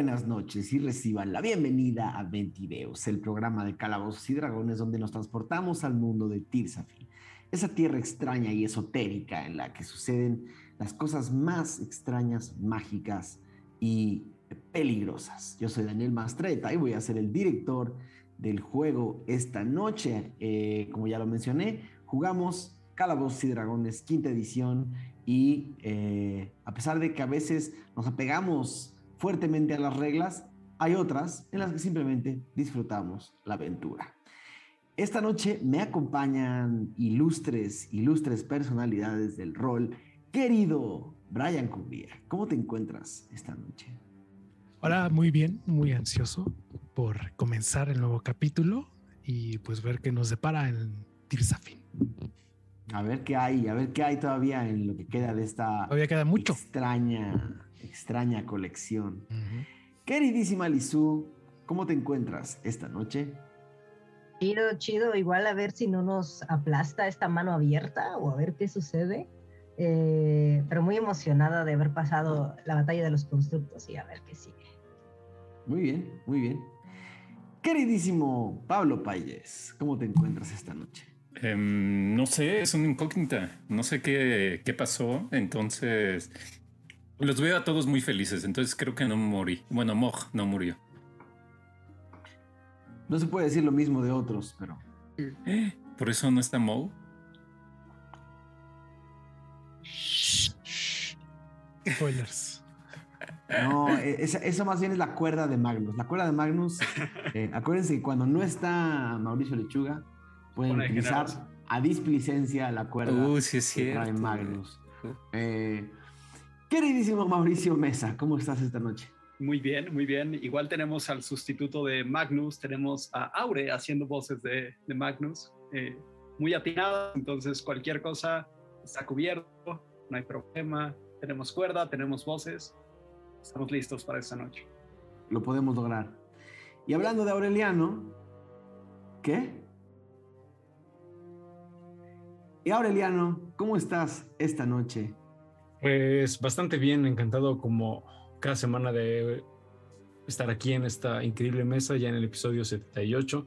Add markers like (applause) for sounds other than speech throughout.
Buenas noches y reciban la bienvenida a Ventideos, el programa de calabozos y dragones donde nos transportamos al mundo de Tirsafil, esa tierra extraña y esotérica en la que suceden las cosas más extrañas, mágicas y peligrosas. Yo soy Daniel Mastreta y voy a ser el director del juego esta noche. Eh, como ya lo mencioné, jugamos Calabozos y Dragones, quinta edición, y eh, a pesar de que a veces nos apegamos fuertemente a las reglas, hay otras en las que simplemente disfrutamos la aventura. Esta noche me acompañan ilustres, ilustres personalidades del rol. Querido Brian Cumbia, ¿cómo te encuentras esta noche? Hola, muy bien, muy ansioso por comenzar el nuevo capítulo y pues ver qué nos depara en Tirsafin. A ver qué hay, a ver qué hay todavía en lo que queda de esta todavía queda mucho. extraña, extraña colección. Queridísima Lizu, ¿cómo te encuentras esta noche? Chido, chido, igual a ver si no nos aplasta esta mano abierta o a ver qué sucede. Eh, pero muy emocionada de haber pasado la batalla de los constructos y a ver qué sigue. Muy bien, muy bien. Queridísimo Pablo Payes, ¿cómo te encuentras esta noche? Em, no sé, es una incógnita. No sé qué, qué pasó. Entonces, los veo a todos muy felices. Entonces creo que no morí. Bueno, Moj no murió. No se puede decir lo mismo de otros, pero. ¿Eh? ¿Por eso no está Mo? Spoilers. No, e, eso más bien es la cuerda de Magnus. La cuerda de Magnus, (laughs) eh, acuérdense que cuando no está Mauricio Lechuga, pueden utilizar a displicencia la cuerda uh, sí es de Magnus. Eh, queridísimo Mauricio Mesa, ¿cómo estás esta noche? Muy bien, muy bien. Igual tenemos al sustituto de Magnus, tenemos a Aure haciendo voces de, de Magnus, eh, muy atinada, entonces cualquier cosa está cubierto, no hay problema. Tenemos cuerda, tenemos voces, estamos listos para esta noche. Lo podemos lograr. Y hablando de Aureliano, ¿qué? Y Aureliano, ¿cómo estás esta noche? Pues bastante bien, encantado como cada semana de estar aquí en esta increíble mesa, ya en el episodio 78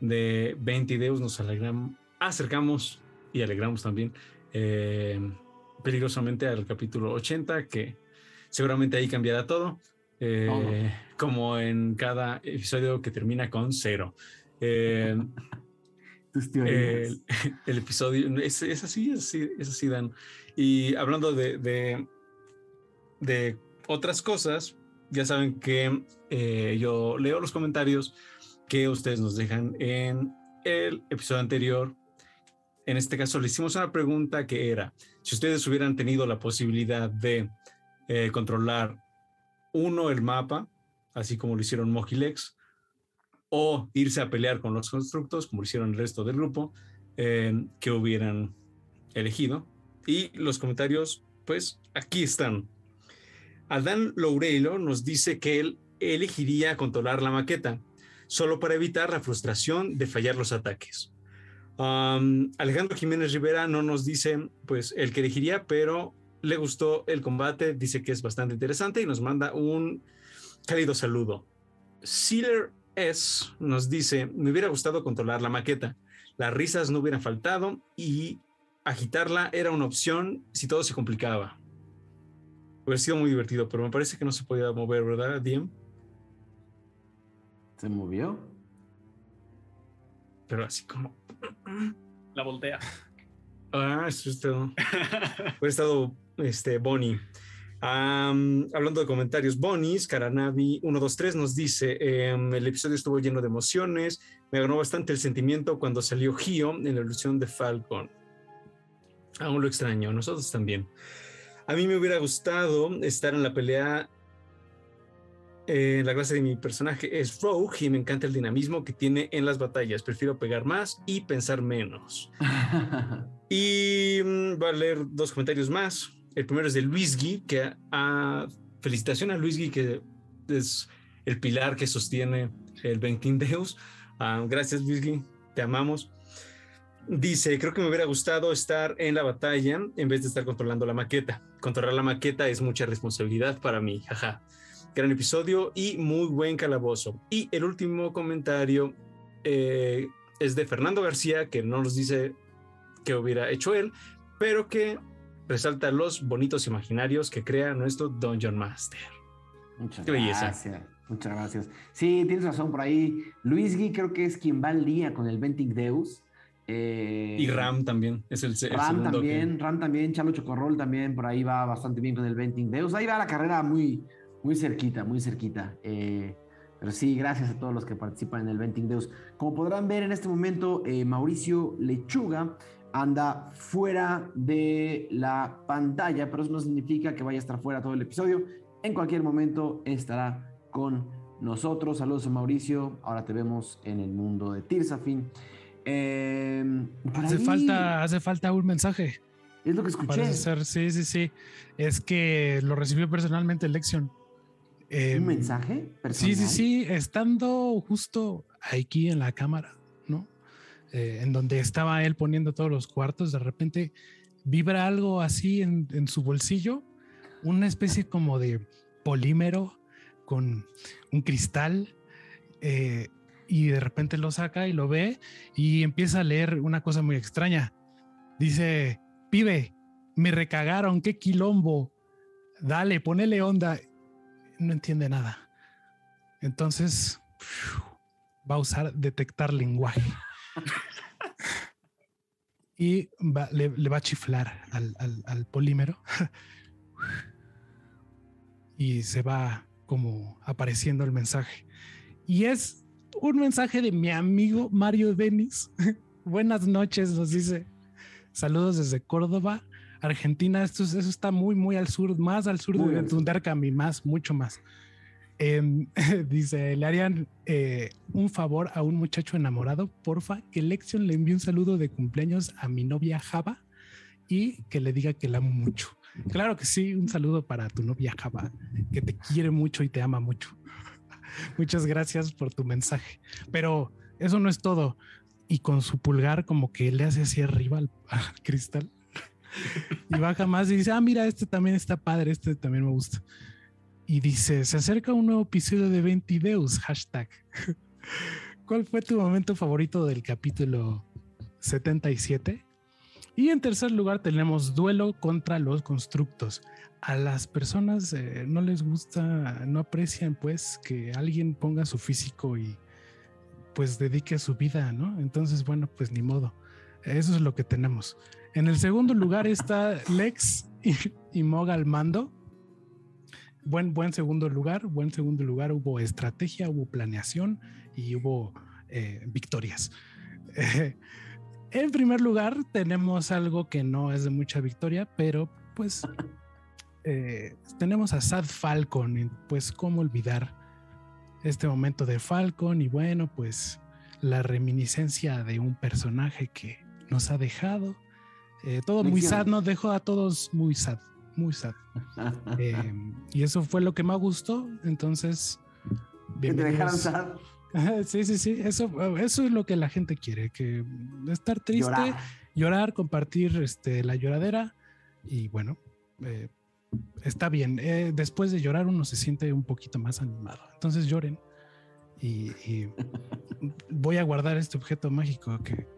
de 20 Deus. Nos alegramos, acercamos y alegramos también eh, peligrosamente al capítulo 80, que seguramente ahí cambiará todo, eh, como en cada episodio que termina con cero. Eh, (laughs) (laughs) el, episodio es, así, es así, es así, Dan. Y hablando de, de, de otras cosas, ya saben que eh, yo leo los comentarios que ustedes nos dejan en el episodio anterior. En este caso, le hicimos una pregunta que era, si ustedes hubieran tenido la posibilidad de eh, controlar uno el mapa, así como lo hicieron Mojilex, o irse a pelear con los constructos, como hicieron el resto del grupo, eh, que hubieran elegido. Y los comentarios, pues aquí están. Adán Loureiro nos dice que él elegiría controlar la maqueta, solo para evitar la frustración de fallar los ataques. Alejandro Jiménez Rivera no nos dice, pues, el que elegiría, pero le gustó el combate, dice que es bastante interesante y nos manda un cálido saludo. Sealer S nos dice, me hubiera gustado controlar la maqueta, las risas no hubieran faltado y agitarla era una opción si todo se complicaba. Hubiera sido muy divertido, pero me parece que no se podía mover, ¿verdad, Diem? ¿Se movió? Pero así como. La voltea. Ah, eso es todo. Hubiera estado este, Bonnie. Hablando de comentarios, Bonis, Karanavi 123 nos dice: em, el episodio estuvo lleno de emociones. Me ganó bastante el sentimiento cuando salió Gio en la ilusión de Falcon. Aún lo extraño, nosotros también. A mí me hubiera gustado estar en la pelea. Eh, la clase de mi personaje es Rogue y me encanta el dinamismo que tiene en las batallas. Prefiero pegar más y pensar menos. (laughs) y mm, voy a leer dos comentarios más. El primero es de Luis Gui, que a, felicitación a Luis Gui, que es el pilar que sostiene el Ventin Deus. Ah, gracias, Luis Gui, te amamos. Dice, creo que me hubiera gustado estar en la batalla en vez de estar controlando la maqueta. Controlar la maqueta es mucha responsabilidad para mí, jaja. gran episodio y muy buen calabozo. Y el último comentario eh, es de Fernando García, que no nos dice qué hubiera hecho él, pero que resalta los bonitos imaginarios que crea nuestro Dungeon Master. Muchas gracias. Muchas gracias. Sí, tienes razón por ahí. Luis Gui creo que es quien va al día con el Venting Deus. Eh, y Ram también, es el, Ram también, Ram también, Chalo Chocorrol también, por ahí va bastante bien con el Venting Deus. Ahí va la carrera muy, muy cerquita, muy cerquita. Eh, pero sí, gracias a todos los que participan en el Venting Deus. Como podrán ver en este momento, eh, Mauricio Lechuga anda fuera de la pantalla, pero eso no significa que vaya a estar fuera todo el episodio. En cualquier momento estará con nosotros. Saludos a Mauricio. Ahora te vemos en el mundo de Tirsafin. Em, hace, falta, hace falta un mensaje. Es lo que escuché. sí, sí, sí. Es que lo recibió personalmente Lexion. ¿Un em, mensaje? Sí, sí, sí. Estando justo aquí en la cámara. Eh, en donde estaba él poniendo todos los cuartos, de repente vibra algo así en, su bolsillo, una especie como de polímero con un cristal eh, y de repente lo saca y lo ve y empieza a leer una cosa muy extraña. Dice, pibe, me recagaron, qué quilombo. Dale, ponele onda. No entiende nada. Entonces va a usar detectar lenguaje. Y le, va a chiflar al, al polímero. y se va como apareciendo el mensaje. Y es un mensaje de mi amigo Mario Denis. (laughs) Buenas noches, nos dice. Saludos desde Córdoba, Argentina. Esto, eso está muy, muy al sur, más al sur de Dundercami, más, mucho más. Em, (laughs) dice, le harían eh, un favor a un muchacho enamorado, porfa, que Lexion le envíe un saludo de cumpleaños a mi novia Java y que le diga que la amo mucho. Claro que sí, un saludo para tu novia Java, que te quiere mucho y te ama mucho. (laughs) Muchas gracias por tu mensaje. Pero eso no es todo. Y con su pulgar como que le hace así arriba al, (laughs) cristal. Y baja más y dice, ah, mira, este también está padre, este también me gusta. Y dice, se acerca un nuevo episodio de Ventideus, hashtag. (laughs) ¿Cuál fue tu momento favorito del capítulo 77? Y en tercer lugar tenemos duelo contra los constructos. A las personas eh, no les gusta, no aprecian pues que alguien ponga su físico y pues dedique su vida, ¿no? Entonces, bueno, pues ni modo. Eso es lo que tenemos. En el segundo lugar está Lex y, Moga al mando. Buen, buen segundo lugar, buen segundo lugar. Hubo estrategia, hubo planeación y hubo eh, victorias. (laughs) En primer lugar, tenemos algo que no es de mucha victoria, pero pues eh, tenemos a Sad Falcon. Y, pues, ¿cómo olvidar este momento de Falcon? Y bueno, pues la reminiscencia de un personaje que nos ha dejado. Eh, todo muy sad, nos dejó a todos muy sad, muy sad. Em, y eso fue lo que más gustó. Entonces, que te dejaron sad. Sí, sí, sí, eso, eso es lo que la gente quiere, que estar triste, llorar, compartir este, la lloradera y bueno, eh, está bien. Eh, después de llorar uno se siente un poquito más animado. Entonces lloren y, (laughs) voy a guardar este objeto mágico que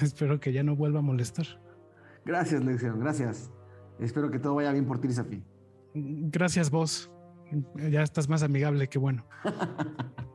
espero que ya no vuelva a molestar. Gracias, Lección, gracias. Espero que todo vaya bien por ti, Safi. Gracias vos. Ya estás más amigable que bueno. (laughs)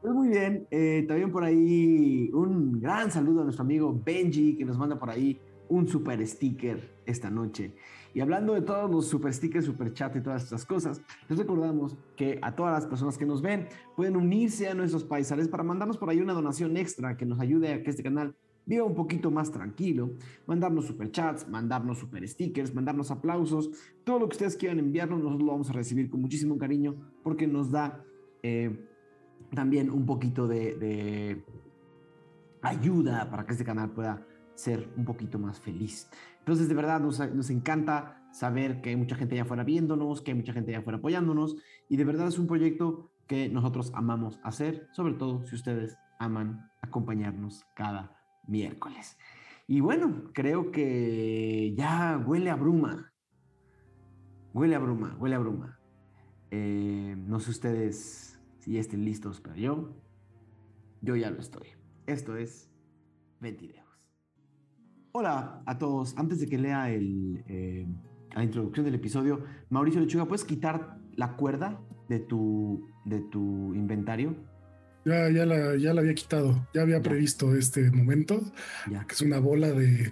Pues muy bien, eh, también por ahí un gran saludo a nuestro amigo Benji que nos manda por ahí un super sticker esta noche. Y hablando de todos los super stickers, super chat y todas estas cosas, les recordamos que a todas las personas que nos ven pueden unirse a nuestros paisares para mandarnos por ahí una donación extra que nos ayude a que este canal viva un poquito más tranquilo, mandarnos super chats, mandarnos super stickers, mandarnos aplausos, todo lo que ustedes quieran enviarnos, nosotros lo vamos a recibir con muchísimo cariño porque nos da eh, también un poquito de, ayuda para que este canal pueda ser un poquito más feliz. Entonces, de verdad, nos, nos, encanta saber que hay mucha gente allá afuera viéndonos, que hay mucha gente allá afuera apoyándonos, y de verdad es un proyecto que nosotros amamos hacer, sobre todo si ustedes aman acompañarnos cada miércoles. Y bueno, creo que ya huele a bruma. Huele a bruma, huele a bruma. Eh, no sé ustedes si estén listos, pero yo, yo ya lo estoy. Esto es Ventideos. Hola a todos. Antes de que lea el, eh, la introducción del episodio, Mauricio Lechuga, ¿puedes quitar la cuerda de tu, de tu inventario? Ya, ya, la, ya la había quitado. Ya había Ya. previsto este momento, Ya. que es una bola de.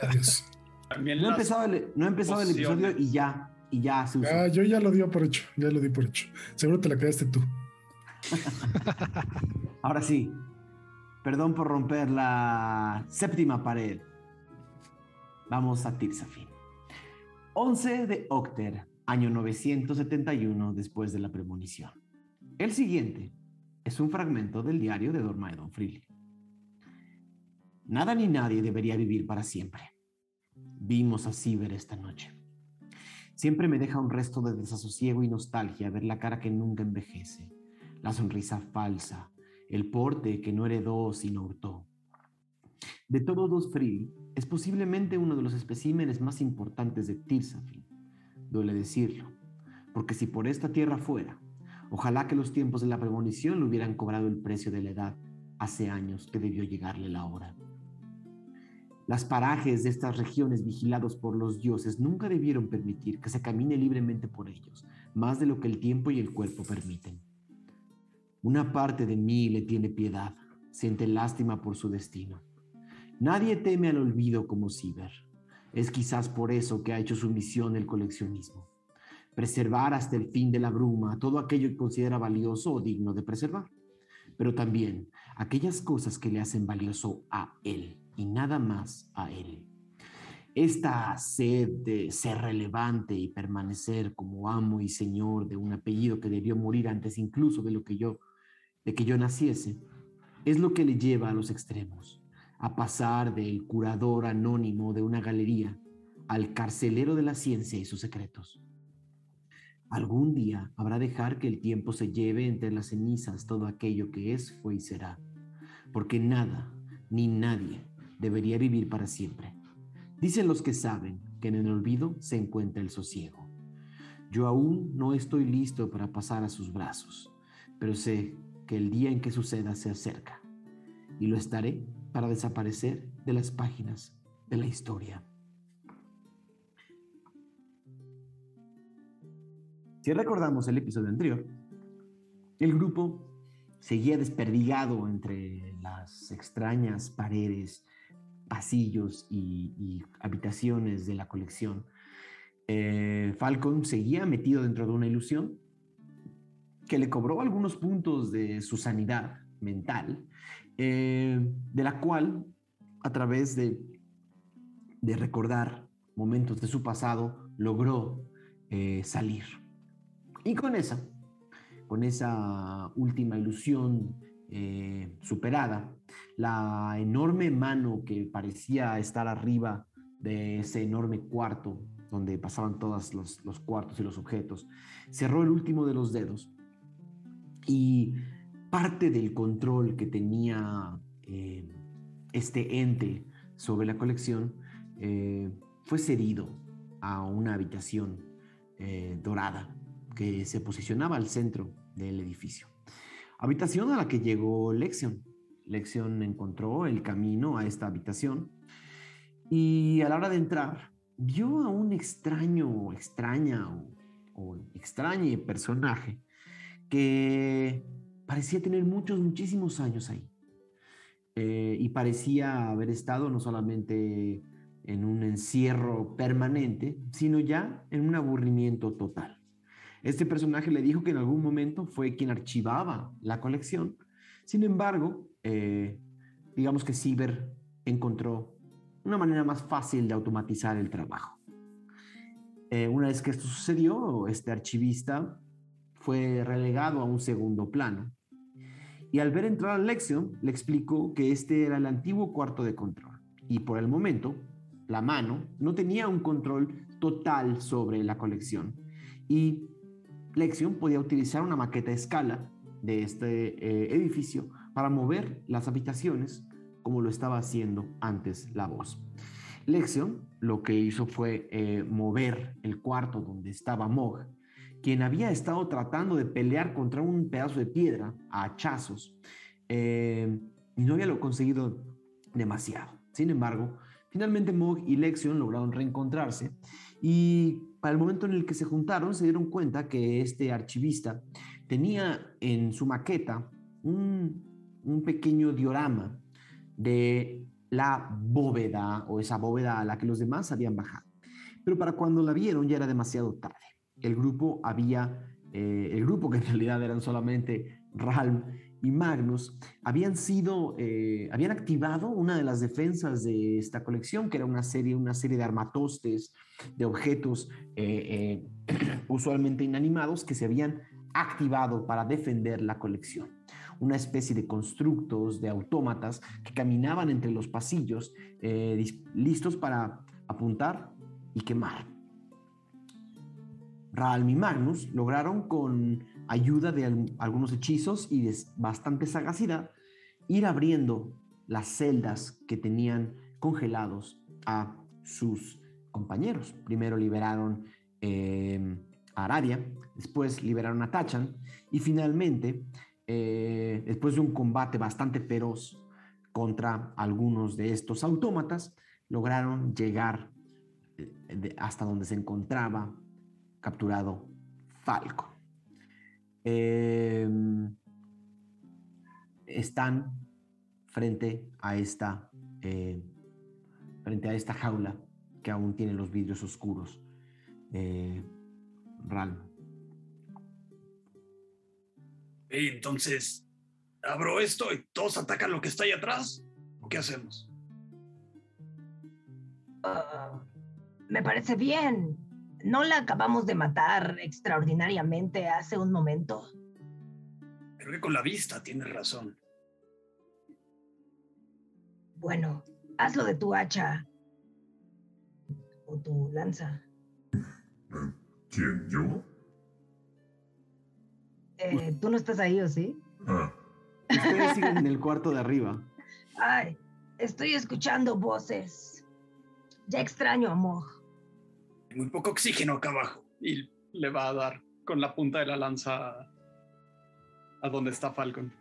Adiós. (laughs) También No ha empezado el, no ha empezado el episodio y ya, y ya se usó. Ah, yo ya lo di por hecho. Ya lo di por hecho. Seguro te la quedaste tú. (laughs) Ahora sí, perdón por romper la séptima pared. Vamos a Tirsafin. 11 de Octer, año 971 después de la premonición. El siguiente es un fragmento del diario de Dormaedon Freely. Nada ni nadie debería vivir para siempre. Vimos a Ciber esta noche. Siempre me deja un resto de desasosiego y nostalgia ver la cara que nunca envejece, la sonrisa falsa, el porte que no heredó sino hurtó. De todos los es posiblemente uno de los especímenes más importantes de Tirsafin. Duele decirlo, porque si por esta tierra fuera, ojalá que los tiempos de la premonición le hubieran cobrado el precio de la edad hace años que debió llegarle la hora. Las parajes de estas regiones vigilados por los dioses nunca debieron permitir que se camine libremente por ellos, más de lo que el tiempo y el cuerpo permiten. Una parte de mí le tiene piedad, siente lástima por su destino. Nadie teme al olvido como Ciber. Es quizás por eso que ha hecho su misión el coleccionismo. Preservar hasta el fin de la bruma todo aquello que considera valioso o digno de preservar. Pero también aquellas cosas que le hacen valioso a él y nada más a él. Esta sed de ser relevante y permanecer como amo y señor de un apellido que debió morir antes incluso de lo que yo de que yo naciese, es lo que le lleva a los extremos, a pasar del curador anónimo de una galería al carcelero de la ciencia y sus secretos. Algún día habrá dejar que el tiempo se lleve entre las cenizas todo aquello que es, fue y será, porque nada ni nadie debería vivir para siempre. Dicen los que saben que en el olvido se encuentra el sosiego. Yo aún no estoy listo para pasar a sus brazos, pero sé que el día en que suceda se acerca, y lo estaré para desaparecer de las páginas de la historia. Si recordamos el episodio anterior, el grupo seguía desperdigado entre las extrañas paredes, pasillos y, habitaciones de la colección. Eh, Falcon seguía metido dentro de una ilusión que le cobró algunos puntos de su sanidad mental, eh, de la cual, a través de, de, recordar momentos de su pasado, logró eh, salir. Y con esa, con esa última ilusión eh, superada, la enorme mano que parecía estar arriba de ese enorme cuarto donde pasaban todos los, cuartos y los objetos, cerró el último de los dedos y parte del control que tenía eh, este ente sobre la colección eh, fue cedido a una habitación dorada que se posicionaba al centro del edificio. Habitación a la que llegó Lexion. Lexion encontró el camino a esta habitación y a la hora de entrar vio a un extraño, extraña o, o extrañe personaje que parecía tener muchos, muchísimos años ahí. Eh, y parecía haber estado no solamente en un encierro permanente, sino ya en un aburrimiento total. Este personaje le dijo que en algún momento fue quien archivaba la colección. Sin embargo, eh, digamos que Ciber encontró una manera más fácil de automatizar el trabajo. Eh, una vez que esto sucedió, este archivista fue relegado a un segundo plano. Y al ver entrar a Lexion, le explicó que este era el antiguo cuarto de control. Y por el momento, la mano no tenía un control total sobre la colección. Y Lexion podía utilizar una maqueta a escala de este eh, edificio para mover las habitaciones como lo estaba haciendo antes la voz. Lexion lo que hizo fue eh, mover el cuarto donde estaba Mog quien había estado tratando de pelear contra un pedazo de piedra a hachazos eh, y no había lo conseguido demasiado. Sin embargo, finalmente Mog y Lexion lograron reencontrarse y para el momento en el que se juntaron se dieron cuenta que este archivista tenía en su maqueta un, un pequeño diorama de la bóveda o esa bóveda a la que los demás habían bajado. Pero para cuando la vieron ya era demasiado tarde. El grupo había, eh, el grupo que en realidad eran solamente Ralm y Magnus, habían sido, eh, habían activado una de las defensas de esta colección, que era una serie, una serie de armatostes, de objetos eh, (clears throat) usualmente inanimados que se habían activado para defender la colección. Una especie de constructos, de autómatas que caminaban entre los pasillos, listos para apuntar y quemar. Ralm y Magnus lograron con ayuda de algunos hechizos y de bastante sagacidad ir abriendo las celdas que tenían congelados a sus compañeros. Primero liberaron em, a Aradia, después liberaron a Tachan y finalmente, eh, después de un combate bastante feroz contra algunos de estos autómatas, lograron llegar hasta donde se encontraba capturado Falco. Em, están frente a esta eh, frente a esta jaula que aún tiene los vidrios oscuros. Eh, Ral. entonces, abro esto y todos atacan lo que está ahí atrás. ¿O qué hacemos? Ah, me parece bien. ¿No la acabamos de matar extraordinariamente hace un momento? Creo que con la vista tienes razón. Bueno, hazlo de tu hacha. O tu lanza. ¿Quién, yo? Eh, ¿Tú no estás ahí o sí? Ah. Ustedes siguen en el cuarto de arriba. Ay, estoy escuchando voces. Ya extraño a Moj muy poco oxígeno acá abajo. Y le va a dar con la punta de la lanza a, donde está Falcon.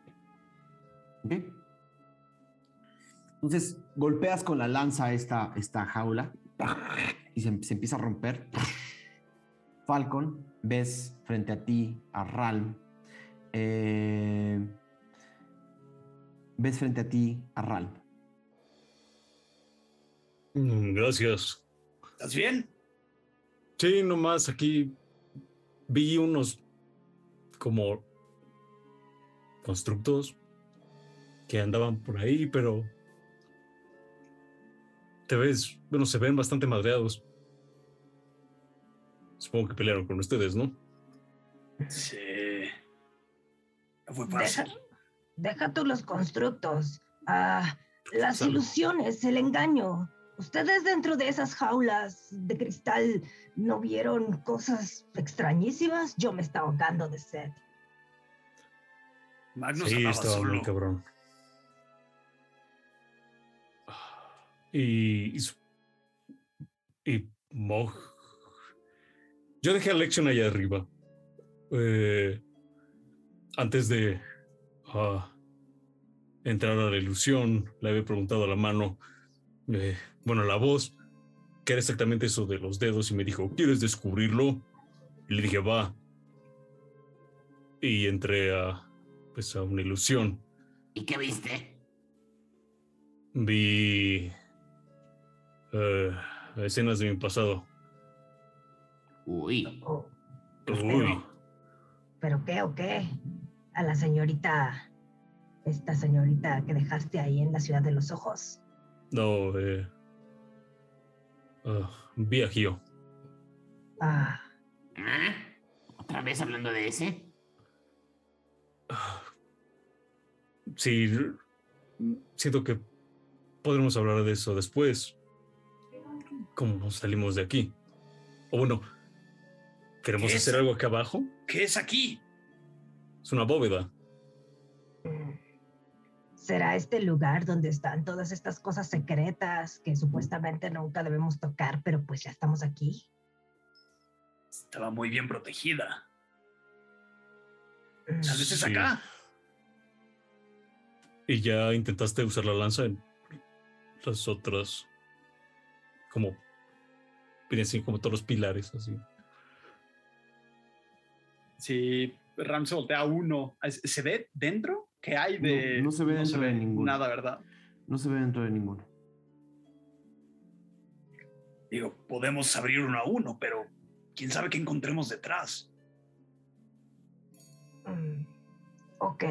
Entonces golpeas con la lanza esta, esta jaula y se, empieza a romper. Falcon, ves frente a ti a Ralm. Eh, ves frente a ti a Ralm. Mm, gracias. ¿Estás bien? Sí, nomás aquí vi unos como constructos que andaban por ahí, pero te ves, bueno, se ven bastante madreados. Supongo que pelearon con ustedes, ¿no? Sí. No fue fácil. Deja, deja tú los constructos. Ah, las ilusiones, el engaño. Ustedes dentro de esas jaulas de cristal ¿No vieron cosas extrañísimas? Yo me estaba ahogando de sed. Magnus sí, estaba solo. muy cabrón. Y, y, Mog. Yo dejé a Lexion allá arriba. Eh, antes de uh, entrar a la ilusión, le había preguntado a la mano, eh, bueno, la voz, qué era exactamente eso de los dedos y me dijo, ¿quieres descubrirlo? Y le dije, va. Y entré a, pues, a una ilusión. ¿Y qué viste? Vi uh, escenas de mi pasado. Uy. Oh, Uy. ¿Pero qué o qué? A la señorita, esta señorita que dejaste ahí en la ciudad de los ojos. No, eh, Uh, Ah. ¿Otra vez hablando de ese? sí, siento que podremos hablar de eso después. ¿Cómo salimos de aquí? O bueno, ¿queremos hacer algo aquí abajo? ¿Qué es aquí? Es una bóveda. ¿Será este lugar donde están todas estas cosas secretas que supuestamente nunca debemos tocar, pero pues ya estamos aquí? Estaba muy bien protegida. Tal vez es Sí. acá. Y ya intentaste usar la lanza en las otras. Como. Así como todos los pilares, así. Si Ram se voltea a uno, ¿se ve dentro? ¿Qué hay de.? No, no se ve dentro de ninguno. Nada, ¿verdad? No se ve dentro de ninguno. Digo, podemos abrir uno a uno, pero quién sabe qué encontremos detrás. Mm, Ok.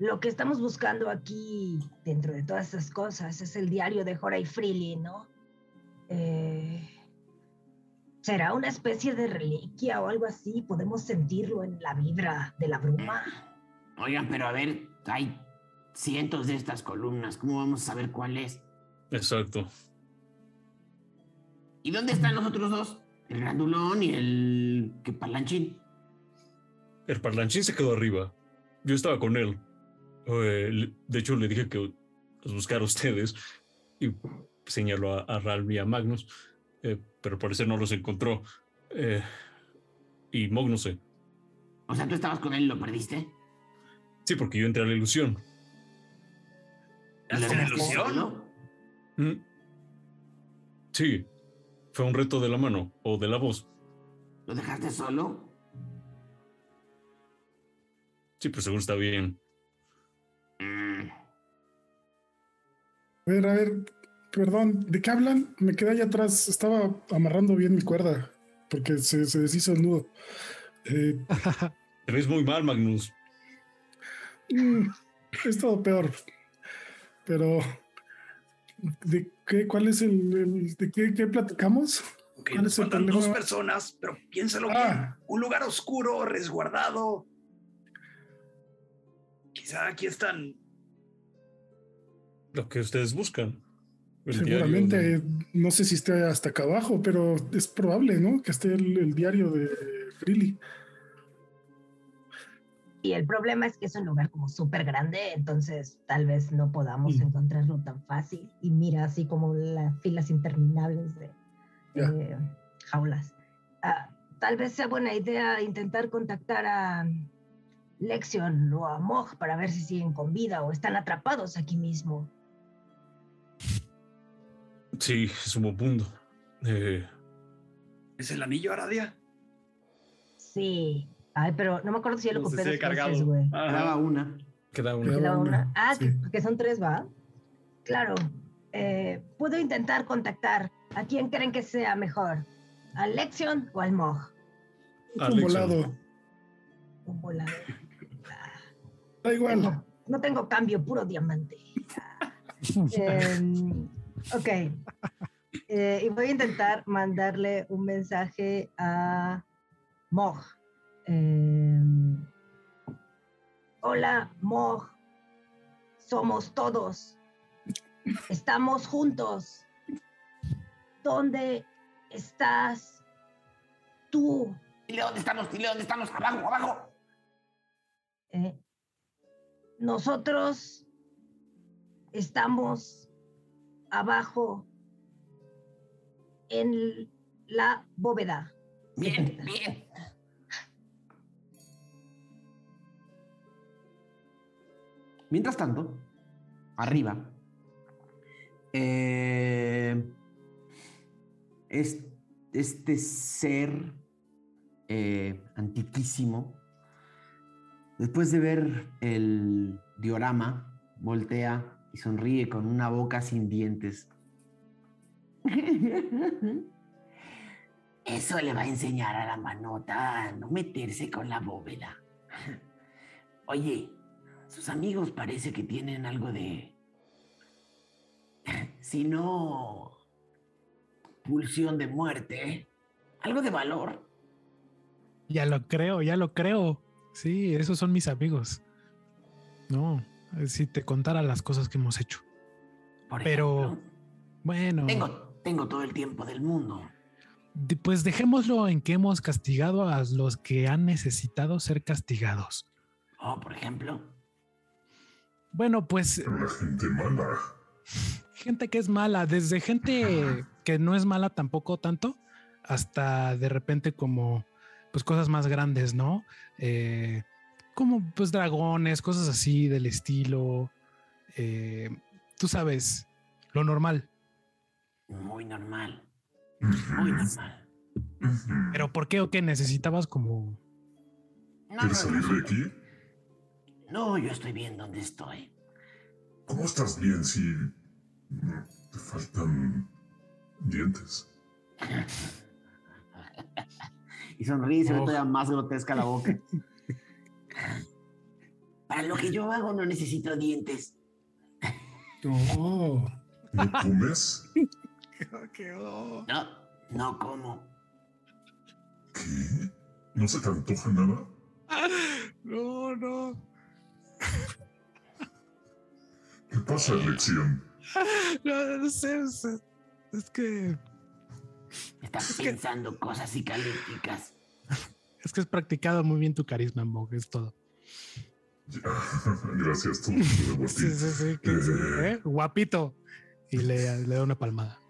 Lo que estamos buscando aquí, dentro de todas estas cosas, es el diario de Horay Freely, ¿no? Eh, ¿Será una especie de reliquia o algo así? ¿Podemos sentirlo en la vibra de la bruma? Oigan, pero a ver, hay cientos de estas columnas. ¿Cómo vamos a saber cuál es? Exacto. ¿Y dónde están los otros dos? El grandulón y el que palanchín. El parlanchín se quedó arriba. Yo estaba con él. Eh, de hecho, le dije que los buscara a ustedes. Y señaló a, a Ralph y a Magnus. eh, pero al parecer no los encontró. Eh, y sé. O sea, tú estabas con él y lo perdiste. Sí, porque yo entré a la ilusión. ¿Y lo ¿Estás en dejaste ilusión? solo? Mm. Sí. Fue un reto de la mano o de la voz. ¿Lo dejaste solo? Sí, pero seguro está bien. Mm, A ver, a ver, perdón, ¿de qué hablan? Me quedé allá atrás, estaba amarrando bien mi cuerda porque se, se deshizo el nudo. Eh, (laughs) Te ves muy mal, Magnus. Mm, es todo peor, pero ¿de qué, ¿cuál es el, el- de qué, qué platicamos? Ok, ¿Cuál nos es el faltan problema? dos personas, pero piénsalo bien. Ah, Un lugar oscuro, resguardado. Quizá aquí están. Lo que ustedes buscan. El diario seguramente, no sé si esté hasta acá abajo, pero es probable, ¿no? Que esté el, el diario de Freely. Y el problema es que es un lugar como súper grande, entonces tal vez no podamos encontrarlo tan fácil. Y mira, así como las filas interminables de, jaulas. Ah, tal vez sea buena idea intentar contactar a Lexion o a Mog para ver si siguen con vida o están atrapados aquí mismo. Sí, es un buen punto. Eh, ¿Es el anillo Aradia? Sí. Ay, pero no me acuerdo si ya lo he dos veces, güey. Ajá. Quedaba una. una. Una, una. Ah, sí. que, que son tres, ¿va? Claro. Eh, Puedo intentar contactar. ¿A quién creen que sea mejor? ¿A Lexion o al Mog? Un volado. Un volado. Da igual. Tengo- no tengo cambio, puro diamante. (laughs) Em, ok. Eh, y voy a intentar mandarle un mensaje a Mog. Em, Hola, Mog. Somos todos. Estamos juntos. ¿Dónde estás tú? Dile dónde estamos, dile dónde estamos. Abajo, abajo. Eh, nosotros estamos abajo en la bóveda. Bien, bien. Mientras tanto, arriba, eh, es- este ser eh, antiquísimo, después de ver el diorama, voltea y sonríe con una boca sin dientes. (laughs) Eso le va a enseñar a la manota a no meterse con la bóveda. (laughs) Oye, sus amigos parece que tienen algo de... Si no... Pulsión de muerte. Algo de valor. Ya lo creo, ya lo creo. Sí, esos son mis amigos. No, si te contara las cosas que hemos hecho. Por Pero- ejemplo. Bueno, Tengo, tengo todo el tiempo del mundo. pues dejémoslo en que hemos castigado a los que han necesitado ser castigados. Oh, por ejemplo. Bueno, pues La gente mala. gente que es mala, desde gente que no es mala tampoco tanto, hasta de repente como pues cosas más grandes, ¿no? Eh, como pues dragones, cosas así del estilo. eh, tú sabes, lo normal. Muy normal. Muy normal. Pero ¿por qué o qué necesitabas como... No, ¿Quieres no, salir de aquí? No, yo estoy bien donde estoy. ¿Cómo estás bien si mm, te faltan dientes? (laughs) Y sonríe y se ve Oh. todavía más grotesca la boca. Para lo que yo hago no necesito dientes. Oh, ¿No comes? (laughs) No, no como. ¿Qué? ¿No se te antoja nada? (laughs) No, no. ¿Qué pasa, Lección? No, no sé, o sea, es que Está Es que- pensando cosas psicalípticas. es que has practicado muy bien tu carisma, Mog, es todo. (laughs) Gracias, tú. Sí, sí, sí, sí, ¿eh? Guapito. Y le, le da una palmada.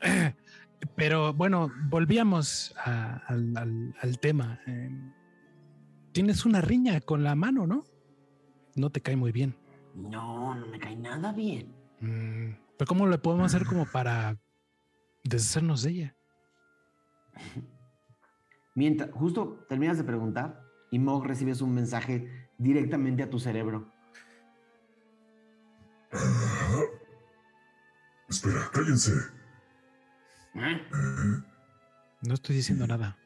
(clears throat) Pero bueno, volvíamos a- al, al- al tema. Eh, Tienes una riña con la mano, ¿no? No te cae muy bien. No, no me cae nada bien. Mm, Pero ¿cómo le podemos hacer como para deshacernos de ella? (laughs) Mientras, justo terminas de preguntar y Mog recibes un mensaje directamente a tu cerebro. Ah. (laughs) Espera, cállense. ¿Eh? Eh, No estoy diciendo nada.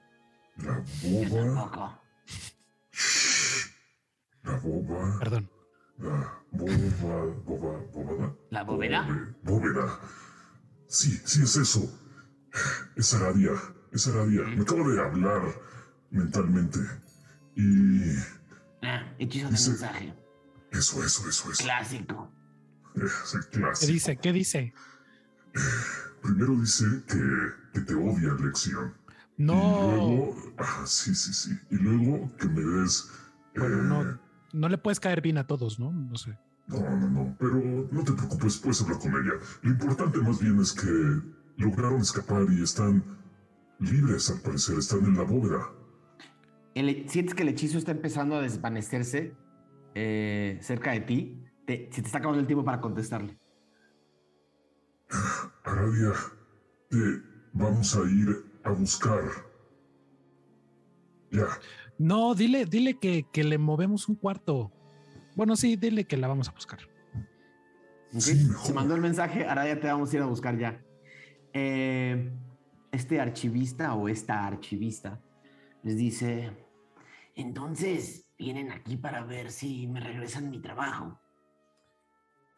La Yo boba. La boba. Perdón. La boba. Boba. Bóveda. ¿La bóveda? Bóveda. Sí, sí es eso. Es Aradia. Es Aradia. Me acaba de hablar mentalmente. Y. Ah, hechizo de mensaje. Eso, eso, eso, eso. Clásico. Es el ¿Qué clásico. dice? ¿Qué dice? Primero dice que, que te odia lección. Y No. luego. Ah, sí, sí, sí. Y luego que me des. Bueno, eh, no, no le puedes caer bien a todos, ¿no? No sé. No, no, no, pero no te preocupes, puedes hablar con ella. Lo importante más bien es que lograron escapar y están libres al parecer, están en la bóveda. El- sientes que el hechizo está empezando a desvanecerse eh, cerca de ti. Te- se te está acabando el tiempo para contestarle. (sighs) Aradia, te vamos a ir a buscar. Ya, No, dile, dile que, que le movemos un cuarto. Bueno, sí, dile que la vamos a buscar. Se mandó el mensaje, ahora ya te vamos a ir a buscar ya. Eh, este archivista o esta archivista les dice, entonces vienen aquí para ver si me regresan mi trabajo.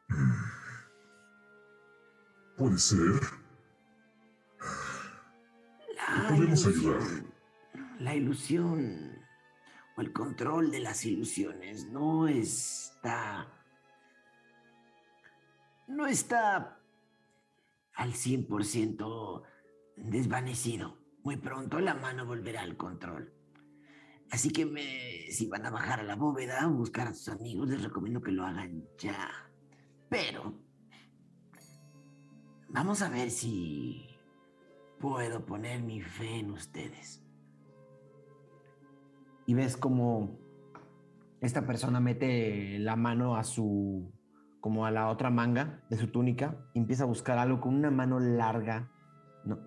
(sighs) puede ser. La podemos ilusión- ayudar. La ilusión o el control de las ilusiones no está. No está al 100% desvanecido. Muy pronto la mano volverá al control. Así que me- si van a bajar a la bóveda a buscar a sus amigos, les recomiendo que lo hagan ya. Pero vamos a ver si puedo poner mi fe en ustedes. Y ves como esta persona mete la mano a su, como a la otra manga de su túnica, y empieza a buscar algo con una mano larga,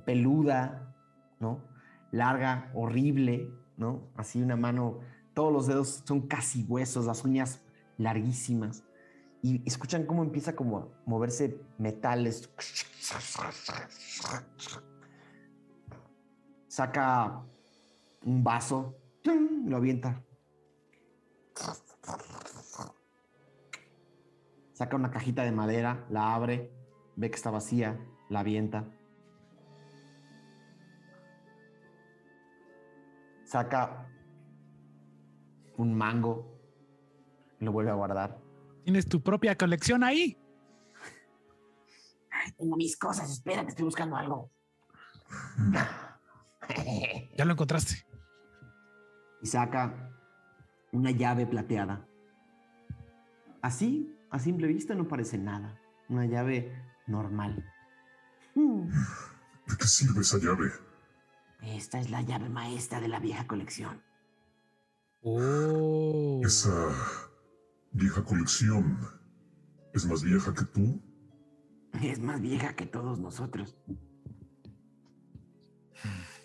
peluda, ¿no? Larga, horrible, ¿no? Así una mano, todos los dedos son casi huesos, las uñas larguísimas. Y escuchan cómo empieza como a moverse metales. Saca un vaso, ¡tum! lo avienta. Saca una cajita de madera, la abre, ve que está vacía, la avienta. Saca un mango, lo vuelve a guardar. Tienes tu propia colección ahí. Ay, tengo mis cosas, espera que estoy buscando algo. Ya lo encontraste. Y saca una llave plateada. Así, a simple vista, no parece nada. Una llave normal. Mm, ¿De qué sirve esa llave? Esta es la llave maestra de la vieja colección. Oh. Esa vieja colección es más vieja que tú. Es más vieja que todos nosotros.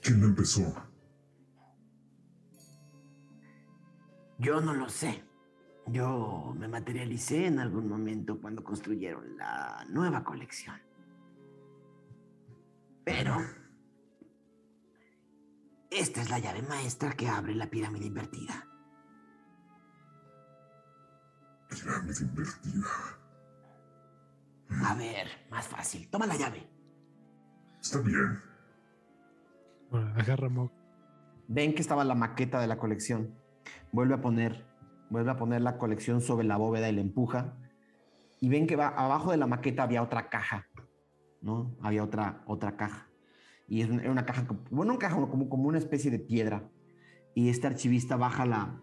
¿Quién la empezó? Yo no lo sé. Yo me materialicé en algún momento cuando construyeron la nueva colección. Pero esta es la llave maestra que abre la pirámide invertida. Pirámide invertida. A ver, más fácil. Toma la llave. Está bien. Bueno, agarra. Ven que estaba la maqueta de la colección. Vuelve a poner, vuelve a poner la colección sobre la bóveda y la empuja. Y ven que va, abajo de la maqueta había otra caja, ¿no? Había otra, otra caja. Y es una, era una caja, como- bueno, una caja como, como una especie de piedra. Y este archivista baja la,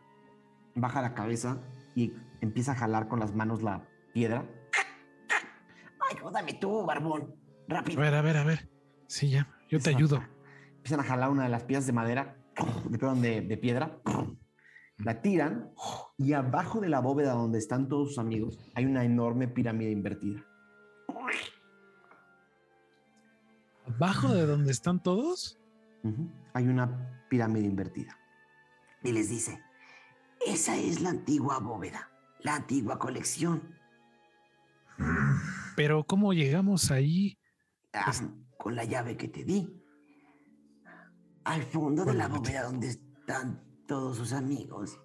baja la cabeza y empieza a jalar con las manos la piedra. Ayúdame tú, barbón. A Rápido. ver, a ver, a ver. Sí, ya. Yo te Empiezan a- ayudo. Empiezan a jalar una de las piezas de madera, de, perdón, de, de piedra, la tiran y abajo de la bóveda donde están todos sus amigos hay una enorme pirámide invertida. Abajo de donde están todos. Hay una pirámide invertida. Y les dice, esa es la antigua bóveda, la antigua colección. Pero ¿cómo llegamos ahí? Ah, con la llave que te di. Al fondo de ¿Cuál la bóveda donde están todos sus amigos.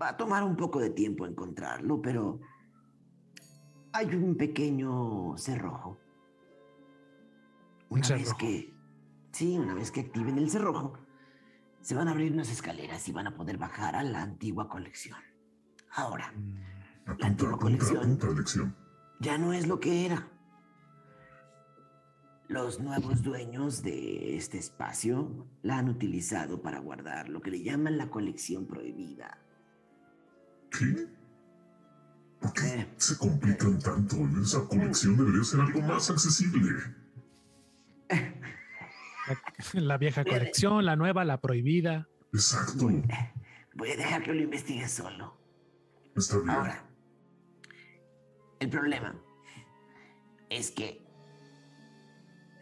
Va a tomar un poco de tiempo encontrarlo, pero hay un pequeño cerrojo. Un Una vez que, sí, una vez que activen el cerrojo, se van a abrir unas escaleras y van a poder bajar a la antigua colección. Ahora, Apunta, antigua apunta, colección. apunta, lección. ya no es lo que era. Los nuevos dueños de este espacio la han utilizado para guardar lo que le llaman la colección prohibida. ¿Qué? ¿Por qué Eh. se complican tanto? Esa colección debería ser algo más accesible. La, la vieja colección, la nueva, la prohibida. Exacto. Voy a dejar que lo investigue solo. Está bien. Ahora, el problema es que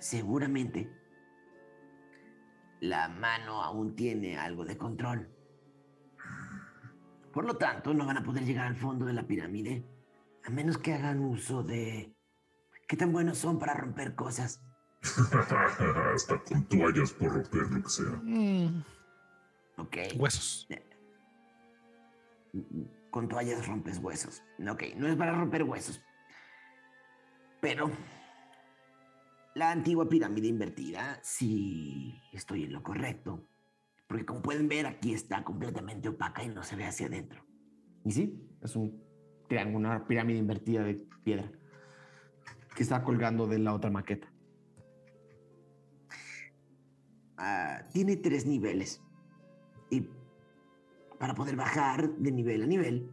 seguramente la mano aún tiene algo de control. Por lo tanto, no van a poder llegar al fondo de la pirámide a menos que hagan uso de qué tan buenos son para romper cosas. (laughs) Hasta con toallas por romper lo que sea. Mm, Ok. huesos. Con toallas rompes huesos. Ok, no es para romper huesos. Pero la antigua pirámide invertida, sí estoy en lo correcto. Porque como pueden ver, aquí está completamente opaca y no se ve hacia adentro. Y sí, es un una pirámide invertida de piedra que está colgando de la otra maqueta. Ah, tiene tres niveles. Y para poder bajar de nivel a nivel,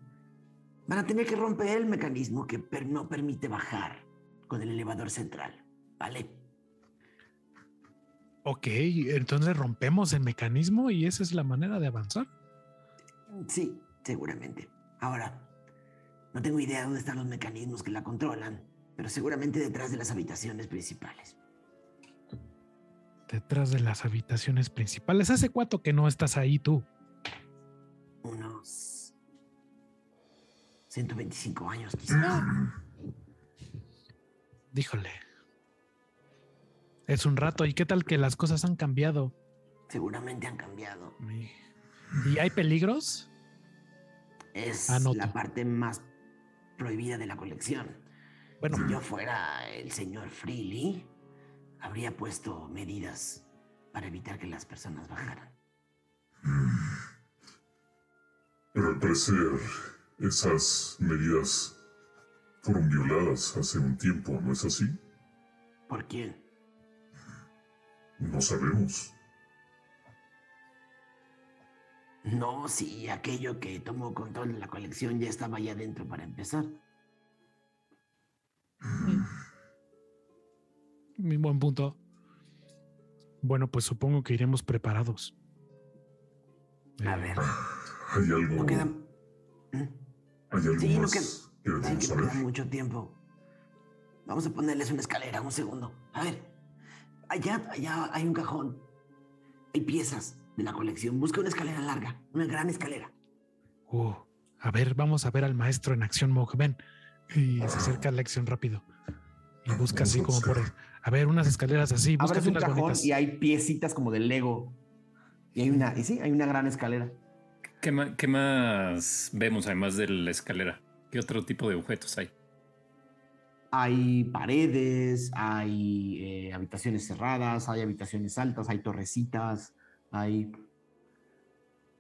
van a tener que romper el mecanismo que no permite bajar con el elevador central. ¿Vale? Ok, entonces rompemos el mecanismo y esa es la manera de avanzar. Sí, seguramente. Ahora, no tengo idea dónde están los mecanismos que la controlan, pero seguramente detrás de las habitaciones principales. Detrás de las habitaciones principales. ¿Hace cuánto que no estás ahí tú? Unos 125 años quizás. Díjole. Es un rato. ¿Y qué tal que las cosas han cambiado? Seguramente han cambiado. Y- ¿Y hay peligros? Es Anoto. la parte más prohibida de la colección. Bueno, Si yo fuera el señor Freely, habría puesto medidas para evitar que las personas bajaran. Pero al parecer, esas medidas fueron violadas hace un tiempo, ¿no es así? ¿Por quién? No sabemos. No, si aquello que tomó control de la colección ya estaba allá adentro para empezar. mi buen punto. Bueno, pues supongo que iremos preparados. A Eh, ver. ¿Hay algo, No queda, ¿hay algo Sí, no más queda- que que no mucho tiempo. Vamos a ponerles una escalera, un segundo. A ver. Allá, allá hay un cajón. Hay piezas de la colección. Busca una escalera larga, una gran escalera. uh, a ver, vamos a ver al maestro en acción, Mog. Ven. Y se acerca a la acción rápido. Y busca así como por. A ver, unas escaleras así. Busca Abres un unas cajón bonitas. y hay piecitas como de Lego. Y hay una, y sí, hay una gran escalera. ¿Qué, ma- qué más vemos además de la escalera? ¿Qué otro tipo de objetos hay? Hay paredes, hay eh, habitaciones cerradas, hay habitaciones altas, hay torrecitas, hay.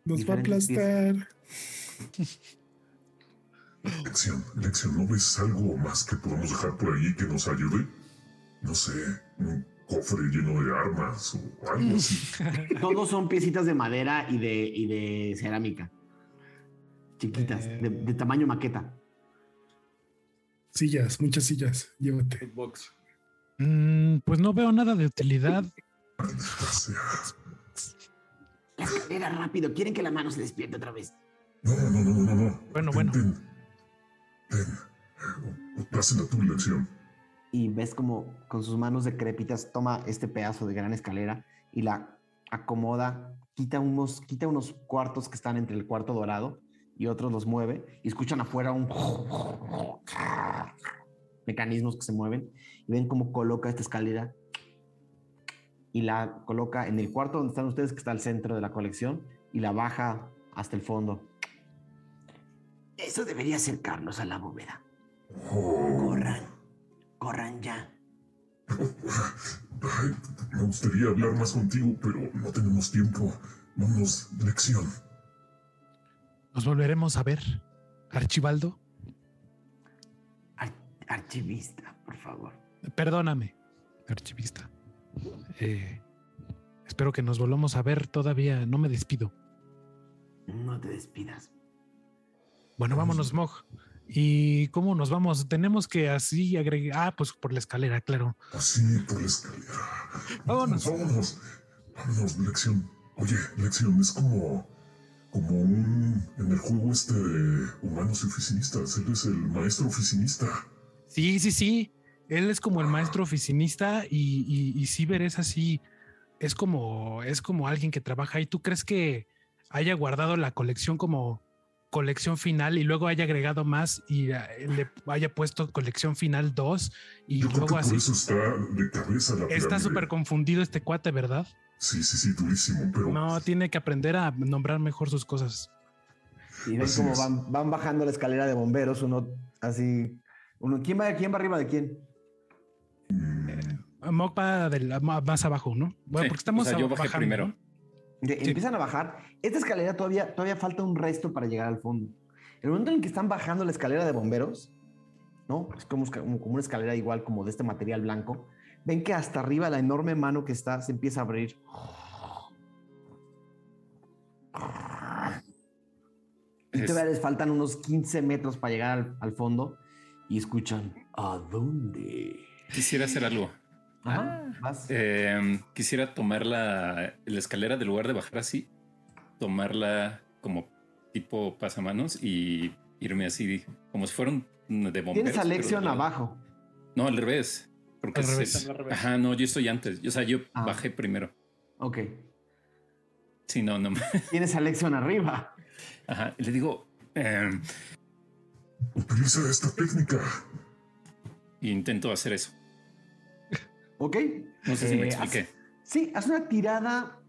Nos va a aplastar. Lección, lección, ¿no ves algo más que podemos dejar por ahí que nos ayude? No sé, un cofre lleno de armas o algo así. (laughs) Todos son piecitas de madera y de, y de cerámica. Chiquitas, de, Eh. de tamaño maqueta. Sillas, muchas sillas. Llévate. Mm, pues no veo nada de utilidad. Escalera rápido. Quieren que la mano se despierte otra vez. No, no, no, no, no, no. Bueno, Ten, bueno. Ten, tu lección. Y ves como con sus manos decrépitas toma este pedazo de gran escalera y la acomoda, quita unos, quita unos cuartos que están entre el cuarto dorado y otros los mueve y escuchan afuera un mecanismos que se mueven y ven cómo coloca esta escalera y la coloca en el cuarto donde están ustedes, que está al centro de la colección, y la baja hasta el fondo. Eso debería acercarnos a la bóveda. Corran, corran ya. (laughs) me gustaría hablar más contigo, pero no tenemos tiempo. Vámonos, lección. Nos volveremos a ver. Archibaldo, Ar- archivista, por favor. perdóname, archivista. Eh, espero que nos volvamos a ver todavía. No me despido. No te despidas. Bueno, vámonos, Mog. ¿Y cómo nos vamos? Tenemos que así agregar. Ah, pues por la escalera, claro. Así por la escalera. Vámonos. Vámonos. Vámonos, lección. Oye, lección, es como. Como un. En el juego este de humanos y oficinistas. Él es el maestro oficinista. Sí, sí, sí. Él es como el maestro oficinista y, y, y Ciber es así. Es como, es como alguien que trabaja ahí. ¿Tú crees que haya guardado la colección como colección final y luego haya agregado más y eh, le haya puesto colección final 2 y Yo creo que luego por así? eso está de cabeza la Está súper confundido este cuate, ¿verdad? Sí, sí, sí, durísimo, pero. No, tiene que aprender a nombrar mejor sus cosas. Y ven cómo van, van bajando la escalera de bomberos, uno así. Uno, ¿quién, va, ¿Quién va arriba de quién? mm, va del- ma- más abajo, ¿no? Bueno, Sí, porque estamos o sea, yo bajé bajando, primero. ¿no? De- Sí. Empiezan a bajar. Esta escalera todavía, todavía falta un resto para llegar al fondo. El momento en el que están bajando la escalera de bomberos, ¿no? Es como, como como una escalera igual como de este material blanco. Ven que hasta arriba la enorme mano que está se empieza a abrir. Y todavía les faltan unos 15 metros para llegar al, al fondo y escuchan, ¿a dónde? Quisiera hacer algo. Ajá, vas. Eh, quisiera tomar la, la escalera en lugar de bajar así, tomarla como tipo pasamanos y irme así, como si fuera un de bomberos. Tienes a Lexion abajo. No, al revés. Porque Al es- revés. es- Al revés. Ajá, no, yo estoy antes. O sea, yo Ah. bajé primero. Ok. Sí, no, no. (laughs) Tienes a Lexion arriba. Ajá. Y le digo, eh, Utiliza esta técnica. intento hacer eso. ¿Ok? No sé si me Eh, expliqué. haz- sí, haz una tirada.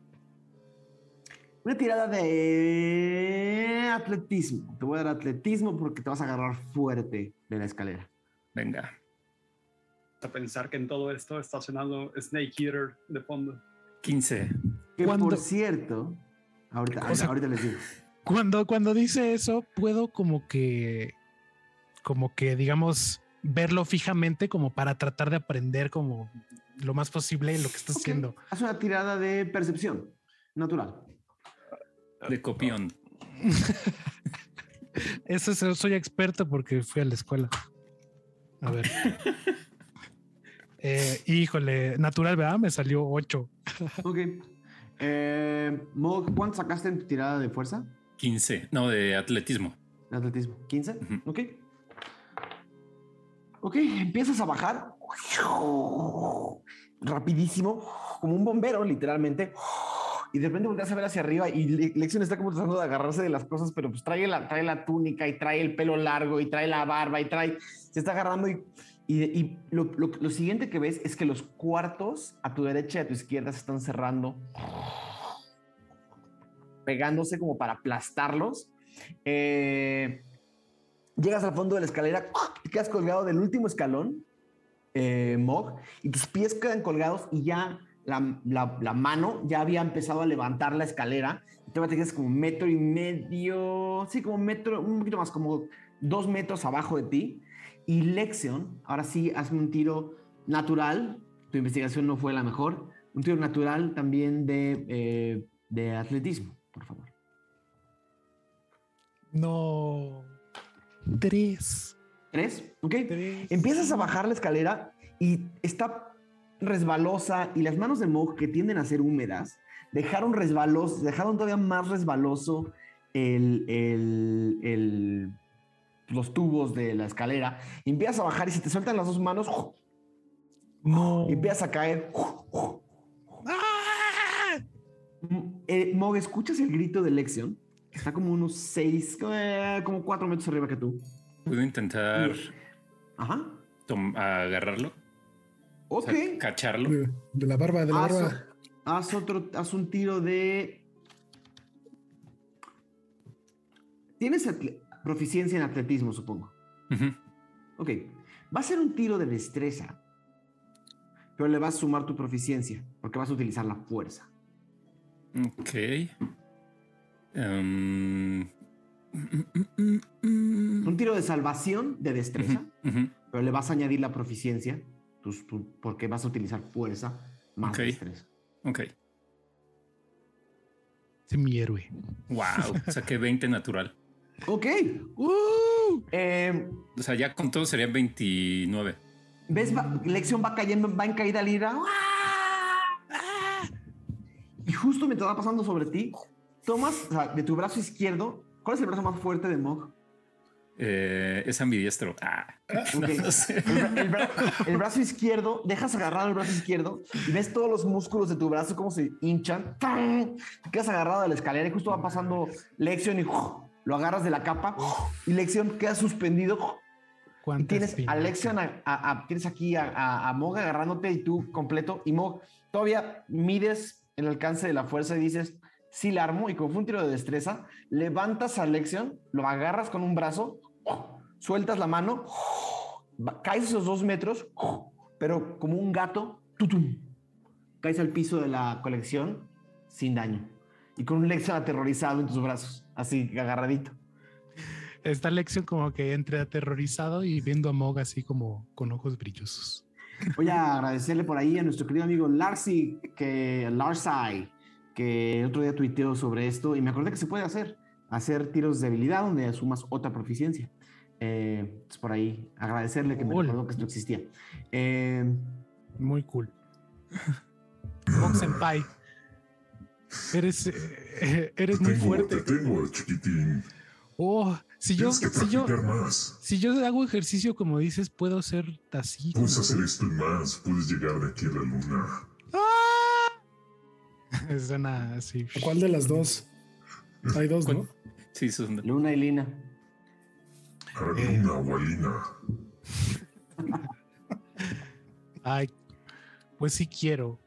Una tirada de atletismo. Te voy a dar atletismo porque te vas a agarrar fuerte de la escalera. Venga. A pensar que en todo esto está sonando Snake Eater de fondo. 15. Que ¿Cuándo? por cierto, ahorita, O sea- ahorita les digo. Cuando, cuando dice eso, puedo como que, como que, digamos, verlo fijamente como para tratar de aprender como lo más posible lo que está Ok, haciendo. Haz una tirada de percepción natural. De copión. (laughs) Eso es- soy experto porque fui a la escuela. A ver. (laughs) Eh, híjole, natural, ¿verdad? Me salió 8. (laughs) Ok. Eh, Mog, ¿cuánto sacaste en tu tirada de fuerza? 15. No, de atletismo. De atletismo. ¿15? Ujú. Ok. Ok, empiezas a bajar. Rapidísimo, como un bombero, literalmente. Y de repente volteas a ver hacia arriba y Le- Lexion está como tratando de agarrarse de las cosas, pero pues trae la, trae la túnica y trae el pelo largo y trae la barba y trae. Se está agarrando y. Y, y lo, lo- lo siguiente que ves es que los cuartos a tu derecha y a tu izquierda se están cerrando, pegándose como para aplastarlos. Eh, llegas al fondo de la escalera, te quedas colgado del último escalón, eh, Mog, y tus pies quedan colgados y ya la, la- la mano ya había empezado a levantar la escalera. Te quedas como metro y medio, sí, como metro, un poquito más, como dos metros abajo de ti. Y Lexion, ahora sí, hazme un tiro natural. Tu investigación no fue la mejor. Un tiro natural también de, eh, de atletismo, por favor. No. Tres. ¿Tres? ¿Ok? Tres. Empiezas a bajar la escalera y está resbalosa y las manos de Mog que tienden a ser húmedas dejaron resbalos, dejaron todavía más resbaloso el, el- el- los tubos de la escalera. Y empiezas a bajar y se te sueltan las dos manos No. y empiezas a caer. ¡Ah! Eh, Mog, ¿escuchas el grito de Lexion? Que Está como unos seis, eh, como cuatro metros arriba que tú. Puedo intentar Ajá. tom- agarrarlo, o Ok. sea, cacharlo. De, de la barba, de la Haz, barba. haz otro, haz un tiro de. Tienes atle- proficiencia en atletismo, supongo. Ujú. Ok. Va a ser un tiro de destreza. Pero le vas a sumar tu proficiencia. Porque vas a utilizar la fuerza. Ok. Em, Un tiro de salvación de destreza. Pero le vas a añadir la proficiencia. tus- tu- porque vas a utilizar fuerza más Ok. destreza. Ok. Es mi héroe. Wow. Saqué 20 natural. Ok. ¡Uh! Eh, O sea, ya con todo sería 29. ¿Ves? Va, Lección va cayendo, va en caída libre. Y justo mientras va pasando sobre ti, tomas o sea, de tu brazo izquierdo. ¿Cuál es el brazo más fuerte de Mog? Eh, es ambidiestro. Ah, (laughs) no, Ok. no sé. El, bra- el bra- el brazo izquierdo, dejas agarrado el brazo izquierdo y ves todos los músculos de tu brazo como se hinchan. ¡Tan! Te quedas agarrado de la escalera y justo va pasando Lexion y ¡uf! Lo agarras de la capa y Lexion queda suspendido. Y ¿Cuántas tienes a? Lexion, a- a- a- tienes aquí a, a, a Mog agarrándote y tú completo. Y Mog, todavía mides el alcance de la fuerza y dices, sí la armo. Y como fue un tiro de destreza, levantas a Lexion, lo agarras con un brazo, sueltas la mano, caes esos dos metros, pero como un gato, tutum, caes al piso de la colección sin daño. Y con un Lexion aterrorizado en tus brazos, así agarradito. Esta lección como que entre aterrorizado y viendo a Mog así como con ojos brillosos. Voy a agradecerle por ahí a nuestro querido amigo Larsi, que Larsai, que el otro día tuiteó sobre esto y me acordé que se puede hacer, hacer tiros de habilidad donde asumas otra proficiencia. Eh, por ahí agradecerle que me recordó que esto existía. Eh, Muy cool. Mog Senpai. Eres, eh, eres Te muy tengo, fuerte. te tengo, chiquitín. Oh, si yo, que si yo, más. si yo hago ejercicio como dices, puedo ser así. Puedes hacer esto y más. Puedes llegar de aquí a la luna. ¡Ah! (laughs) Suena así. ¿Cuál de las dos? Hay dos, ¿no? Sí, es un- Luna y Lina. Eh. luna o a Lina. (laughs) Ay, pues sí quiero,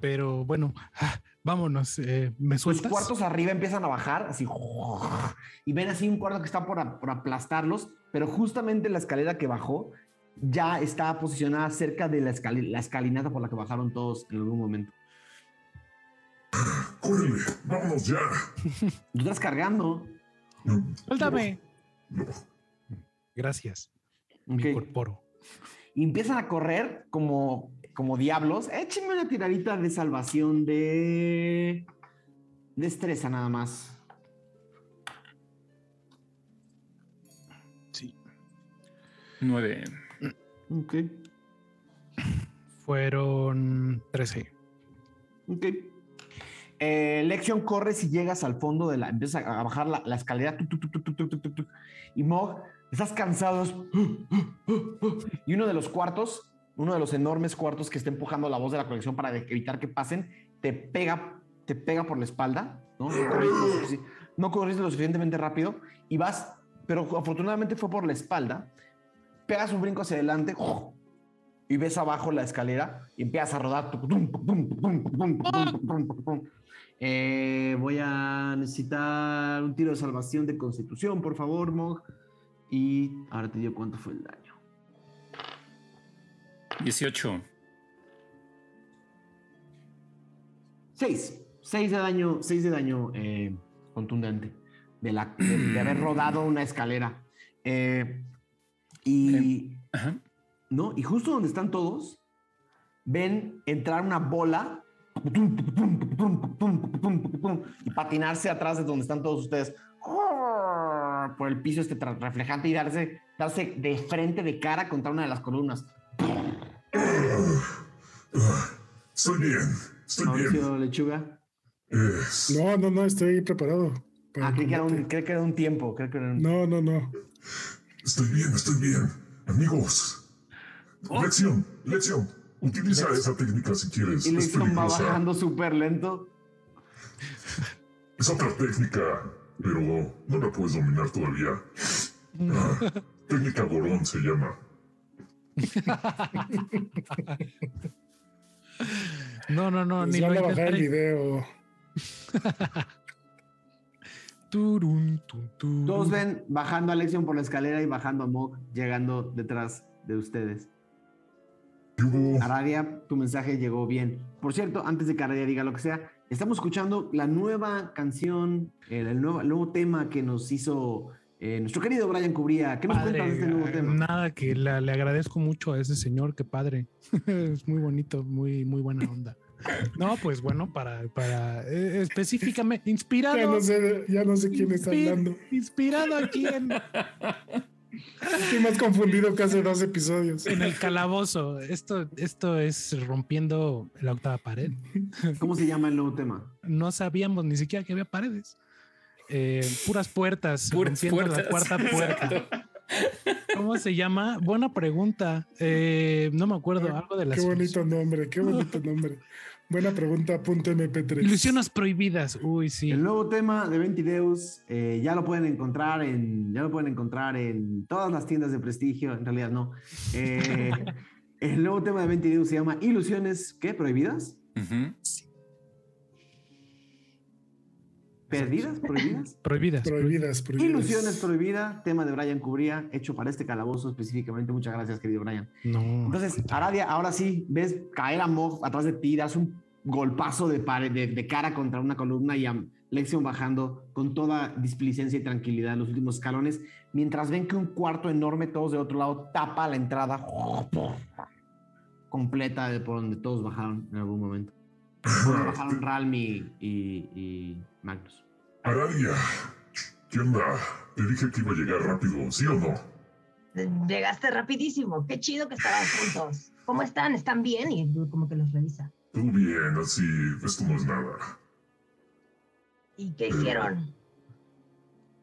pero bueno, ah, vámonos. eh, ¿Me Los sueltas? cuartos arriba empiezan a bajar, así, y ven así un cuarto que está por, por aplastarlos, pero justamente la escalera que bajó ya está posicionada cerca de la, escali- la escalinata por la que bajaron todos en algún momento. ¡Córrele! ¡Vámonos ya! Tú estás cargando. Suéltame. no. Gracias. Me incorporo. Y empiezan a correr como, como diablos, échenme una tiradita de salvación de destreza nada más. Sí. Nueve. Ok. Fueron 13. Ok. Eh, Lexion, corres y llegas al fondo de la. Empiezas a bajar la, escalera. Y Mog, estás cansado. (gasps) Y uno de los cuartos uno de los enormes cuartos que está empujando la voz de la colección para evitar que pasen, te pega, te pega por la espalda. No, no corriste lo suficientemente rápido y vas, pero afortunadamente fue por la espalda. Pegas un brinco hacia adelante y ves abajo la escalera y empiezas a rodar. Eh, voy a necesitar un tiro de salvación de constitución, por favor, Mog. Y ahora te digo cuánto fue el daño. 18. 6. 6 de daño, 6 de daño eh, contundente de, la, de, de haber rodado una escalera. Eh, y, Ajá. ¿no? y justo donde están todos, ven entrar una bola y patinarse atrás de donde están todos ustedes por el piso este reflejante y darse, darse de frente, de cara contra una de las columnas. Estoy bien, estoy bien. Mauricio Lechuga. Es- No, no, no, estoy preparado. para Ah, el creí que, era un, creí que era un tiempo. Creo que era un... No, no, no. Estoy bien, estoy bien. Amigos. Lección, lección. Utiliza esa técnica si quieres. Y Lexion va bajando súper lento. Es otra técnica, pero no la puedes dominar todavía. Ah, técnica Gorón se llama. No, no, no, Les ni lo bajar el video. Turun. Todos ven bajando a Lexion por la escalera y bajando a Mog, llegando detrás de ustedes. Aradia, tu mensaje llegó bien. Por cierto, antes de que Aradia diga lo que sea, estamos escuchando la nueva canción, el, el nuevo, el nuevo tema que nos hizo eh, nuestro querido Brian Cubría. ¿Qué nos Padre, cuentas de este nuevo ah, tema? Nada, que la- le agradezco mucho a ese señor, qué padre. (laughs) es muy bonito, muy, muy buena onda. No, pues bueno, para, para eh, específicamente, inspirado. (laughs) Ya no sé, ya no sé quién está hablando. Inspirado aquí en, Estoy más confundido que hace dos episodios. en el calabozo. Esto, esto es rompiendo la octava pared. ¿Cómo se llama el nuevo tema? No sabíamos ni siquiera que había paredes. Eh, puras puertas, Puras rompiendo la puertas. cuarta (laughs) puerta. Exacto. ¿Cómo se llama? Buena pregunta. Eh, no me acuerdo, algo de las Qué bonito nombre, qué bonito nombre. Buena pregunta, punto MP3. ilusiones prohibidas. Uy, sí. El nuevo tema de Ventideus eh, ya lo pueden encontrar en ya lo pueden encontrar en todas las tiendas de prestigio. En realidad no. Eh, (laughs) el nuevo tema de Ventideus se llama Ilusiones ¿qué? prohibidas, Ujú. Perdidas, (laughs) prohibidas. Prohibidas. Prohibidas, prohibidas. Ilusiones prohibida, tema de Brian Cubría, hecho para este calabozo específicamente. Muchas gracias, querido Brian. No. Entonces, Aradia, ahora sí, ves caer a Mog atrás de ti, das un golpazo de, pared, de, de cara contra una columna y a Lexion bajando con toda displicencia y tranquilidad en los últimos escalones, mientras ven que un cuarto enorme, todos de otro lado, tapa la entrada completa de por donde todos bajaron en algún momento. (laughs) Por donde bajaron Ralm y, y- y Magnus. Aradia. ¿Qué onda? Te dije que iba a llegar rápido, ¿sí o no? Llegaste rapidísimo. Qué chido que estaban juntos. ¿Cómo están? ¿Están bien? Y como que los revisa. Tú bien, así, esto no es nada. ¿Y qué hicieron?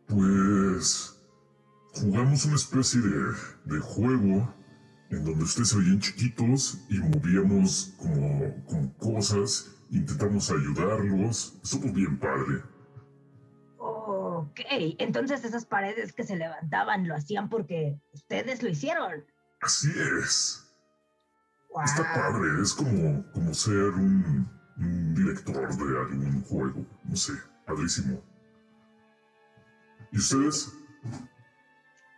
Pues jugamos una especie de, de juego en donde ustedes se veían chiquitos y movíamos como, como cosas, intentamos ayudarlos. Estuvo bien padre. Ok, entonces esas paredes que se levantaban lo hacían porque ustedes lo hicieron. Así es. Wow. Está padre, es como, como ser un, un director de algún juego. No sé, padrísimo. ¿Y ustedes?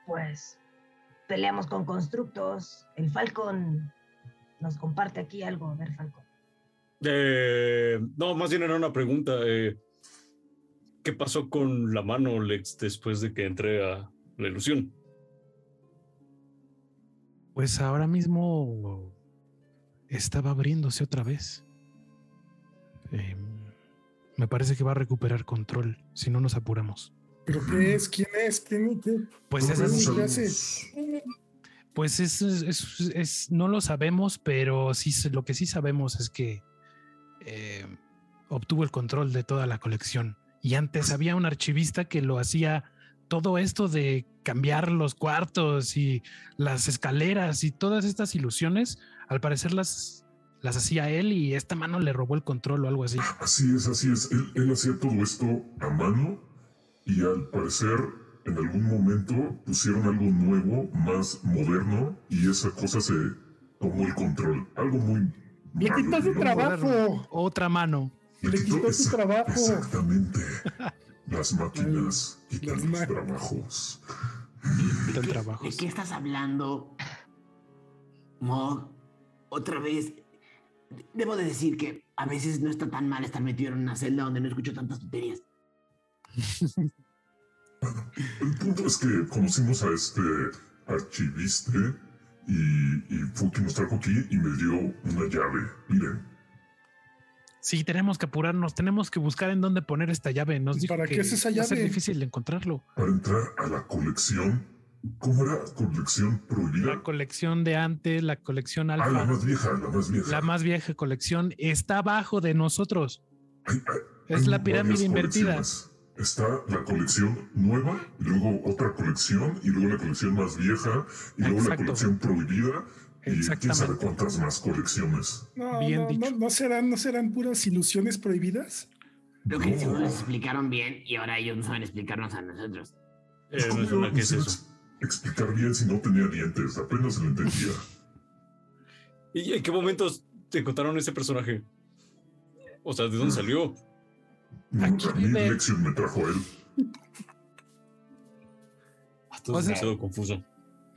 Pues peleamos con constructos. El Falcon nos comparte aquí algo. A ver, Falcon. Eh, no, más bien era una pregunta. eh, ¿Qué pasó con la mano, Lex, después de que entré a la ilusión? Pues ahora mismo estaba abriéndose otra vez. Eh, me parece que va a recuperar control si no nos apuramos. ¿Pero qué es? ¿Quién es? ¿Quién, qué? Pues No es así. Pues es, es- es- es- no lo sabemos, pero sí lo que sí sabemos es que eh, obtuvo el control de toda la colección. Y antes había un archivista que lo hacía todo esto de cambiar los cuartos y las escaleras y todas estas ilusiones, al parecer las, las hacía él y esta mano le robó el control o algo así. Así es, así es. Él, él hacía todo esto a mano y al parecer en algún momento pusieron algo nuevo, más moderno y esa cosa se tomó el control. Algo muy... Le quitó su trabajo. Otra mano. Le quitó su trabajo. Exactamente. Las máquinas quitan los ma- trabajos. ¿De trabajos. qué estás hablando? Mog, otra vez. Debo de decir que a veces no está tan mal estar metido en una celda donde no escucho tantas tonterías. El punto es que conocimos a este archivista y, y fue quien nos trajo aquí y me dio una llave. Miren, Sí, tenemos que apurarnos, tenemos que buscar en dónde poner esta llave. Nos ¿Y dijo para qué que es esa va a ser llave? difícil de encontrarlo. para entrar a la colección, ¿cómo era? ¿Colección prohibida? La colección de antes, la colección Ah, la alfa, más vieja, la más vieja. la más vieja colección está abajo de nosotros. Hay- hay- Es hay la pirámide invertida. Está la colección nueva, y luego otra colección, y luego la colección más vieja, y luego la colección prohibida, y quién sabe cuántas más colecciones. No, Bien no, dicho. no, no serán, no serán puras ilusiones prohibidas. Lo que No. explicaron bien y ahora ellos no saben explicarnos a nosotros. Eh, ¿Cómo que a es eso. ex- Explicar bien si no tenía dientes, apenas se lo entendía. (laughs) ¿Y en qué momentos te encontraron ese personaje? O sea, ¿de dónde salió? Aquí a mí vive. Lexion me trajo a él. Todo O es demasiado confuso.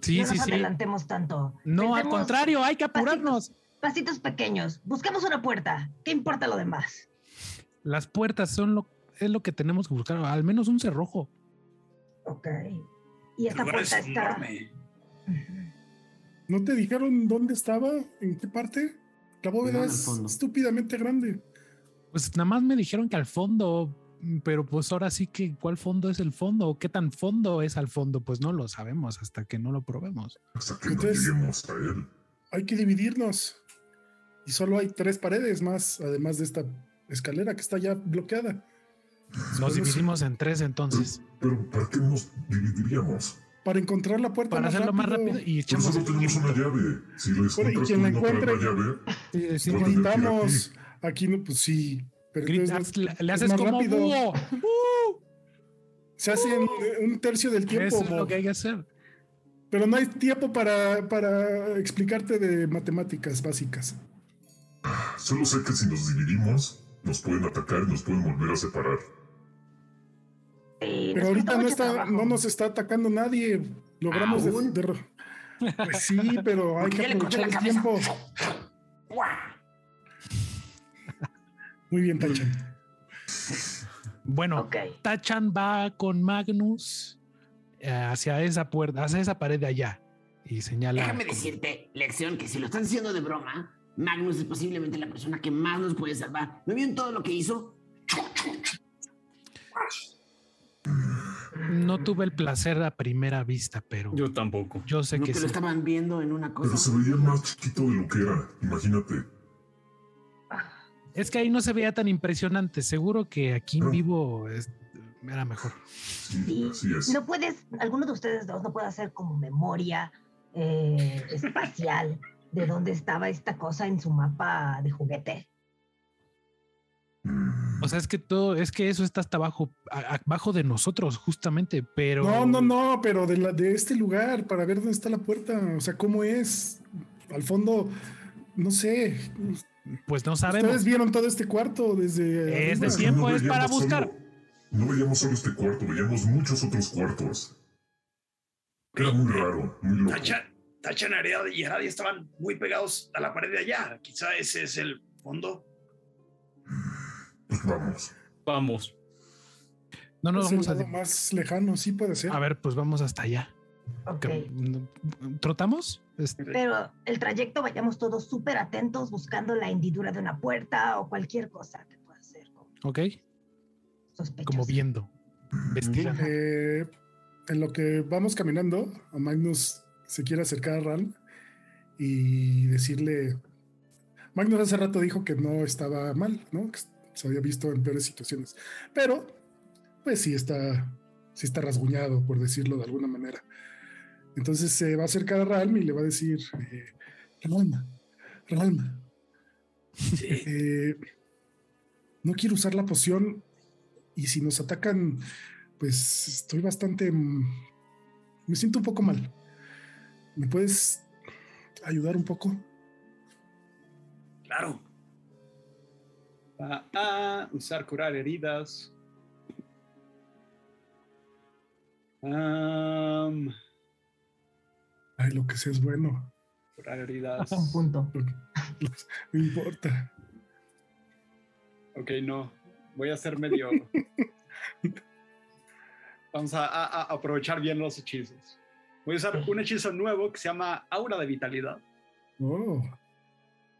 Sí, no sí, nos sí. adelantemos tanto. No, al contrario, hay que apurarnos. Pasitos pequeños. Busquemos una puerta. ¿Qué importa lo demás? Las puertas son lo, es lo que tenemos que buscar, al menos un cerrojo. Ok. Y esta El lugar es puerta está. ¿No te dijeron dónde estaba? ¿En qué parte? La bóveda No, es estúpidamente grande. Pues nada más me dijeron que al fondo, pero pues ahora sí que cuál fondo es el fondo o qué tan fondo es al fondo, pues no lo sabemos hasta que no lo probemos. Hasta que no Entonces- lleguemos a él. Hay que dividirnos. Y solo hay tres paredes más, además de esta escalera que está ya bloqueada. Nos dividimos en tres entonces Pero ¿para qué nos dividiríamos? Para encontrar la puerta para hacerlo más rápido y Por echamos tenemos una llave. Si y quien la no encuentre- la llave, y decimos. Aquí no, pues sí. Pero le, le es haces como rápido. búho. ¡Uh! (laughs) se hace en un tercio del tiempo. Eso es lo que hay que hacer. Pero no hay tiempo para, para explicarte de matemáticas básicas. solo sé que si nos dividimos, nos pueden atacar y nos pueden volver a separar. Sí, Pero ahorita no, está, trabajo. no nos está atacando nadie. Logramos de- Pues sí, pero hay que aprovechar el tiempo. (laughs) Muy bien, Tachan. (laughs) Bueno. Tachan va con Magnus eh, hacia esa puerta, hacia esa pared de allá y señala. Déjame decirte, Lección, que si lo están haciendo de broma, Magnus es posiblemente la persona que más nos puede salvar. ¿No vieron todo lo que hizo? No tuve el placer a primera vista, pero Yo tampoco. yo sé ¿No que que sí. lo estaban viendo en una Pero se cosa? veía más chiquito de lo que era. Imagínate. Es que ahí no se veía tan impresionante. Seguro que aquí en Ah. vivo es- era mejor. Sí, Sí. así es. No puedes, alguno de ustedes dos no puede hacer como memoria eh, espacial de dónde estaba esta cosa en su mapa de juguete. Mm, O sea, es que todo, es que eso está hasta abajo, abajo de nosotros, justamente, pero. No, no, no, pero de, la, de este lugar, para ver dónde está la puerta. O sea, cómo es. Al fondo, no sé. Pues no sabemos. Ustedes vieron todo este cuarto desde. Es de tiempo, no es para buscar. solo- no veíamos solo este cuarto, veíamos muchos otros cuartos. Era muy raro, muy loco. Tachan, Tachan Arad- y Aradia estaban muy pegados a la pared de allá. Quizá ese es el fondo. Pues vamos. Vamos. No nos Es el vamos a. más lejano, sí puede ser. A ver, pues vamos hasta allá. Ok. Que- ¿Trotamos? Este, Pero el trayecto vayamos todos súper atentos buscando la hendidura de una puerta o cualquier cosa que pueda ser como ok, sospechosa. como viendo. Investigando. Eh, en lo que vamos caminando, a Magnus se quiere acercar a Ran y decirle. Magnus hace rato dijo que no estaba mal, ¿no? Que se había visto en peores situaciones. Pero, pues sí está, sí está rasguñado, por decirlo de alguna manera. Entonces se va a acercar a Ralm y le va a decir, eh, Ralma, Ralma, eh, no quiero usar la poción y si nos atacan, pues estoy bastante... mm, Me siento un poco mal. ¿Me puedes ayudar un poco? Claro. Va a usar curar heridas. Am, Ay, lo que sea es bueno. Hasta un punto. No importa. Ok, no. Voy a ser medio. (laughs) Vamos a, a- a aprovechar bien los hechizos. Voy a usar un hechizo nuevo que se llama Aura de Vitalidad. Oh,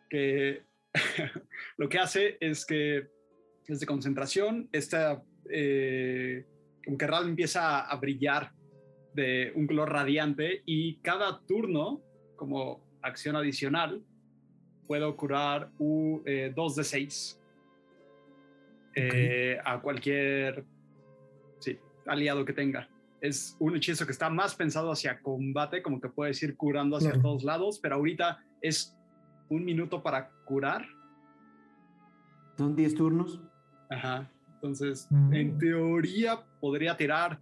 que (laughs) lo que hace es que desde concentración, esta, eh, como que Ral empieza a brillar de un color radiante y cada turno, como acción adicional, puedo curar un 2 de 6 a cualquier sí, aliado que tenga. Es un hechizo que está más pensado hacia combate, como que puedes ir curando hacia Claro. todos lados, pero ahorita es un minuto para curar. Son 10 turnos. Ajá. Entonces, Mm. en teoría, podría tirar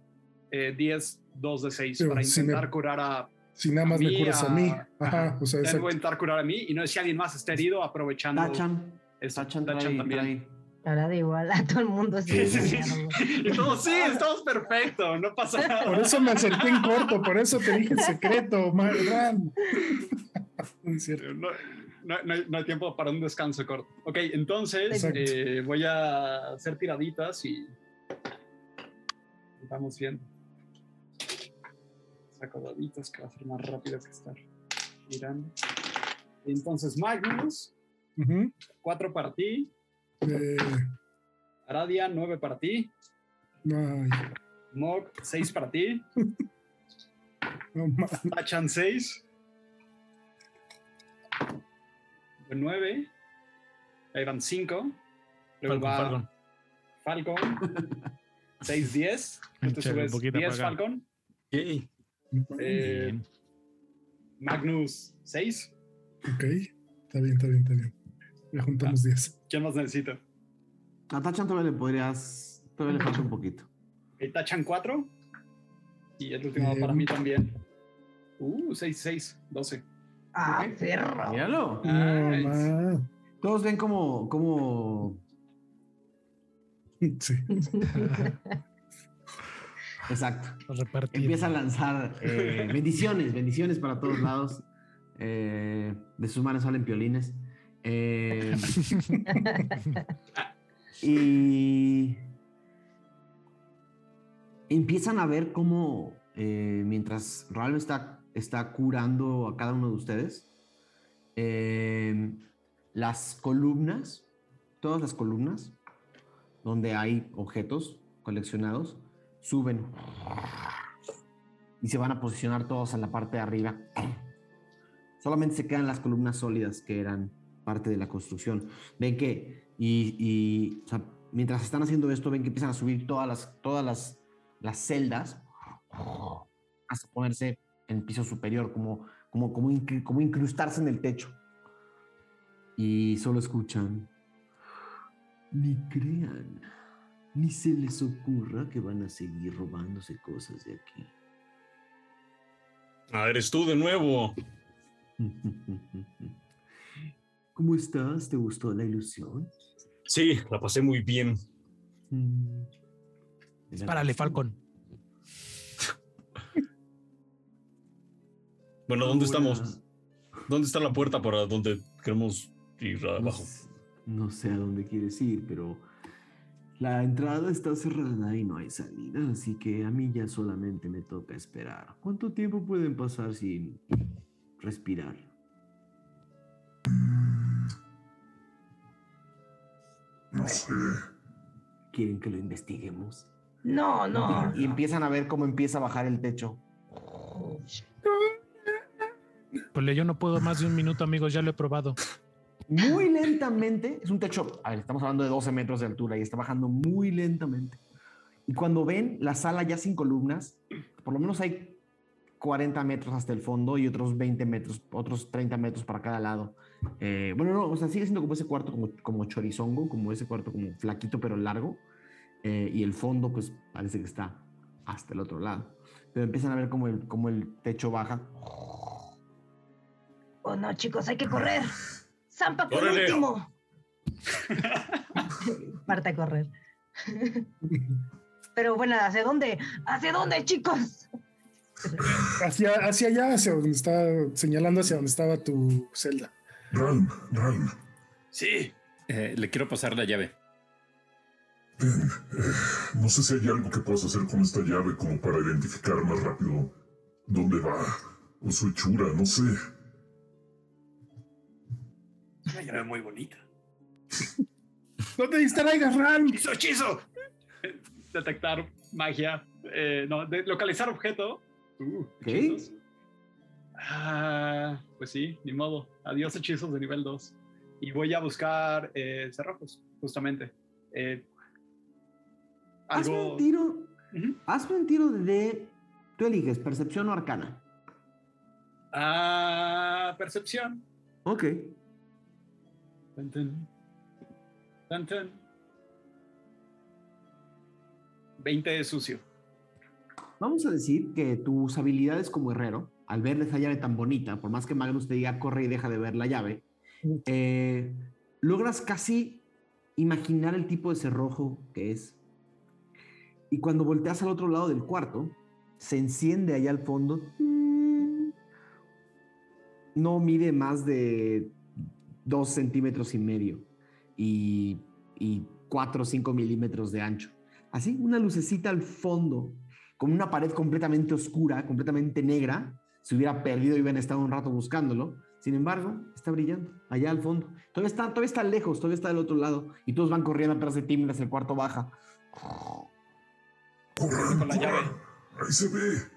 eh, 10, 2 de 6 Pero para si me- intentar curar a. si nada más me mí, curas a, a- mí. ajá. O sea, Tengo exacto. que intentar curar a mí y no es si alguien más está herido, aprovechando. Tachan. eso. Tachan, Tachan trae- también. trae- Ahora da igual a todo el mundo. (laughs) Sí, sí, sí. Y todos, (laughs) sí, estamos perfecto, no pasa nada. Por eso me acerqué en corto, por eso te dije el (laughs) secreto, Ma- Ram. No. No, no- no hay, no hay tiempo para un descanso corto. Ok, entonces eh, voy a hacer tiraditas y vamos viendo. Saco daditos que va a ser más rápido que estar mirando. Entonces, Magnus, Ujú. 4 para ti. Eh, Aradia, 9 para ti. ay, Mog, 6 para ti. (laughs) no Tachan 6. 9. Ahí van 5. Luego Falcon, va Falcon. Falcon. 6, 10. Tú te Échale un subes poquito 10 para acá. Falcon. Yay. Eh. Magnus 6. Ok, está bien, está bien, está bien. Ya juntamos 10. ¿Quién más necesita? A Tachan todavía le podrías. Todavía le falta un poquito. Eh, Tachan 4. Y el último Bien. para mí también. Uh, 6, 6, 12. Ah, perro. Míralo. Nice. Todos ven como, como. (laughs) Sí. (laughs) Exacto. (laughs) Empieza a lanzar eh, bendiciones, bendiciones para todos lados. Eh, de sus manos salen piolines. Eh, (laughs) y empiezan a ver cómo, mientras Ralph está, está curando a cada uno de ustedes, las columnas, todas las columnas, donde hay objetos coleccionados, suben y se van a posicionar todos en la parte de arriba. Solamente se quedan las columnas sólidas que eran parte de la construcción. Ven que, y, mientras están haciendo esto, ven que empiezan a subir todas las, todas las, las celdas hasta ponerse en piso superior, como, como, como, como incrustarse en el techo. Y solo escuchan. Ni crean, ni se les ocurra que van a seguir robándose cosas de aquí. Ah, eres tú de nuevo. (laughs) ¿Cómo estás? ¿Te gustó la ilusión? Sí, la pasé muy bien. Mm. Párale, Falcon. (laughs) Bueno, ¿dónde Ahora, estamos? ¿Dónde está la puerta para donde queremos ir No, abajo? s- no sé a dónde quieres ir, pero la entrada está cerrada y no hay salida, así que a mí ya solamente me toca esperar. ¿Cuánto tiempo pueden pasar sin respirar? No sé. ¿Quieren que lo investiguemos? No, no. Y empiezan a ver cómo empieza a bajar el techo. Pues yo no puedo más de un minuto, amigos, ya lo he probado. Muy lentamente, es un techo, a ver, estamos hablando de 12 metros de altura y está bajando muy lentamente. Y cuando ven la sala ya sin columnas, por lo menos hay 40 metros hasta el fondo y otros 20 metros, otros 30 metros para cada lado. Eh, bueno, no, o sea, sigue siendo como ese cuarto como, como chorizongo, como ese cuarto como flaquito pero largo. Eh, y el fondo, pues parece que está hasta el otro lado. Pero empiezan a ver como el, como el techo baja. Oh no, chicos, hay que correr. (laughs) Zampa por último. (laughs) Parte a correr. (laughs) Pero bueno, ¿hacia dónde? ¿Hacia dónde, chicos? Hacia, hacia allá, hacia donde está, señalando hacia donde estaba tu celda. Ralm, Ralm, Sí. Eh, le quiero pasar la llave. eh, no sé si hay algo que puedas hacer con esta llave como para identificar más rápido dónde va o su hechura, no sé. Una llave muy bonita. (laughs) No te distraigas, Ram. ¡Hechizo, hechizo! Detectar magia. eh, no, de- localizar objeto. Uh, ¿Qué? hechizos. Ah, pues sí, ni modo. Adiós hechizos de nivel 2. Y voy a buscar eh, cerrojos, justamente. Eh, Hazme un tiro, hazme un tiro de, tú eliges, percepción o arcana. Ah, percepción. Ok. Tan, tan. Tan, tan. 20 de sucio. Vamos a decir que tus habilidades como herrero, al ver esa llave tan bonita, por más que Magnus te diga corre y deja de ver la llave, eh, logras casi imaginar el tipo de cerrojo que es. Y cuando volteas al otro lado del cuarto, se enciende allá al fondo. No mide más de dos centímetros y medio y, y cuatro o cinco milímetros de ancho. Así, una lucecita al fondo, con una pared completamente oscura, completamente negra. Se hubiera perdido y hubieran estado un rato buscándolo. Sin embargo, está brillando allá al fondo. Todavía está, todavía está lejos, todavía está del otro lado. Y todos van corriendo atrás de ti mientras el cuarto baja. ¡Corran, Con la llave. corran! Ahí se ve.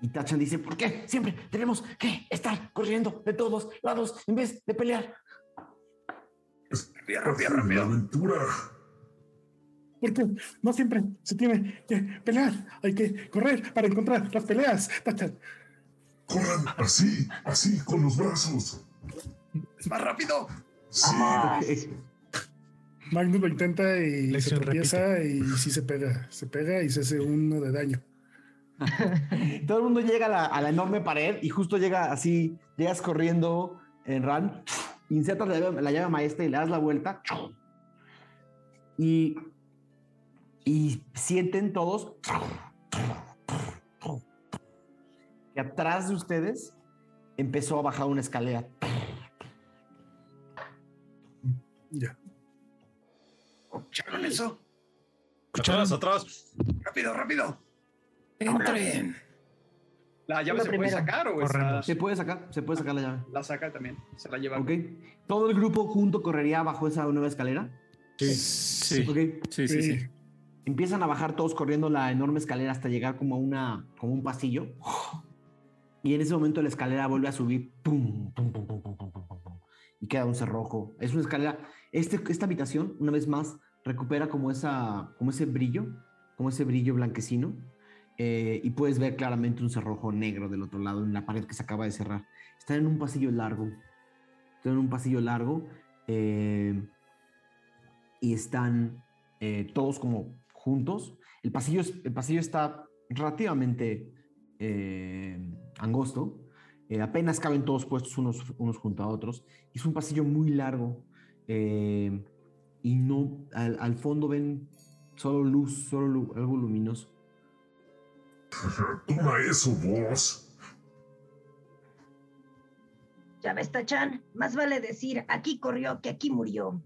Y Tachan dice, ¿por qué? Siempre tenemos que estar corriendo de todos lados en vez de pelear. Es Rápido, rápido, aventura. Porque no siempre se tiene que pelear. Hay que correr para encontrar las peleas. Tachan. Corran así, así, con los brazos. ¡Es más rápido! Sí, Magnus lo intenta y se tropieza y sí se pega. Se pega y se hace uno de daño. (laughs) Todo el mundo llega a la, a la enorme pared y justo llega así, llegas corriendo en run, insertas la llave, la llave maestra y le das la vuelta. Y, y sienten todos que atrás de ustedes empezó a bajar una escalera. Ya. ¿Escucharon eso? Atrás, atrás. ¡Rápido, rápido! Entren. ¿La llave se puede sacar o está... Se puede sacar, se puede sacar la llave. La saca también, se la lleva. Ok. ¿Todo el grupo junto correría bajo esa nueva escalera? Sí. Sí. Okay. Sí, sí, sí, Empiezan a bajar todos corriendo la enorme escalera hasta llegar como a una, como un pasillo. Y en ese momento la escalera vuelve a subir. ¡Pum, pum, pum, pum, pum, pum, pum, y queda un cerrojo. Es una escalera. Este, esta habitación, una vez más, recupera como, esa, como ese brillo, como ese brillo blanquecino eh, y puedes ver claramente un cerrojo negro del otro lado en la pared que se acaba de cerrar. Están en un pasillo largo. Están en un pasillo largo. eh, y están eh, todos como juntos. El pasillo, el pasillo está relativamente eh, angosto. eh, apenas caben todos puestos unos, unos junto a otros. Es un pasillo muy largo. eh, y no, al, al fondo ven solo luz, solo algo luminoso. Toma eso, vos. Ya ves, Tachan, más vale decir aquí corrió que aquí murió.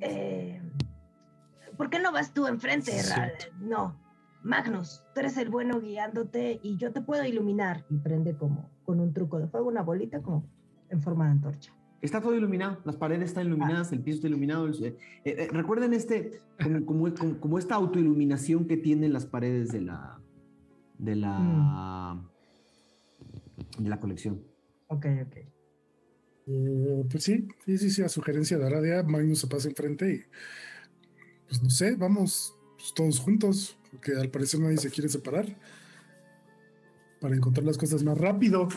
Eh, ¿Por qué no vas tú enfrente, Ra-. No, Magnus, tú eres el bueno guiándote y yo te puedo iluminar. Y prende como con un truco de fuego una bolita como en forma de antorcha. Está todo iluminado, las paredes están iluminadas, el piso está iluminado. el- eh, eh, recuerden este, como, como, como- como esta autoiluminación que tienen las paredes de la, de la, de la colección. Ok, ok. Eh, pues sí, sí, sí, sí, a sugerencia de Aradia, Magnus se pasa enfrente y pues no sé, vamos pues, todos juntos, porque al parecer nadie se quiere separar para encontrar las cosas más rápido.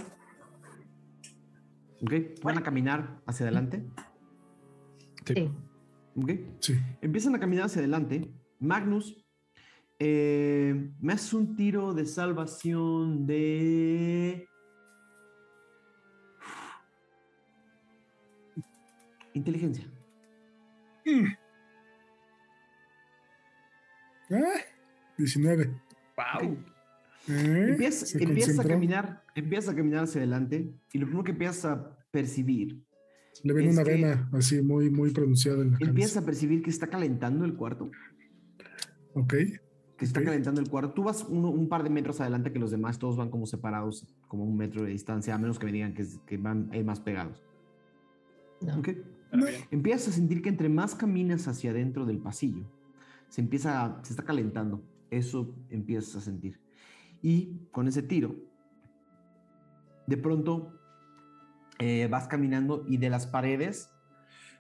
¿Ok? Van a caminar hacia adelante. Sí. ¿Ok? Sí. Empiezan a caminar hacia adelante. Magnus, eh, me haces un tiro de salvación de. Inteligencia. Ah, 19. Wow. Eh, Empieza, empieza a caminar, empieza a caminar hacia adelante y lo primero que empiezas a percibir, Le ven una vena así muy, muy pronunciada en la empieza cabeza. a percibir que está calentando el cuarto, Ok. Que está calentando el cuarto. Tú vas uno- un par de metros adelante que los demás, todos van como separados, como un metro de distancia, a menos que me digan que, que van ir más pegados. No. ¿Ok? Está bien. Empiezas a sentir que entre más caminas hacia adentro del pasillo, se empieza, a- se está calentando. Eso empiezas a sentir. Y con ese tiro, de pronto eh, vas caminando y de las paredes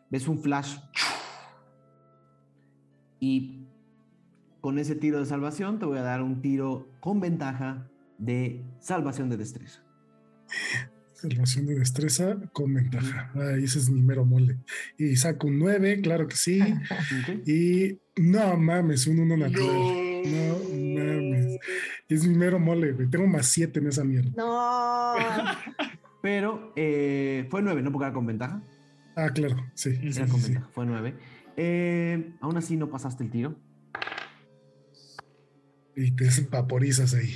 ves un flash. Y con ese tiro de salvación te voy a dar un tiro con ventaja de salvación de destreza. Salvación de destreza con ventaja. Ah, ese es mi mero mole. Y saco un 9, claro que sí. (laughs) Y no mames, un 1 natural. No mames. Es mi mero mole, güey. Tengo más 7 en esa mierda. No. (laughs) Pero eh, fue 9, ¿no? Porque era con ventaja. Ah, claro, sí. Era sí, con sí. ventaja, fue 9. aún así no pasaste el tiro. Y te vaporizas ahí.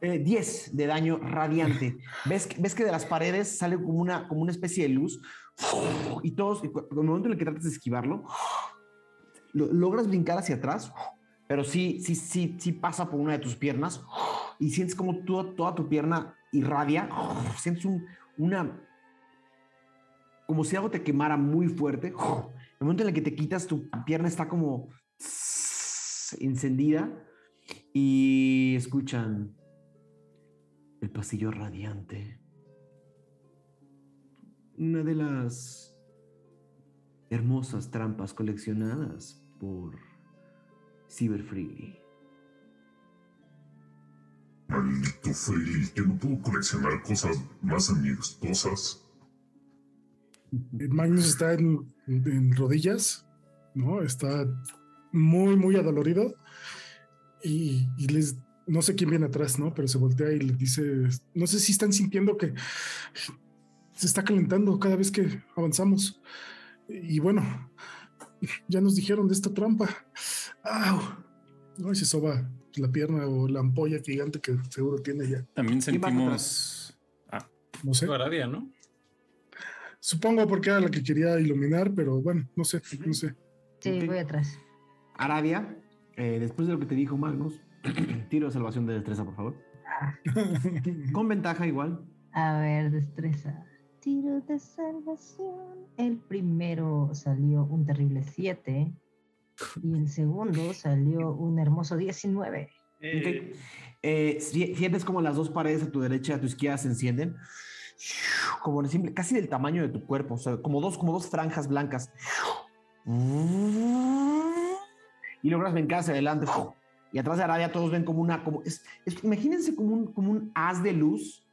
Eh, 10 de daño radiante. ¿Ves, ves que de las paredes sale como una, como una especie de luz y todos, en el momento en el que tratas de esquivarlo, lo- logras brincar hacia atrás, pero sí, sí, sí, sí pasa por una de tus piernas y sientes como toda, toda tu pierna irradia, sientes un- una, como si algo te quemara muy fuerte. El momento en el que te quitas, tu pierna está como encendida y escuchan el pasillo radiante. Una de las hermosas trampas coleccionadas por Cyber Freely. Maldito Freely, que no puedo coleccionar cosas más amigostosas. Eh, Magnus está en, en rodillas, ¿no? Está muy, muy adolorido. Y, y les, no sé quién viene atrás, ¿no? Pero se voltea y le dice, no sé si están sintiendo que se está calentando cada vez que avanzamos. Y bueno, ya nos dijeron de esta trampa. ¡Au! No, y se soba la pierna o la ampolla gigante que seguro tiene ya. También ¿Quién va sentimos. Ah, No sé. Aradia, ¿no? Supongo porque era la que quería iluminar, pero bueno, no sé, no sé. Sí, voy atrás. Arabia, eh, después de lo que te dijo Magnus, (clears throat) tiro de salvación de destreza, por favor. (laughs) Con ventaja igual. A ver, destreza. Tiro de salvación. El primero salió un terrible 7. Y el segundo (laughs) salió un hermoso 19. Eh, Ok. Eh, si- sientes como las dos paredes a tu derecha y a tu izquierda se encienden. Como simple- casi del tamaño de tu cuerpo. O sea, como dos, como dos franjas blancas. Y logras brincar hacia adelante. Y atrás de Arabia todos ven como una. Como, es, es- imagínense como un, como un haz de luz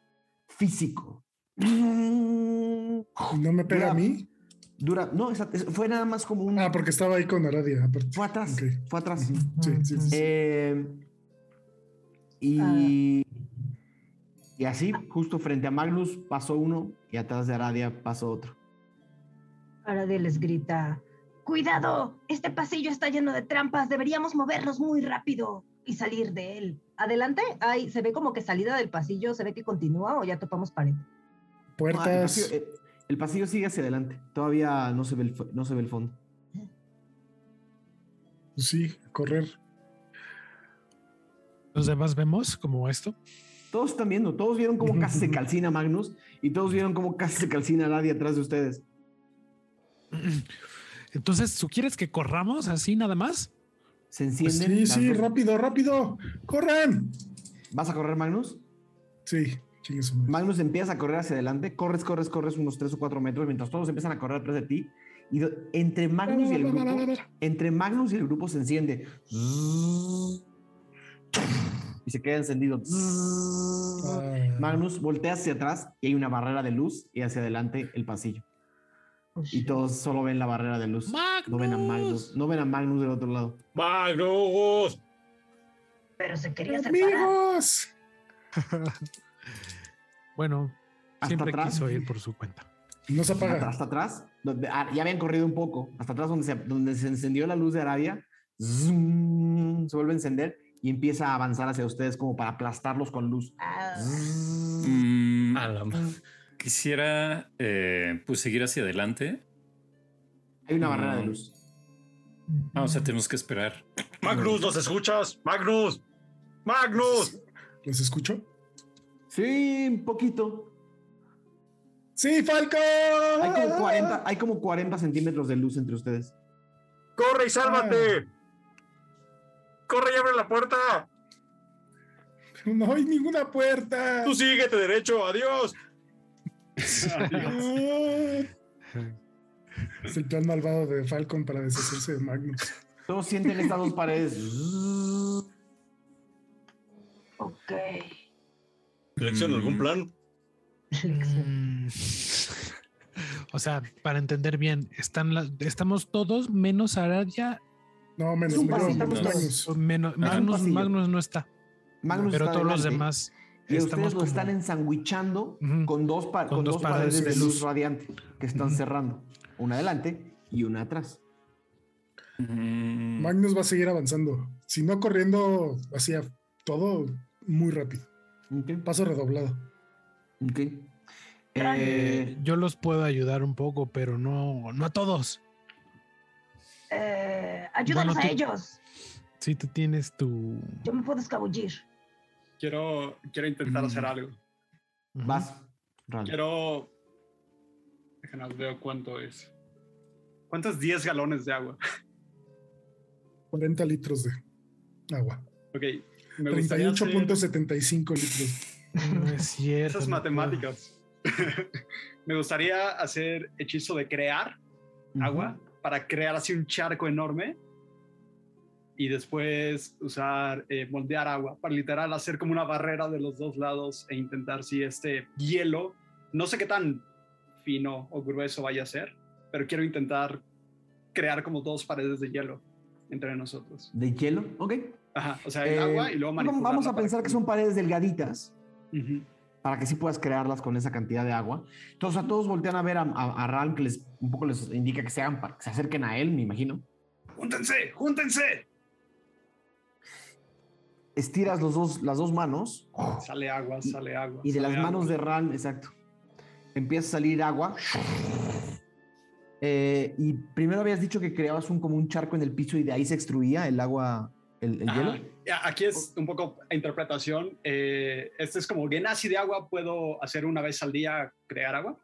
físico. ¿No me pega a mí? Dura. No, fue nada más como un. Ah, porque estaba ahí con Aradia, aparte. Fue atrás. Fue atrás. Sí, sí, sí, sí. Eh, y, y así, justo frente a Magnus pasó uno y atrás de Aradia pasó otro. De les grita: ¡Cuidado! Este pasillo está lleno de trampas. Deberíamos movernos muy rápido y salir de él. Adelante, ay, se ve como que salida del pasillo, se ve que continúa o ya topamos pared. El, Puertas. pasillo, eh, el pasillo sigue hacia adelante. Todavía no se ve el, no se ve el fondo. Sí, correr. Los demás vemos como esto. Todos están viendo, todos vieron cómo casi se (laughs) calcina Magnus y todos vieron cómo casi se calcina Aradia atrás de ustedes. (laughs) Entonces, ¿tú quieres que corramos así nada más? Se Pues encienden. sí, las sí, dos- rápido, rápido. ¡Corran! ¿Vas a correr, Magnus? Sí, Chingue su madre. Magnus empieza a correr hacia adelante, corres, corres, corres unos 3 o 4 metros, mientras todos empiezan a correr atrás de ti. Y entre Magnus y el grupo, entre Magnus y el grupo se enciende. Y se queda encendido. Magnus voltea hacia atrás y hay una barrera de luz y hacia adelante el pasillo. Oh, Y todos solo ven la barrera de luz. No ven a Magnus, no ven a Magnus del otro lado. ¡Magnus! Pero se quería separar. ¡Amigos! (laughs) Bueno, Hasta siempre atrás. quiso ir por su cuenta. No se Hasta, apaga. hasta atrás, donde, ah, ya habían corrido un poco, hasta atrás donde se, donde se encendió la luz de Arabia, zoom, se vuelve a encender y empieza a avanzar hacia ustedes como para aplastarlos con luz. Ah, Mm, A la ma- quisiera eh, pues seguir hacia adelante. Hay una Mm. barrera de luz. Ah, o sea, tenemos que esperar. Magnus, ¿nos escuchas? Magnus. Magnus. ¿Los escucho? Sí, un poquito. ¡Sí, Falco! Hay como 40, hay como 40 centímetros de luz entre ustedes. Corre y sálvate. Corre y abre la puerta. No hay ninguna puerta. Tú síguete derecho. Adiós. Es el plan malvado de Falcon para deshacerse de Magnus. Todos sienten estas dos paredes. ok. ¿Selecciona algún Mm. plan? Mm. (laughs) O sea, para entender bien, están estamos todos menos Arabia, No, menos menos pasillo, menos menos- Magnus. menos Magnus. Magnus no está, Magnus pero está todos los demás Y estamos ustedes lo como- están ensandwichando Ujú. con dos, pa- Con con dos dos paredes, de luz. luz. radiante que están cerrando. Una adelante y una atrás. Mm, Magnus va a seguir avanzando. Si no corriendo, hacía todo muy rápido. Ok. Paso redoblado. ok. Eh, Eh, yo los puedo ayudar un poco, pero no, no a todos. Eh, ayúdanos Bueno, a tú- ellos. Si tú tienes tu... Yo me puedo escabullir. Quiero, quiero intentar Mm. hacer algo. Ujú. vas. Ral. Quiero. Déjenos veo cuánto es. ¿Cuántos 10 galones de agua? (laughs) 40 litros de agua. Ok. Me gustaría hacer 38.75 litros. No es (laughs) cierto. esas no matemáticas. (laughs) me gustaría hacer hechizo de crear agua para crear así un charco enorme y después usar eh, moldear agua para literal hacer como una barrera de los dos lados e intentar si este hielo no sé qué tan fino o grueso vaya a ser pero quiero intentar crear como dos paredes de hielo entre nosotros ¿De hielo? Ok. ajá o sea el Eh, agua y luego vamos- a pensar que son paredes delgaditas para que sí puedas crearlas con esa cantidad de agua. Entonces a todos voltean a ver a, a, a Ram que les un poco les indica que se hagan para que se acerquen a él, me imagino. júntense júntense Estiras los dos, las dos manos (sighs) sale agua sale agua y de las manos agua. de Ram, exacto, empieza a salir agua. Eh, y primero habías dicho que creabas un como un charco en el piso y de ahí se extruía el agua, el, hielo. Aquí es un poco interpretación. Eh, este es como Genasi de agua, puedo hacer una vez al día crear agua.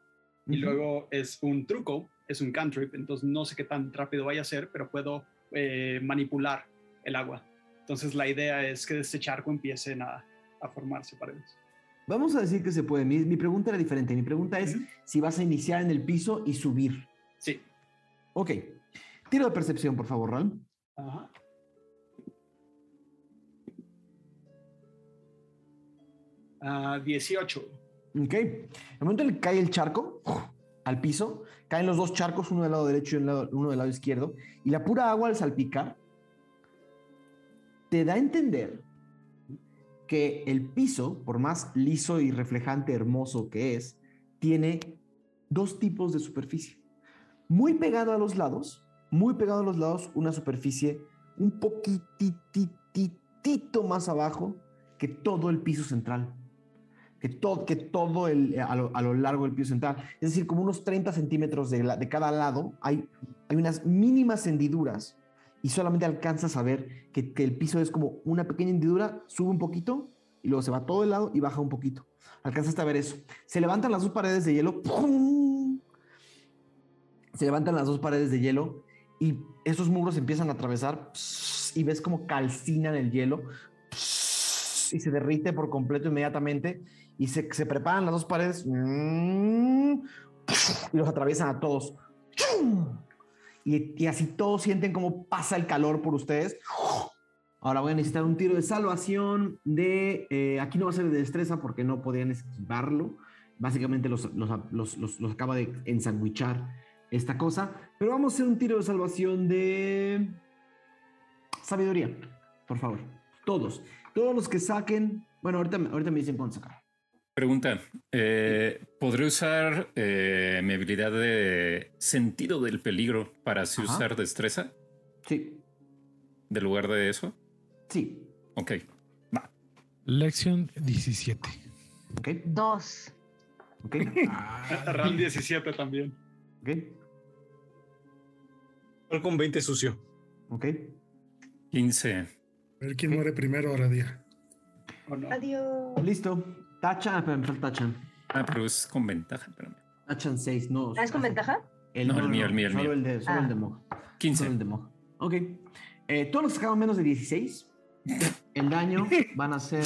Y luego es un truco, es un cantrip, entonces no sé qué tan rápido vaya a ser, pero puedo eh, manipular el agua. Entonces la idea es que de este charco empiecen a, a formarse paredes. Vamos a decir que se puede. Mi, mi pregunta era diferente. Mi pregunta es si vas a iniciar en el piso y subir. Sí. Ok. Tiro de percepción, por favor, Ram. Ajá. Ah, 18. Ok. El momento en el que cae el charco al piso, caen los dos charcos, uno del lado derecho y uno del lado izquierdo, y la pura agua al salpicar te da a entender que el piso, por más liso y reflejante, hermoso que es, tiene dos tipos de superficie. Muy pegado a los lados, muy pegado a los lados, una superficie un poquititito más abajo que todo el piso central que todo, que todo el, a, lo, largo del piso central. Es decir, como unos 30 centímetros de, cada lado, hay unas mínimas hendiduras y solamente alcanzas a ver que, el piso es como una pequeña hendidura, sube un poquito y luego se va todo el lado y baja un poquito. Alcanzaste a ver eso. Se levantan las dos paredes de hielo. Se levantan las dos paredes de hielo y esos muros empiezan a atravesar y ves como calcinan el hielo y se derrite por completo inmediatamente y se, se preparan las dos paredes mm, y los atraviesan a todos. Y, así todos sienten cómo pasa el calor por ustedes. Ahora voy a necesitar un tiro de salvación de... eh, aquí no va a ser de destreza porque no podían esquivarlo. Básicamente los, los, los- los- acaba de ensanguichar esta cosa. Pero vamos a hacer un tiro de salvación de... Sabiduría, por favor. Todos. Todos los que saquen... Bueno, ahorita, ahorita me dicen cuánto sacar. Pregunta, eh, ¿podré usar eh, mi habilidad de sentido del peligro para así Ajá. usar destreza Sí, de lugar de eso? sí. Ok. Lección 17. Ok, Dos. ok, (laughs) Ram 17 también. ok, Fue con 20 sucio. ok. 15. A ver quién muere primero ahora día. Adiós. Listo. Tachan, espera, me falta Tachan. Ah, pero es con ventaja. Espérame. Tachan 6, no. ¿Ah, ¿Es con ventaja? No, el mío, el mío, el solo mío. El de, solo Ah. el de Mog. Solo 15. el de Mog. Ok. Eh, todos los que sacaron menos de 16, el daño van a ser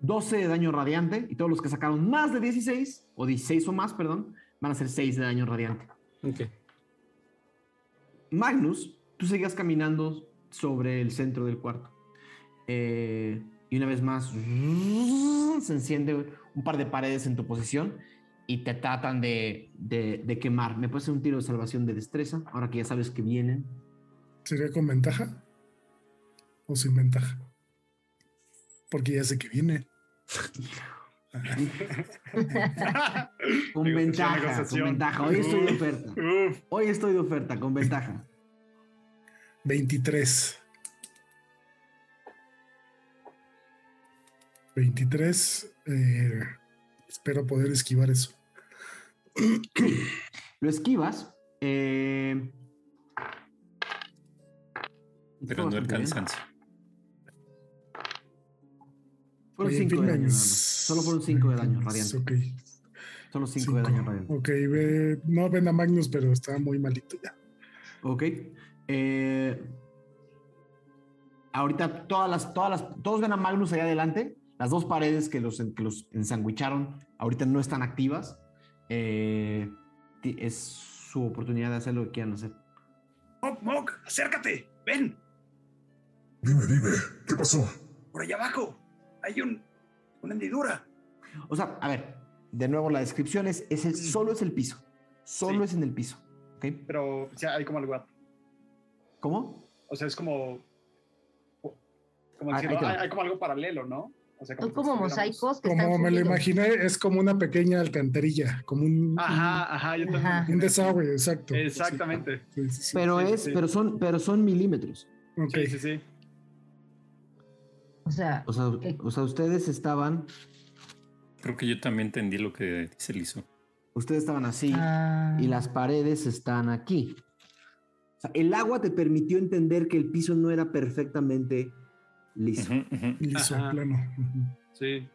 12 de daño radiante. Y todos los que sacaron más de 16, o 16 o más, perdón, van a ser 6 de daño radiante. Ok. Magnus, tú seguías caminando sobre el centro del cuarto. Eh, y una vez más se enciende un par de paredes en tu posición y te tratan de, de- de quemar. ¿Me puedes hacer un tiro de salvación de destreza? Ahora que ya sabes que vienen. ¿Sería con ventaja? ¿O sin ventaja? Porque ya sé que viene. (laughs) Con ventaja, con ventaja. Hoy estoy de oferta. Hoy estoy de oferta, con ventaja. 23. 23. eh, espero poder esquivar eso. (clears throat) Lo esquivas. eh, Pero no cansancio. Fueron Oye, 5 de daño. Solo fueron 5 de daño radiante. Ok. Solo 5 de daño radiante. Ok, ve- no ven a Magnus, pero está muy malito ya. Ok. Eh, ahorita todas las, todas las, todos ven a Magnus allá adelante. Las dos paredes que los, que los ensanguicharon ahorita no están activas. Eh, es su oportunidad de hacer lo que quieran hacer. Mok, Mok, acércate. Ven, Dime, dime, ¿qué pasó? por allá abajo. Hay un, una hendidura. O sea, a ver, de nuevo la descripción es, es el, solo es el piso. Solo Sí. es en el piso. ¿Ok? Pero o sea, hay como lugar. ¿Cómo? O sea, es como. como Ah, decirlo, hay como algo paralelo, ¿no? O sea, Son como mosaicos que están Como me lo imaginé, es como una pequeña alcantarilla, como un, Ajá, ajá, yo también. Ajá. un desagüe, exacto. Exactamente. Sí, sí, sí. Pero sí, es, sí. pero son, pero son milímetros. Ok. Sí, sí, sí. O sea, O sea, o sea, ustedes estaban, Creo que yo también entendí lo que dice Lizo. ustedes estaban así. ah, y las paredes están aquí. O sea, el agua te permitió entender que el piso no era perfectamente liso. Ujú. Liso, Ajá. plano. Sí.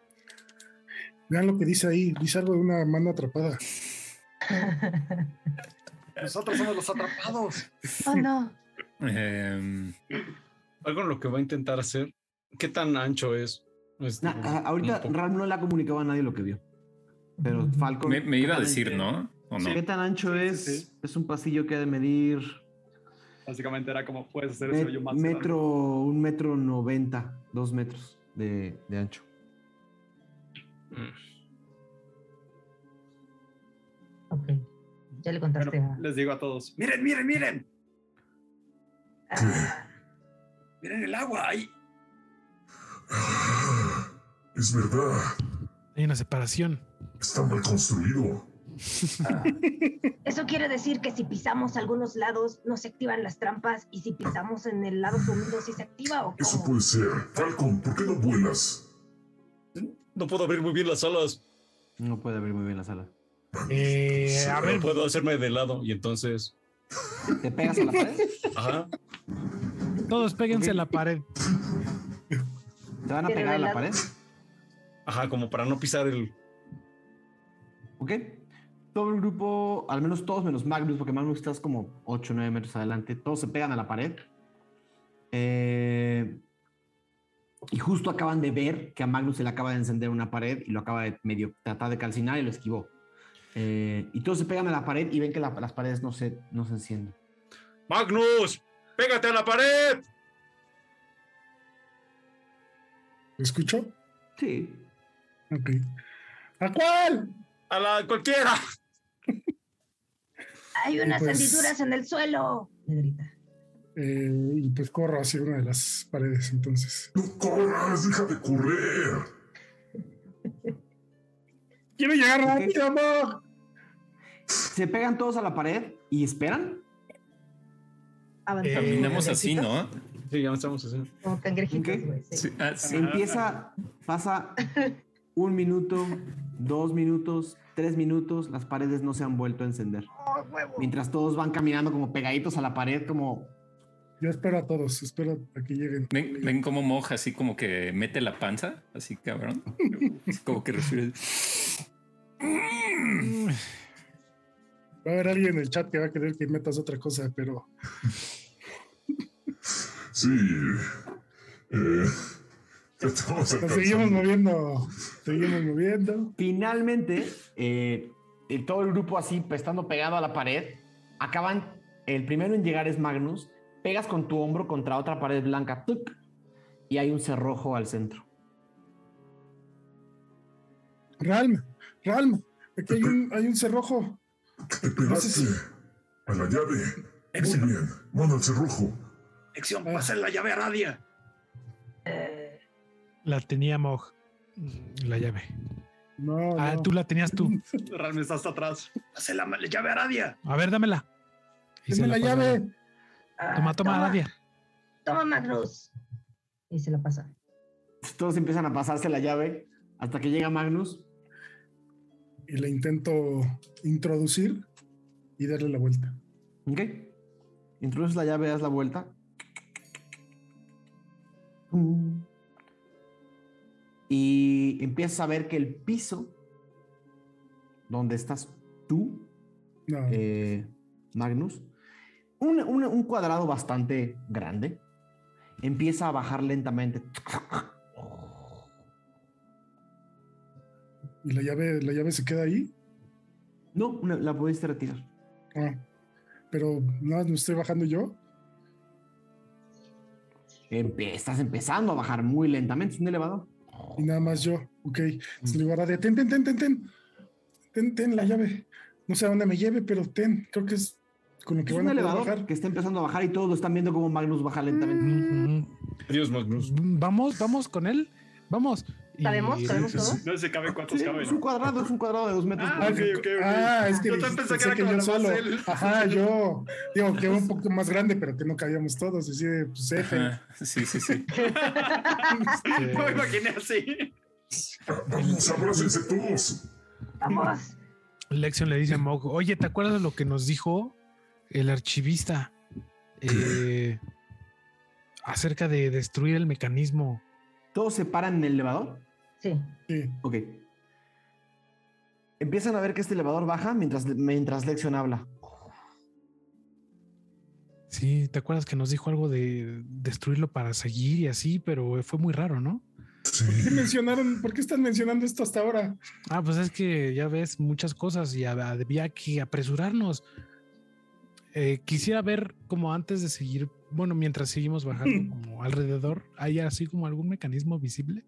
Vean lo que dice ahí. Dice algo de una mano atrapada. (laughs) Nosotros somos los atrapados. oh no. Em, Algo en lo que va a intentar hacer. ¿Qué tan ancho es? Ahorita un Ram no le ha comunicado a nadie lo que vio. Pero Falcon. me, me iba a decir, ¿no? ¿O no? ¿Qué tan ancho Sí, sí, es? sí. Es un pasillo que ha de medir Básicamente era como puedes hacer met- ese hoyo más metro, grande. un metro noventa, dos metros de, de ancho. Mm. Ok. Ya le contaste Bueno, a. les digo a todos, miren, miren, miren, Ah, miren el agua ahí. Ah, Es verdad, Hay una separación. está mal construido. Eso quiere decir que si pisamos algunos lados no se activan las trampas y si pisamos en el lado sumido sí se activa o Eso cómo? puede ser. Falcon, ¿por qué no vuelas? No puedo abrir muy bien las alas. No puede abrir muy bien la sala. Eh, a ver, Puedo hacerme de lado y entonces. ¿Te pegas a la pared? Ajá. todos péguense Ok. a la pared. ¿Te van a pegar a la pared? Ajá, como para no pisar el. ¿Ok? Todo el grupo, al menos todos menos Magnus, porque Magnus estás como 8 o 9 metros adelante, todos se pegan a la pared. Eh, y justo acaban de ver que a Magnus se le acaba de encender una pared y lo acaba de medio tratar de calcinar y lo esquivó. Eh, y todos se pegan a la pared y ven que la- las paredes no se, no se encienden. Magnus, pégate a la pared. ¿Lo escucho? Sí. Ok. ¿A cuál? A la cualquiera. Hay unas Pues- hendiduras en el suelo. Me grita. Eh, y pues corro hacia una de las paredes, entonces. No corras, deja de correr. (laughs) ¡Quiero llegar rápido, amor! Se pegan todos a la pared y esperan. Avanzamos Eh, Caminamos así, ¿no? Sí, ya estamos haciendo. Como cangrejitos, güey. sí. Sí, ah, sí. Empieza, pasa un minuto, dos minutos, tres minutos, las paredes no se han vuelto a encender. ¡Oh, huevo! Mientras todos van caminando como pegaditos a la pared, como Yo espero a todos, espero a que lleguen. Ven, ven cómo moja, así como que mete la panza, así cabrón. Como que respira. Va a haber alguien en el chat que va a querer que metas otra cosa, pero Sí. Eh, estamos nos seguimos moviendo. Seguimos moviendo. Finalmente, eh, eh, todo el grupo así, pues, estando pegado a la pared, acaban, el primero en llegar es Magnus, pegas con tu hombro contra otra pared blanca, ¡tuc! y hay un cerrojo al centro. Ralm, Ralm, aquí hay un, hay un cerrojo. Te pegaste a la llave. Muy bien. Mano al cerrojo. Lección, pasa la llave a Radia. Eh, La tenía Mog, la llave. No, Ah, no. tú la tenías tú. (laughs) Realmente está hasta atrás. Pasa la, la llave a Radia. A ver, dámela. Y Deme la llave. ah, Toma, toma, Nadia. Toma, Magnus. Y se la pasa. Todos empiezan a pasarse la llave hasta que llega Magnus. Y le intento introducir y darle la vuelta. ¿Ok? Introduces la llave, das la vuelta. Y empiezas a ver que el piso donde estás tú, No, eh, Magnus, un, un- un cuadrado bastante grande, empieza a bajar lentamente. y la llave, la llave se queda ahí. No, la pudiste retirar. Ah, pero nada, no estoy bajando yo. Empe- estás empezando a bajar muy lentamente. Es un elevador. Y nada más yo. Ok. Entonces le digo a ten, ten, ten, ten, ten. Ten, ten la llave. No sé a dónde me lleve, pero ten. Creo que es con lo que Es van un a elevador bajar. que está empezando a bajar y todos lo están viendo como Magnus baja lentamente. Ujú. Adiós, Magnus. Vamos, vamos con él. Vamos. ¿Sabemos? ¿Sabemos todo? No se cabe cuántos Sí, caben. es un cuadrado, es un cuadrado de dos metros. Ah, por. Ah, es que Yo también pensé que era que yo solo. él. Ajá, yo. Digo, que era un poco más grande, pero que no cabíamos todos. Así de, pues, F. Ajá, Sí, sí, sí. (laughs) Me imaginé así. Vamos, abrácense todos. Vamos. Lexion le dice a Mog, oye, ¿te acuerdas de lo que nos dijo el archivista eh, acerca de destruir el mecanismo? Todos se paran en el elevador. Sí. Sí. Ok. Empiezan a ver que este elevador baja mientras, mientras Lexion habla. Sí, ¿te acuerdas que nos dijo algo de destruirlo para seguir y así? Pero fue muy raro, ¿no? Sí. ¿Por qué mencionaron? ¿Por qué están mencionando esto hasta ahora? Ah, pues es que ya ves muchas cosas y hab- había que apresurarnos. Eh, quisiera ver como antes de seguir, bueno, mientras seguimos bajando como alrededor, ¿hay así como algún mecanismo visible?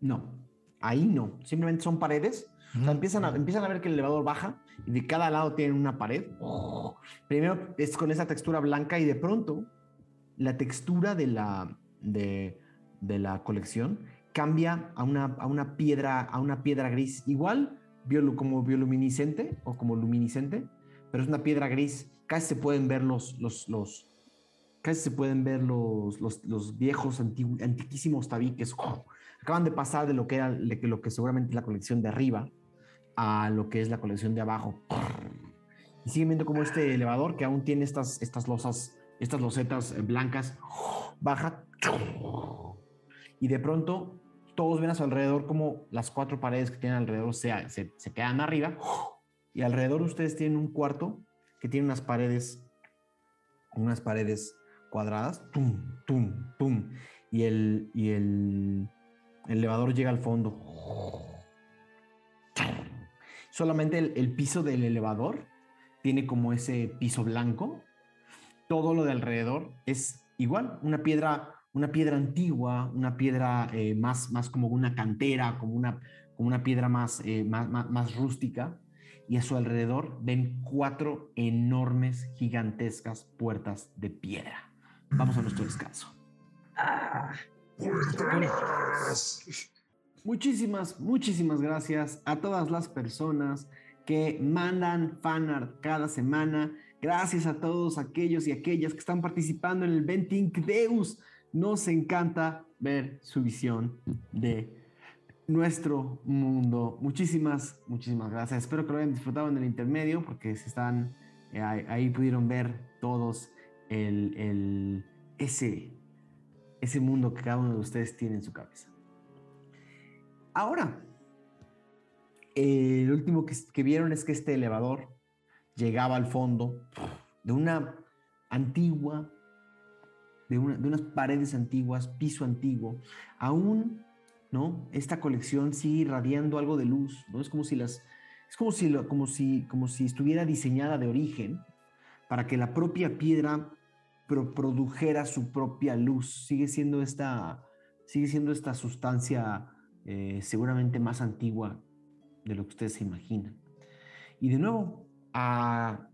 No, ahí no. Simplemente son paredes. O sea, empiezan a, empiezan a ver que el elevador baja y de cada lado tienen una pared. Primero es con esa textura blanca y de pronto la textura de la, de, de la colección cambia a una, a una piedra a una piedra gris igual biolu- como bioluminiscente o como luminiscente pero es una piedra gris casi se pueden ver los los, los casi se pueden ver los, los, viejos antigu- antiquísimos tabiques acaban de pasar de lo que era lo que seguramente es la colección de arriba a lo que es la colección de abajo. Y siguen viendo como este elevador que aún tiene estas estas losas estas losetas eh, blancas baja y de pronto todos ven a su alrededor como las cuatro paredes que tienen alrededor se, se, quedan arriba y alrededor ustedes tienen un cuarto que tiene unas paredes unas paredes cuadradas, tum, tum, tum, y el, y el elevador llega al fondo. Solamente el, piso del elevador tiene como ese piso blanco. Todo lo de alrededor es igual, una piedra, una piedra antigua, una piedra eh, más, más como una cantera, como una, como una piedra más, eh, más, más, más rústica. Y a su alrededor ven cuatro enormes, gigantescas puertas de piedra. Vamos a nuestro descanso. Ah, Muchísimas, muchísimas gracias a todas las personas que mandan fanart cada semana. Gracias a todos aquellos y aquellas que están participando en el Venting Deus. Nos encanta ver su visión de nuestro mundo. Muchísimas, muchísimas gracias. Espero que lo hayan disfrutado en el intermedio porque se están, eh, ahí pudieron ver todos el, ese, ese mundo que cada uno de ustedes tiene en su cabeza. Ahora, el último que, que vieron es que este elevador llegaba al fondo de una antigua, de, una- de unas paredes antiguas, piso antiguo. Aún, ¿no? Esta colección sigue irradiando algo de luz, ¿no? Es como si las, es como si, como si, como si estuviera diseñada de origen para que la propia piedra pro- produjera su propia luz. Sigue siendo esta, sigue siendo esta sustancia eh, seguramente más antigua de lo que ustedes se imaginan. Y de nuevo, a,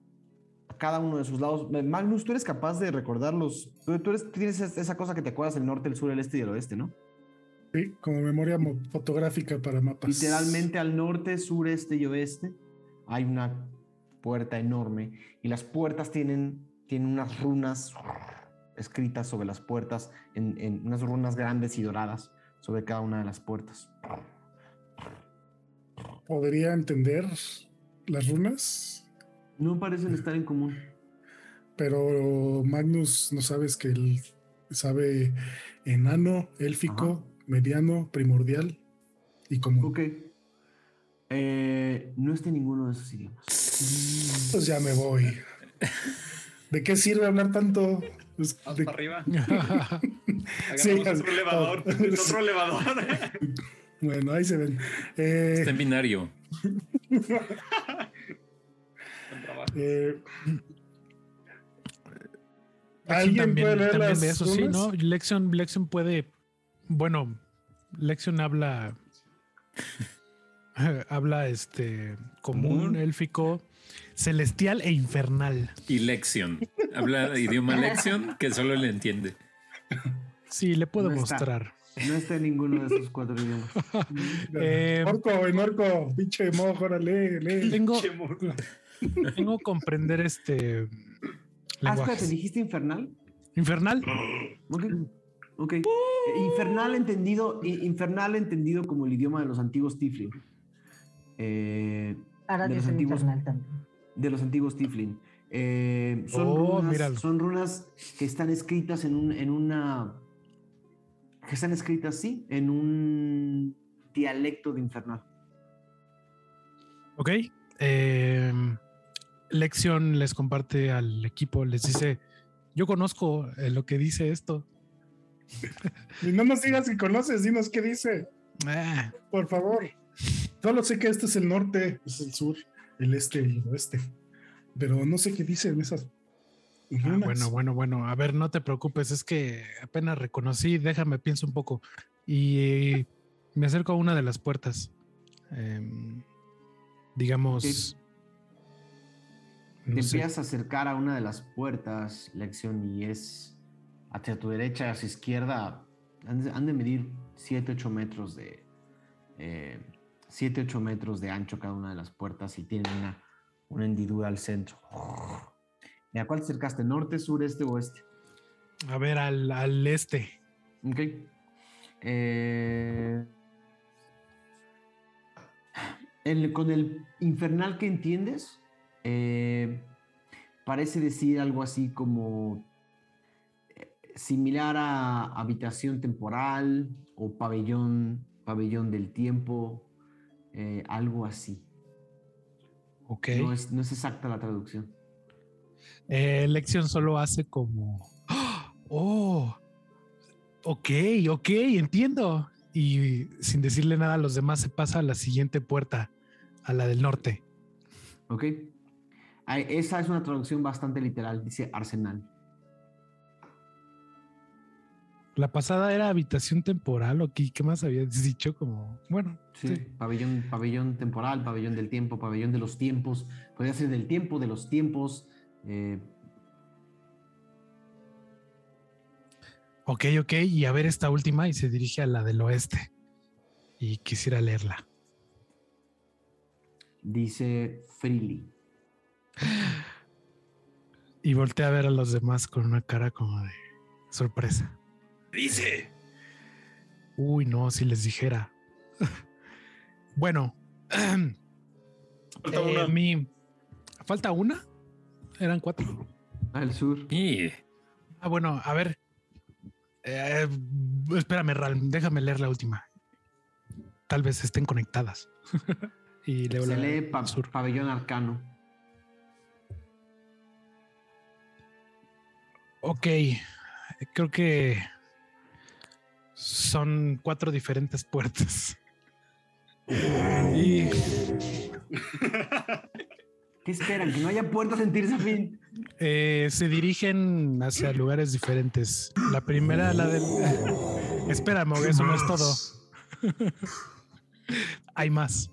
a cada uno de sus lados, Magnus, tú eres capaz de recordarlos. Tú, tú eres- tienes es- esa cosa que te acuerdas del norte, el sur, el este y el oeste, ¿no? Sí, como memoria mo- fotográfica para mapas. Literalmente al norte, sur, este y oeste hay una puerta enorme y las puertas tienen, tienen unas runas escritas sobre las puertas, en, en unas runas grandes y doradas sobre cada una de las puertas. ¿Podría entender las runas? No parecen estar en común. Pero Magnus, no sabes que él sabe enano, élfico, mediano, primordial y común. Ok. Eh, no está en ninguno de esos idiomas. Pues ya me voy. (laughs) ¿De qué sirve hablar tanto? Pues, Más de- para arriba. (laughs) Sí, otro elevador. (laughs) otro elevador. Bueno, ahí se ven. Eh, Está en binario. Buen trabajo. eh, ¿Alguien también, puede leer también las de eso, sí, runas? ¿no? Lexion, Lexion puede, bueno, Lexion habla, (laughs) habla este común, Común. élfico, celestial e infernal. Y Lexion. Habla (laughs) idioma Lexion que solo le entiende. Sí, le puedo No está. mostrar. No está en ninguno de esos cuatro idiomas. (laughs) Eh, Orco, en orco, pinche mojo, órale, lee. tengo, tengo comprender este Ah, lenguajes. espérate, ¿dijiste infernal? Infernal. Ok. Ok. Eh, Infernal entendido, infernal entendido como el idioma de los antiguos Tiflin. Eh, Ahora de los antiguos, también. de los antiguos Tiflin. Eh, son, Oh, runas, son runas que están escritas en, un, en una. que están escritas, sí, en un dialecto de infernal. Ok. Eh, Lexion les comparte al equipo, les dice, yo conozco eh, lo que dice esto. (laughs) Y no nos digas si conoces, dinos qué dice, Ah, por favor. Solo sé que este es el norte, es el sur, el este y el oeste. Pero no sé qué dicen esas. Ah, bueno, bueno, bueno. A ver, no te preocupes, es que apenas reconocí, déjame pienso un poco. Y me acerco a una de las puertas. Em, digamos. Te no sé, empiezas a acercar a una de las puertas, Lección, y es hacia tu derecha, hacia izquierda. Han de, han de medir 7, 8 metros de. 7, 8 metros de ancho cada una de las puertas y tienen una, una hendidura al centro. ¿Y a cuál te acercaste? ¿Norte, sur, este o oeste? a ver, al, al este. Ok. Eh, el- con el infernal que entiendes, eh, parece decir algo así como eh, similar a habitación temporal o pabellón, pabellón del tiempo, eh, algo así. Ok. No, es, no es exacta la traducción. Eh, Lexion solo hace como. Oh, ok, ok, entiendo. Y sin decirle nada a los demás, se pasa a la siguiente puerta, a la del norte. Ok. Esa es una traducción bastante literal, dice arsenal. La pasada era habitación temporal, ¿o qué, qué más habías dicho? Como, bueno, Sí, sí. Pabellón, pabellón temporal, pabellón del tiempo, pabellón de los tiempos. Podría ser del tiempo, de los tiempos. eh, Ok, ok, y a ver esta última y se dirige a la del oeste. Y quisiera leerla. dice freely. Y voltea a ver a los demás con una cara como de sorpresa. Dice. Uy, no, si les dijera. (laughs) bueno, Falta eh, una. mi... ¿Falta una? Eran cuatro. Al sur. Y Ah, bueno, a ver. Eh, espérame, Ral, déjame leer la última. Tal vez estén conectadas. (laughs) y leo Se la lee pa- sur. pabellón arcano. Ok, creo que son cuatro diferentes puertas. Y ¿Qué esperan? ¿Que no haya puertas en Tirsafin? eh, se dirigen hacia lugares diferentes. La primera, la del... (laughs) Espérame, eso no es todo. (laughs) Hay más.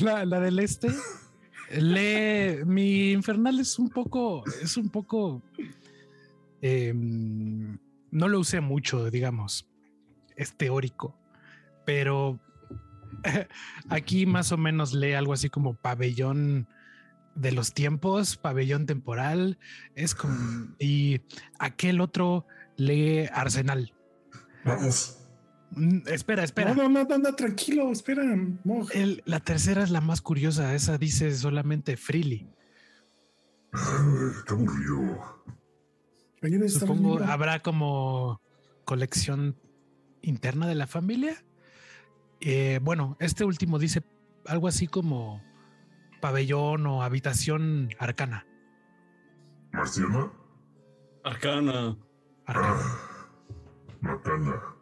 La, la del este. Lee. Mi infernal es un poco. Es un poco. em, no lo usé mucho, digamos. Es teórico. Pero (laughs) aquí más o menos lee algo así como pabellón de los tiempos, pabellón temporal. Es como. Y aquel otro lee arsenal. Vamos. Mm, espera, espera. No, no, no, no, tranquilo, espera. El- la tercera es la más curiosa. Esa dice solamente Freely. Ay, qué aburrido. Supongo habrá como colección interna de la familia. Eh, bueno, este último dice algo así como pabellón o habitación arcana. ¿Marciana? Arcana. Arcana. Ah.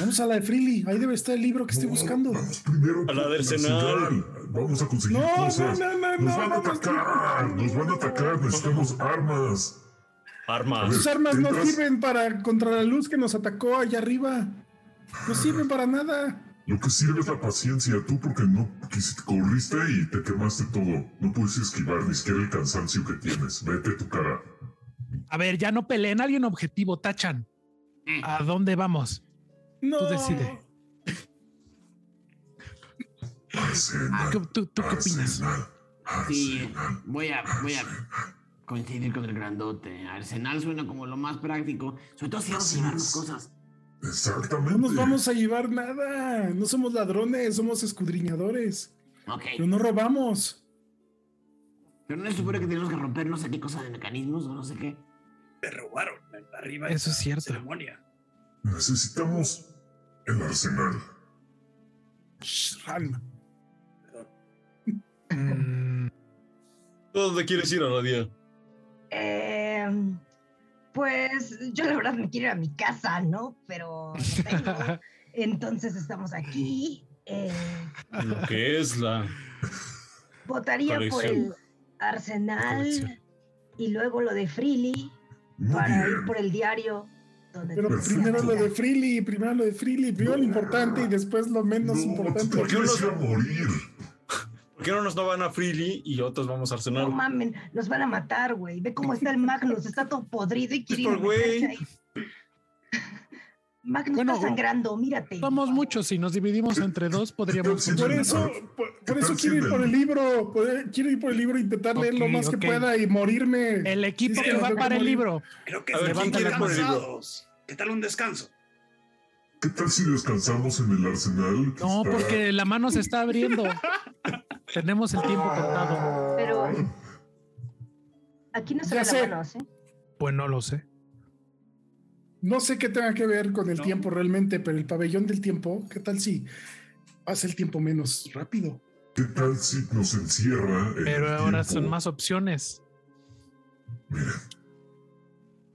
Vamos a la de Freely, ahí debe estar el libro que estoy buscando. Vamos primero A la del al Senal. Vamos a conseguir No, no, cosas. no, no, Nos no, van a atacar. no. Nos van a atacar. Necesitamos armas. Armas. Sus armas no sirven para contra la luz que nos atacó allá arriba. No sirven para nada. Lo que sirve es la paciencia. Tú porque no quisiste, corriste y te quemaste todo. No puedes esquivar ni siquiera el cansancio que tienes. Vete tu cara. A ver, ya no peleen. Alguien objetivo, tachan. ¿A dónde vamos? No. Tú decide. Arsenal. ¿Qué- ¿Tú, tú qué opinas? Arsenal. Sí, voy a, voy a coincidir con el grandote. Arsenal suena como lo más práctico. Sobre todo si vamos a llevarnos cosas. Exactamente. No nos vamos a llevar nada. No somos ladrones, somos escudriñadores. Ok. Pero no robamos. Pero no se supone que tenemos que romper no sé qué cosa de mecanismos o no sé qué. Te robaron arriba. Eso es cierto. Ceremonia. Necesitamos el arsenal. Shh, Ran. Mm, ¿Tú ¿Dónde quieres ir, Aradia? Eh, pues yo la verdad me quiero ir a mi casa, ¿no? Pero no tengo. (laughs) Entonces estamos aquí. Eh, Lo que es la. votaría por el. Arsenal y luego lo de Freely Muy para ir por el diario. Donde Pero primero lo de. Freely, primero lo de Freely, primero lo importante y después lo menos No, importante. ¿Por qué no nos- ir a morir. ¿Por qué no nos no van a Freely y otros vamos a No Arsenal? mamen, nos van a matar, güey. Ve cómo está el Magnus, está todo podrido y quiere a por güey. Magnus Bueno, está sangrando, mírate. somos muchos. Si nos dividimos entre dos, podríamos. Por eso, por, ¿Qué por eso quiero ir por el- libro, por- quiero ir por el libro e intentar leer lo más que pueda y morirme. El equipo Sí, que va para el libro. Creo que A ver, ¿quién quiere por el libro? ¿Qué tal un descanso? ¿Qué tal si descansamos en el arsenal? No, está- porque la mano se está abriendo. (laughs) Tenemos el tiempo contado. Pero aquí no se ve la mano, ¿sí? Pues no lo sé. No sé qué tenga que ver con el No. tiempo realmente, pero el pabellón del tiempo, ¿qué tal si pasa el tiempo menos rápido? ¿Qué tal si nos encierra en Pero el ahora tiempo? son más opciones. Miren,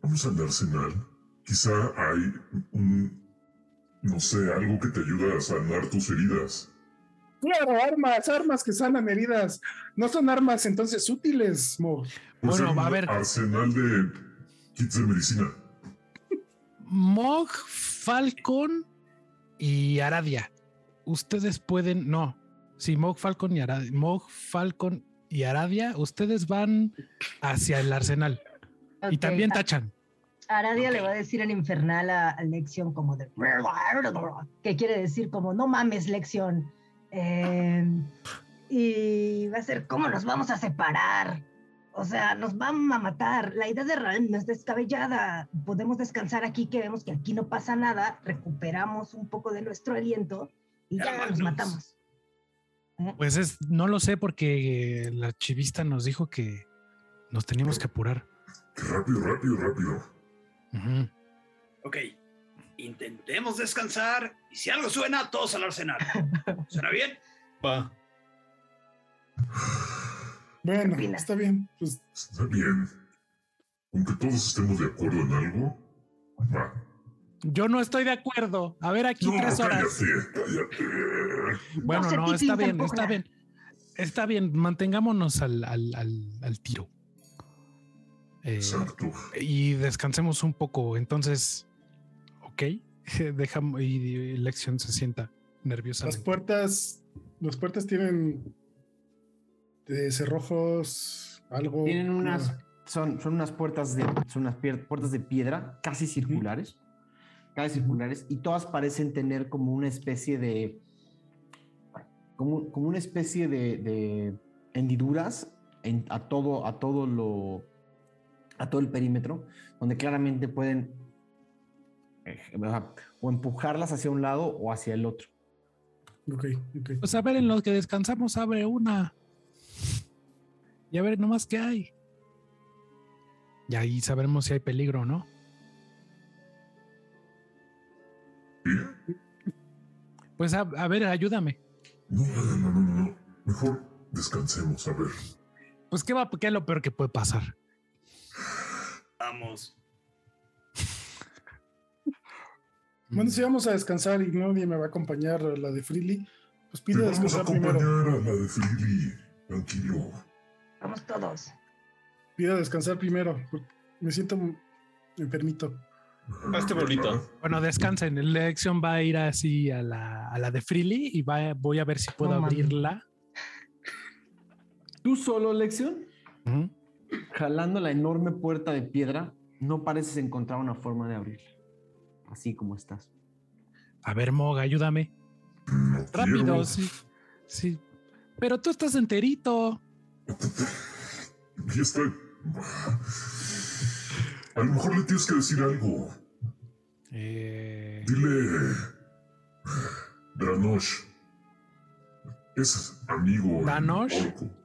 vamos al arsenal. Quizá hay un, no sé, algo que te ayuda a sanar tus heridas. Claro, armas, armas que sanan heridas. No son armas entonces útiles, Mo. Puede Bueno, a ver. Arsenal de kits de medicina. Mog, Falcon y Aradia. Ustedes pueden, no. Sí, Mog, Falcon y Aradia. Mog, Falcon y Aradia, ustedes van hacia el arsenal y también tachan. Aradia le va a decir en infernal a, a Lexion como de... que quiere decir como, no mames, Lexion. Eh, y va a ser, ¿cómo nos vamos a separar? O sea, nos van a matar. La idea de Ralm no es descabellada. Podemos descansar aquí, que vemos que aquí no pasa nada, recuperamos un poco de nuestro aliento y ya nos Hermanos. matamos. Pues es, no lo sé porque la chivista nos dijo que nos teníamos que apurar. Rápido, rápido, rápido. Ujú. Ok, intentemos descansar y si algo suena, todos al arsenal. (laughs) ¿Suena bien? Va. Bueno, opina? está bien. Pues Está bien. Aunque todos estemos de acuerdo en algo, va. Yo no estoy de acuerdo. A ver, aquí No, tres horas. cállate, cállate. Bueno, no, está bien, tampoco está bien. Está bien, mantengámonos al, al, al, al tiro. Eh, Exacto. y descansemos un poco. Entonces, ok, (laughs) dejamos y Lección se sienta las nerviosamente. puertas, las puertas tienen de cerrojos, algo. Tienen unas, una- son, son unas puertas de, son unas puertas de piedra casi circulares, casi circulares, y todas parecen tener como una especie de, como, como una especie de, de hendiduras en- a todo, a todo lo, a todo el perímetro, donde claramente pueden eh, o sea, o empujarlas hacia un lado o hacia el otro. Ok, ok. Pues a ver, en lo que descansamos, abre una. Y a ver nomás qué hay. Y ahí sabremos si hay peligro o no. Pues a, a ver, ayúdame. No, no, no, no, no. Mejor descansemos, a ver. Pues qué va, qué es lo peor que puede pasar. Vamos. Bueno, si vamos a descansar y nadie me va a acompañar a la de Freely, pues Te pide vamos a descansar acompañar primero. a la de Freely. Tranquilo. Vamos todos. Pide descansar primero. porque Me siento, me permito. Hazte bolita. Bueno, descansen. La elección va a ir así a la, a la de Freely y va, voy a ver si puedo abrirla. Tú solo, Lección, jalando la enorme puerta de piedra, no pareces encontrar una forma de abrirla. Así como estás. A ver, Mog, ayúdame. No Rápido, sí. Sí. Pero tú estás enterito. (laughs) Y está. A lo mejor le tienes que decir algo. Eh, Dile. Dranosh. Es amigo. ¿Dranosh?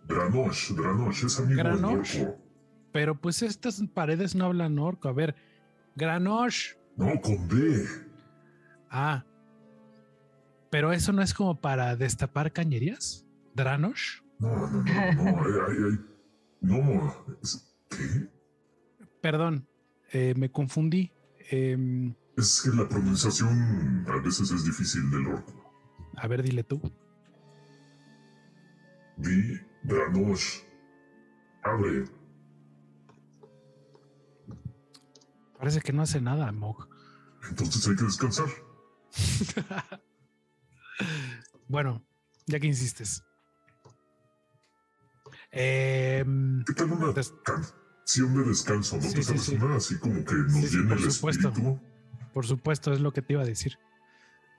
Dranosh, Dranosh, es amigo ¿Granosh? orco. pero pues estas paredes no hablan orco. A ver, Granosh. No, con D. Ah. Pero eso no es como para destapar cañerías. Dranosh. No, no, no, no. (laughs) ay, ay, ay. No. ¿Qué? Perdón, eh, me confundí. Em, Es que la pronunciación a veces es difícil del orco. a ver, dile tú. Di Dranosh. Abre. Parece que no hace nada, Mog. Entonces hay que descansar. (laughs) Bueno, ya que insistes. Em, ¿Qué tal una Des- canción de descanso? ¿No Sí, te sabes sí. una así como que nos Sí, sí, llene por el supuesto. espíritu? por supuesto, es lo que te iba a decir.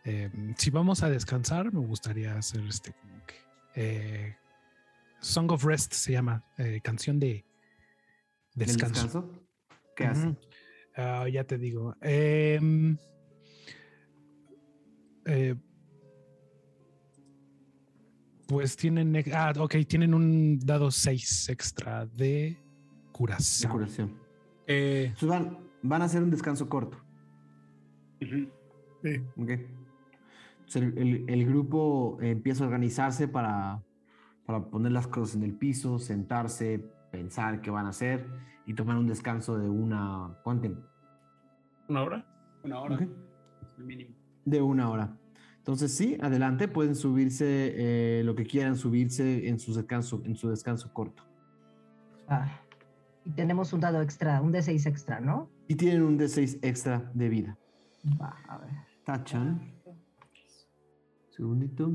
Em, si vamos a descansar, me gustaría hacer este como que. eh, Song of Rest se llama, eh, canción de ¿El descanso. descanso? ¿Qué hace? Ah, ya te digo. Em, eh, pues tienen. Ah, ok, tienen un dado 6 extra de De curación. curación. Eh, Entonces van, van a hacer un descanso corto. Ujú. Sí. ¿ok? Entonces el, el- el grupo empieza a organizarse para, para poner las cosas en el piso, sentarse, pensar qué van a hacer y tomar un descanso de una... ¿Cuánto tiempo? ¿Una hora? Una hora, el mínimo. De una hora. Entonces sí, adelante, pueden subirse eh, lo que quieran subirse en su descanso, en su descanso corto. Ah, y tenemos un dado extra, un D6 extra, ¿no? Y tienen un D6 extra de vida. Va, a ver. Tachan. Segundito.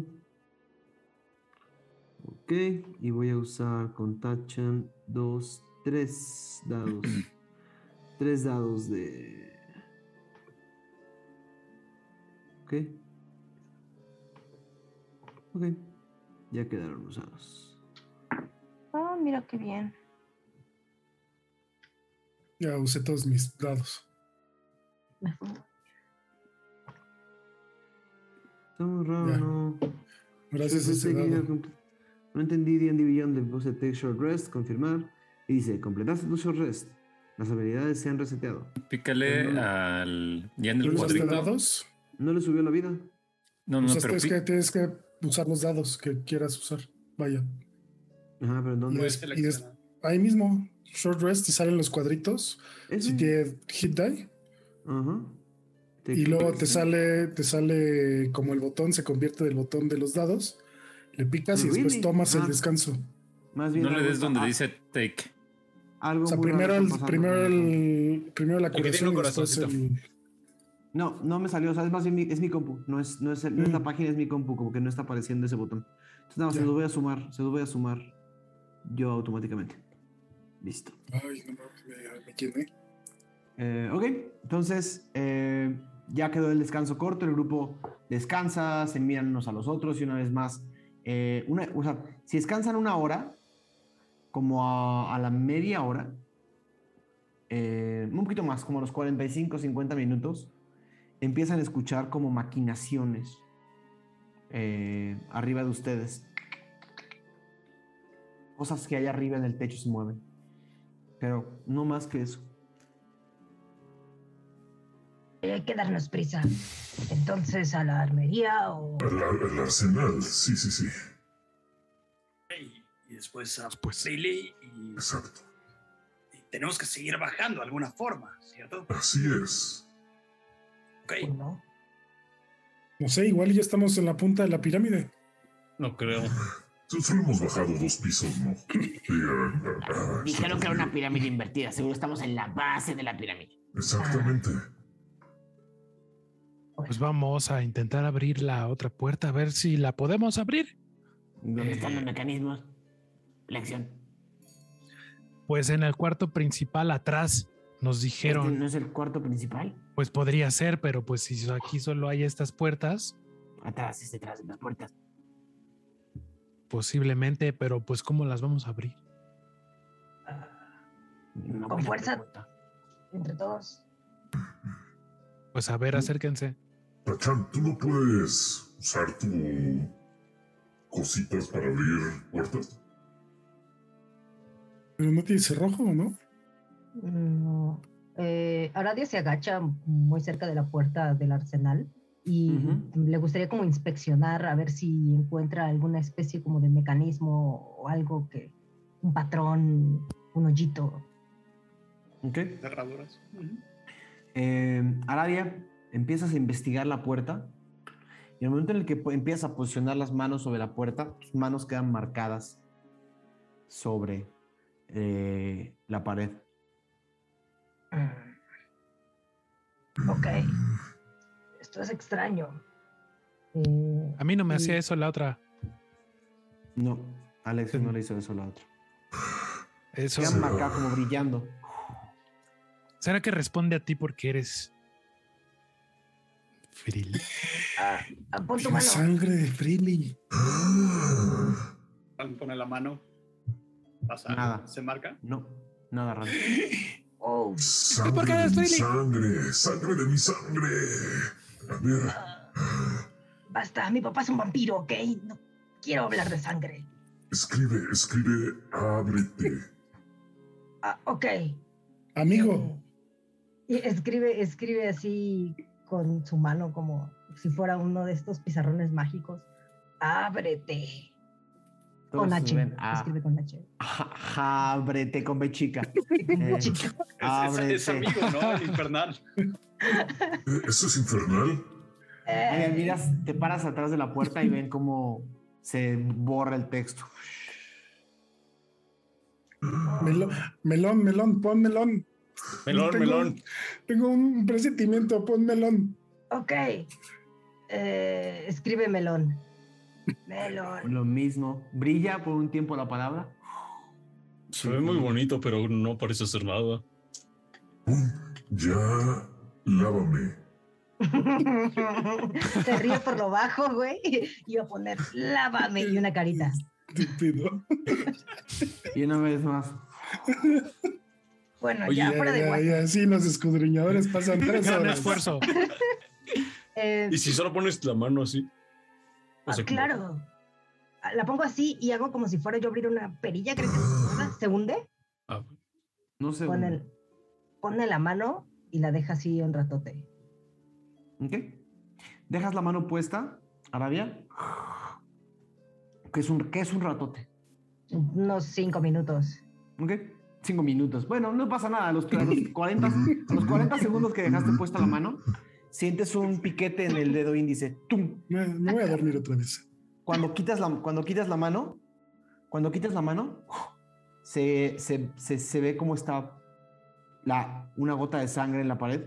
Ok, y voy a usar con Tachan dos, tres dados. (clears throat) tres dados de. Ok. Ok. Ya quedaron usados. Ah, mira qué bien. Ya usé todos mis dados. Está muy raro, Ya. ¿no? Gracias a ese dado. No entendí D&D Beyond le puse Take Short Rest, confirmar. Y dice, completaste tu Short Rest. Las habilidades se han reseteado. Pícale Pues no. al. Ya en el ¿Tú usaste cuadrito. dados? ¿No le subió la vida? No, no, Usaste, pero es que tienes que usar los dados que quieras usar. Vaya. Ajá, pero ¿en ¿dónde? Puedes y es-. Ahí mismo, short rest y salen los cuadritos. ¿Ese? Si tiene hit die. Ajá. Y luego te sale, te sale como el botón, se convierte del botón de los dados. Le picas y Really? después tomas el Ah. descanso. Más bien no le des donde ah, dice take. Algo O sea, primero, el, primero, el- primero la que tiene curación un y después corazoncito. el... No, no me salió. O sea, es más bien mi, es mi compu. No es, no, es el- no es la Mm. página, es mi compu. Como que no está apareciendo ese botón. Entonces, nada, más, se los voy a sumar. Se los voy a sumar yo automáticamente. Listo. Ay, no me, me quemé. Eh, ok, entonces eh, ya quedó el descanso corto, el grupo descansa, se miran unos a los otros y una vez más, eh, una, o sea, si descansan una hora, como a, a la media hora, eh, un poquito más, como a los 45, 50 minutos, empiezan a escuchar como maquinaciones eh, arriba de ustedes. Cosas que hay arriba en el techo se mueven, pero no más que eso. Hay que darnos prisa. Entonces, a la armería o... Al, ar- al arsenal, sí, sí, sí. Y después a Después. Billy y, Exacto. y tenemos que seguir bajando de alguna forma, ¿cierto? Así es. Ok. ¿no? No sé, igual ya estamos en la punta de la pirámide. No creo. (laughs) So- Solo hemos bajado dos pisos, ¿no? Dijeron que era una pirámide invertida. Seguro estamos en la base de la pirámide. Exactamente. Pues vamos a intentar abrir la otra puerta, a ver si la podemos abrir. ¿Dónde Eh. están los mecanismos? Lección. Pues en el cuarto principal atrás nos ¿Este dijeron, ¿No es el cuarto principal? pues podría ser, pero pues si aquí solo hay estas puertas, Atrás, es detrás de las puertas. posiblemente, pero pues ¿cómo las vamos a abrir? No, Con fuerza. Entre todos. Pues a ver, Mm. acérquense. Tachan, ¿tú no puedes usar tu cositas para abrir puertas? Pero no tiene cerrojo, ¿no? Mm, eh, Aradia se agacha muy cerca de la puerta del arsenal y le gustaría como inspeccionar a ver si encuentra alguna especie como de mecanismo o algo que, un patrón, un hoyito. Ok. Cerraduras. Eh, Aradia, empiezas a investigar la puerta. Y en el momento en el que empiezas a posicionar las manos sobre la puerta, tus manos quedan marcadas sobre eh, la pared. Mm. Ok. Esto es extraño. A mí no me hacía eso la otra. No, Alex no le hizo eso a la otra. Eso. Quedan marcadas como brillando. ¿Será que responde a ti porque eres Fril? ah, ah, pon tu Tiene mano. sangre de Freely. Ah, Alguien pone la mano. Pasa. Nada. Se marca. No, nada raro. Oh, Sangre por qué de mi sangre, sangre de mi sangre. A ver, basta, mi papá es un vampiro, ¿ok? No quiero hablar de sangre. escribe, escribe, ábrete. Ah, ok. Amigo, Y escribe, escribe así con su mano como si fuera uno de estos pizarrones mágicos. Ábrete. Con H. a- Escribe con H. Ábrete con B chica. (laughs) Eh, Es, es- amigo, ¿no? El infernal. Eh, ¿Eso es infernal? Eh, miras, te paras atrás de la puerta y ven cómo se borra el texto. Melón, melón, melón, pon melón. Melón, Tengo- melón. Tengo un presentimiento, pon melón. ok. Eh, escribe melón. Melón. Lo mismo. Brilla por un tiempo la palabra. Se ve muy bonito, pero no parece hacer nada. Ya lávame. (laughs) Se ríe por lo bajo, güey. Y a poner lávame y una carita. Y una vez más. (laughs) Bueno, Oye, ya, Ya, fuera de ya, ya, sí, los escudriñadores pasan (laughs) tres Gran horas. esfuerzo. Eh, (laughs) ¿Y si solo pones la mano así? O ah, sea, claro. Ah, La pongo así y hago como si fuera yo abrir una perilla. ¿Crees que se- se hunde? Ah, No sé. Pone, el- pone la mano y la deja así un ratote. ¿Ok? Dejas la mano puesta, Arabia. ¿Qué es un, qué es un ratote? Unos cinco minutos. ¿Ok? Cinco minutos. Bueno, no pasa nada. Los, los 40, a los 40 (laughs) segundos que dejaste puesta la mano, sientes un piquete en el dedo índice. ¡Tum! Me, me voy a dormir otra vez. Cuando quitas la, cuando quitas la mano, cuando quitas la mano, se, se, se, se ve como está la, una gota de sangre en la pared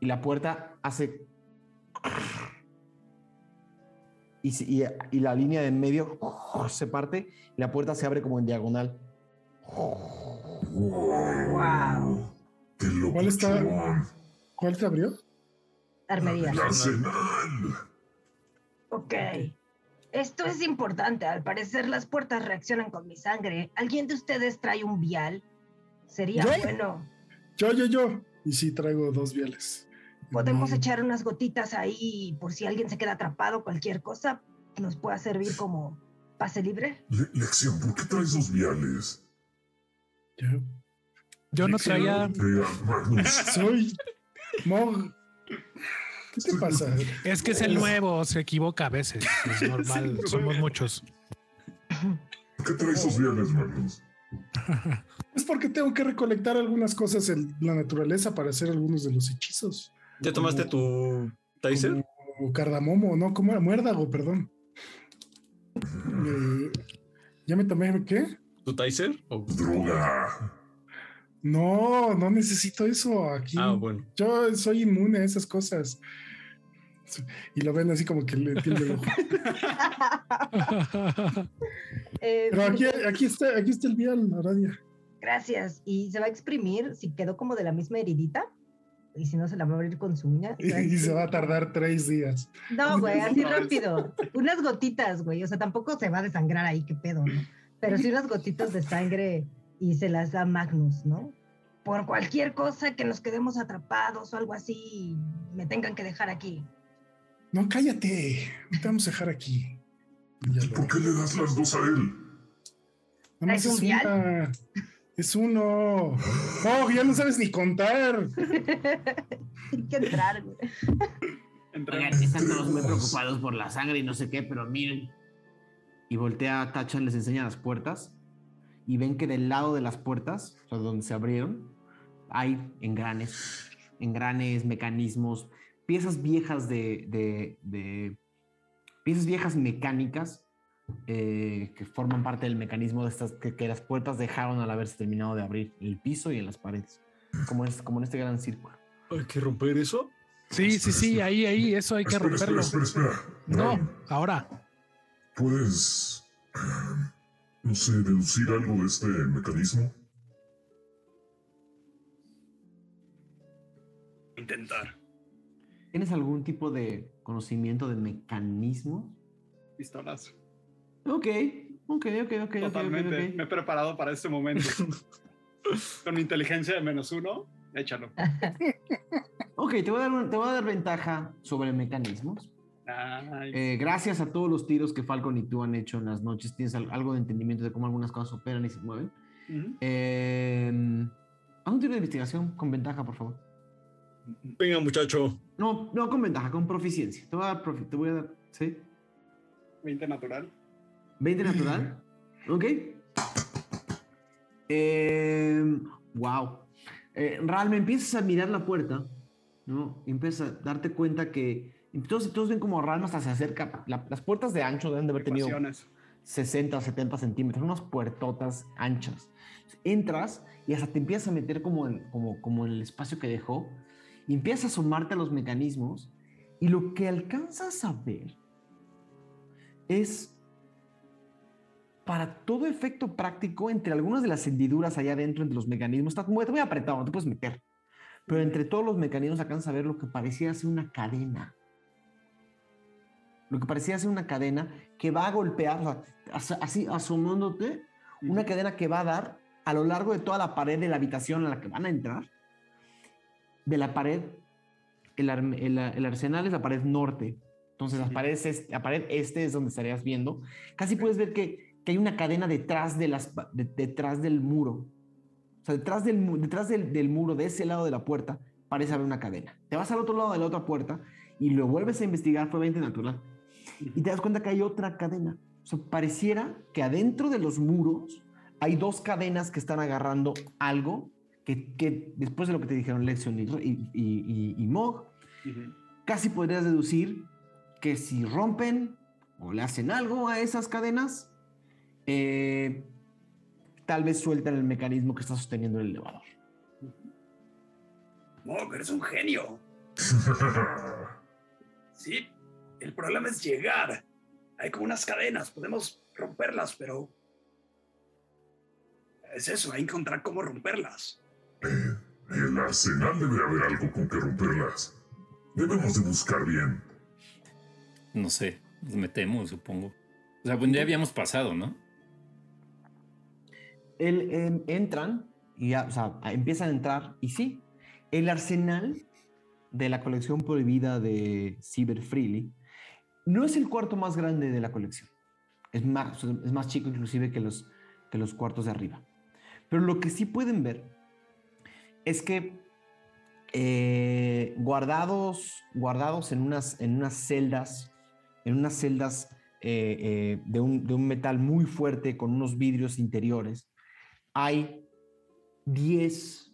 y la puerta hace... Y, y, y la línea de en medio se parte y la puerta se abre como en diagonal. Wow. ¡Qué loco! ¿Cuál está? ¿Cuál te abrió? Armería. ¡El arsenal! Ok. Esto es importante. Al parecer las puertas reaccionan con mi sangre. ¿Alguien de ustedes trae un vial? Sería ¿Yo? bueno. Yo, yo, yo. Y sí, traigo dos viales. Podemos echar unas gotitas ahí por si alguien se queda atrapado, cualquier cosa nos pueda servir como pase libre. Le- lección, ¿por qué traes dos viales? Yo. Yo no traía. Soy Mog. ¿Qué te pasa? Es que es el nuevo, se equivoca a veces. Es normal, somos muchos. ¿Por qué traes dos viales, Magnus? Es porque tengo que recolectar algunas cosas en la naturaleza para hacer algunos de los hechizos. ¿Ya tomaste tu Taser? Como cardamomo, ¿no? ¿Cómo era? Muérdago, perdón. Eh, ¿Ya me tomé qué? ¿Tu Taser? O- Droga. No, no necesito eso aquí. Ah, bueno. Yo soy inmune a esas cosas. Y lo ven así como que le tiende el ojo. (laughs) (laughs) Eh, Pero aquí, aquí está, aquí está el vial, Aradia. Gracias. Y se va a exprimir si quedó como de la misma heridita. Y si no, se la va a abrir con su uña. Y, (laughs) y se va a tardar tres días. No, güey, así rápido. Unas gotitas, güey. O sea, tampoco se va a desangrar ahí, qué pedo, ¿no? Pero sí unas gotitas de sangre y se las da Magnus, ¿no? Por cualquier cosa que nos quedemos atrapados o algo así me tengan que dejar aquí. No, cállate. Te vamos a dejar aquí. ¿Y por qué le das las dos a él? Nada más ¿Es un es una. Es uno. Oh, ya no sabes ni contar. (laughs) Hay que entrar, güey. Oigan, están todos muy preocupados por la sangre y no sé qué, pero miren. Y voltea a Tacha, les enseña las puertas. Y ven que del lado de las puertas, o sea, donde se abrieron, hay engranes. Engranes, mecanismos, piezas viejas de. de- de- piezas viejas mecánicas eh, que forman parte del mecanismo de estas que, que las puertas dejaron al haberse terminado de abrir el piso y en las paredes. Como, es, como en este gran círculo. ¿Hay que romper eso? Sí, sí, sí, ahí, ahí, eso hay que Espera, espera, romperlo. espera, espera. No, ahora. ¿Puedes, eh, no sé, deducir algo de este mecanismo? Intentar. ¿Tienes algún tipo de conocimiento de mecanismo? Pistolas. Ok, ok, ok, ok, Totalmente. Me he preparado para este momento. (laughs) Con inteligencia de menos uno, échalo. Ok, te voy a dar, te voy a dar ventaja sobre mecanismos. Eh, gracias a todos los tiros que Falcon y tú han hecho en las noches, tienes al- algo de entendimiento de cómo algunas cosas operan y se mueven. Ujú. Eh, haz un tiro de investigación con ventaja, por favor. Venga, muchacho. No, no con ventaja, con proficiencia. Te voy a dar, profi- te voy a dar, ¿sí? 20 natural. 20 natural. Ok. Eh, wow. Eh, Ral, me empiezas a mirar la puerta, ¿no? Y empiezas a darte cuenta que. Todos, todos ven como Ral hasta se acerca. La- las puertas de ancho deben de haber tenido Ecuaciones. 60 o 70 centímetros, unas puertotas anchas. Entras y hasta te empiezas a meter como en, como, como en el espacio que dejó y empiezas a asomarte a los mecanismos y lo que alcanzas a ver es para todo efecto práctico entre algunas de las hendiduras allá adentro entre los mecanismos está muy, muy apretado, no te puedes meter. Pero entre todos los mecanismos alcanzas a ver lo que parecía ser una cadena lo que parecía ser una cadena que va a golpear, o sea, as- así asomándote, una cadena que va a dar a lo largo de toda la pared de la habitación a la que van a entrar. De la pared, el, arm- el- el arsenal es la pared norte. Entonces, las paredes es- la pared este es donde estarías viendo. Casi puedes ver que, que hay una cadena detrás, de las, de- detrás del muro. O sea, detrás, del, detrás del, del muro, de ese lado de la puerta, parece haber una cadena. Te vas al otro lado de la otra puerta y lo vuelves a investigar, fue 20 natural y te das cuenta que hay otra cadena. O sea, pareciera que adentro de los muros hay dos cadenas que están agarrando algo que, que después de lo que te dijeron Lexion y, y, y- y Mog, casi podrías deducir que si rompen o le hacen algo a esas cadenas, eh, tal vez sueltan el mecanismo que está sosteniendo el elevador. Mog, eres un genio. (laughs) Sí, el problema es llegar. Hay como unas cadenas, podemos romperlas, pero... Es eso, hay que encontrar cómo romperlas. El arsenal debe haber algo con que romperlas. Debemos de buscar bien. No sé, nos metemos, supongo. O sea, pues ya habíamos pasado, ¿no? El, em, entran y ya, o sea, empiezan a entrar y sí, el arsenal de la colección prohibida de Cyber Freely no es el cuarto más grande de la colección. Es más, es más chico inclusive que los, que los cuartos de arriba. Pero lo que sí pueden ver es que eh, guardados, guardados en unas, en unas celdas, en unas celdas eh, eh, de, un, de un metal muy fuerte con unos vidrios interiores, hay 10,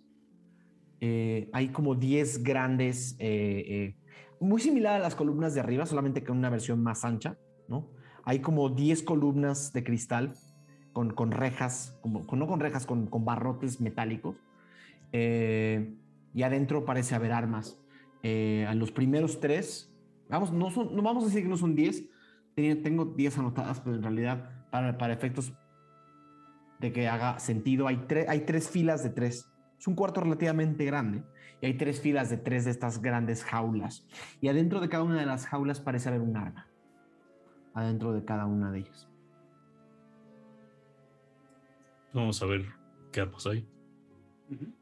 eh, hay como 10 grandes, eh, muy similar a las columnas de arriba, solamente que en una versión más ancha, ¿no? Hay como 10 columnas de cristal con, con rejas, como, con- no con rejas, con, con barrotes metálicos. eh, y adentro parece haber armas. Eh, a los primeros tres, vamos, no, son, no vamos a decir que no son 10, tenía- tengo 10 anotadas, pero en realidad para, para efectos de que haga sentido, hay, tre- hay tres filas de tres. Es un cuarto relativamente grande y hay tres filas de tres de estas grandes jaulas. Y adentro de cada una de las jaulas parece haber un arma. Adentro de cada una de ellas. Vamos a ver qué armas hay. Ujú.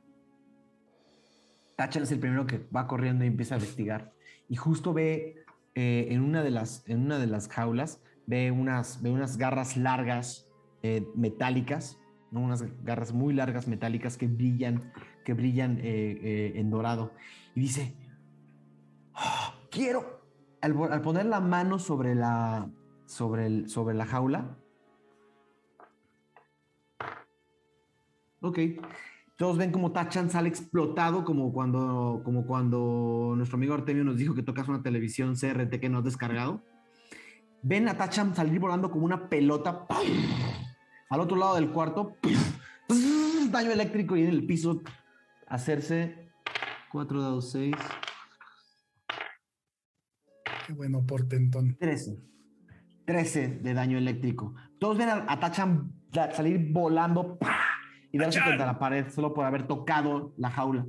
Tachan es el primero que va corriendo y empieza a investigar. Y justo ve eh, en, una de las, en una de las jaulas, ve unas, ve unas garras largas eh, metálicas, ¿no? unas garras muy largas metálicas que brillan, que brillan eh, eh, en dorado. Y dice, "Ah, quiero, al, poner la mano sobre la, sobre, el, sobre la jaula, ok, todos ven como Tachan sale explotado, como cuando, como cuando nuestro amigo Artemio nos dijo que tocas una televisión CRT que no has descargado. Ven a Tachan salir volando como una pelota. Al otro lado del cuarto. Daño eléctrico y en el piso hacerse 4 dados 6, Qué bueno, portentón. 13. 13 de daño eléctrico. Todos ven a, a Tachan salir volando y darse Tachan. contra la pared solo por haber tocado la jaula.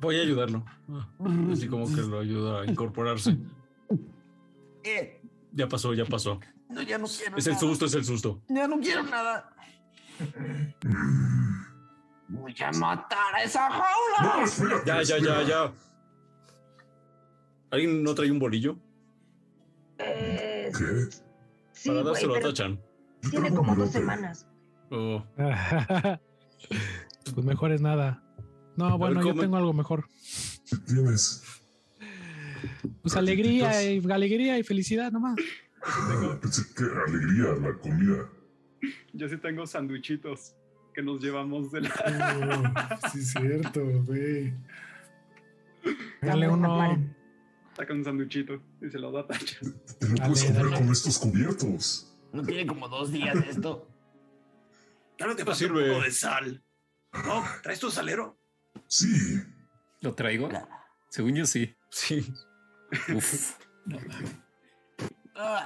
Voy a ayudarlo. Así como que lo ayuda a incorporarse. Eh, Ya pasó, ya pasó. No, ya no quiero Es el susto, es el susto. Ya no quiero nada. Voy a matar a esa jaula. No, espérate, Ya, ya, ya, ya. ¿Alguien no trae un bolillo? Eh, ¿Qué? sí, Para dárselo a Tachan. Tiene como dos semanas. Oh, (laughs) pues mejor es nada. No, bueno, yo tengo algo mejor. ¿Qué tienes? Pues alegría y alegría y felicidad nomás. Ah, pensé que alegría, la comida. Yo sí tengo sanduichitos que nos llevamos de la. Oh, sí, cierto, güey. Dale uno. Saca un sanduichito y se lo da a Tacha. Te lo puedes Dale, comer dale. con estos cubiertos. No tiene como dos días esto. Claro que pasa un sirve. poco de sal. ¿No? ¿Traes tu salero? Sí. ¿Lo traigo? Según yo sí. Sí. Uf. No mames. Ah,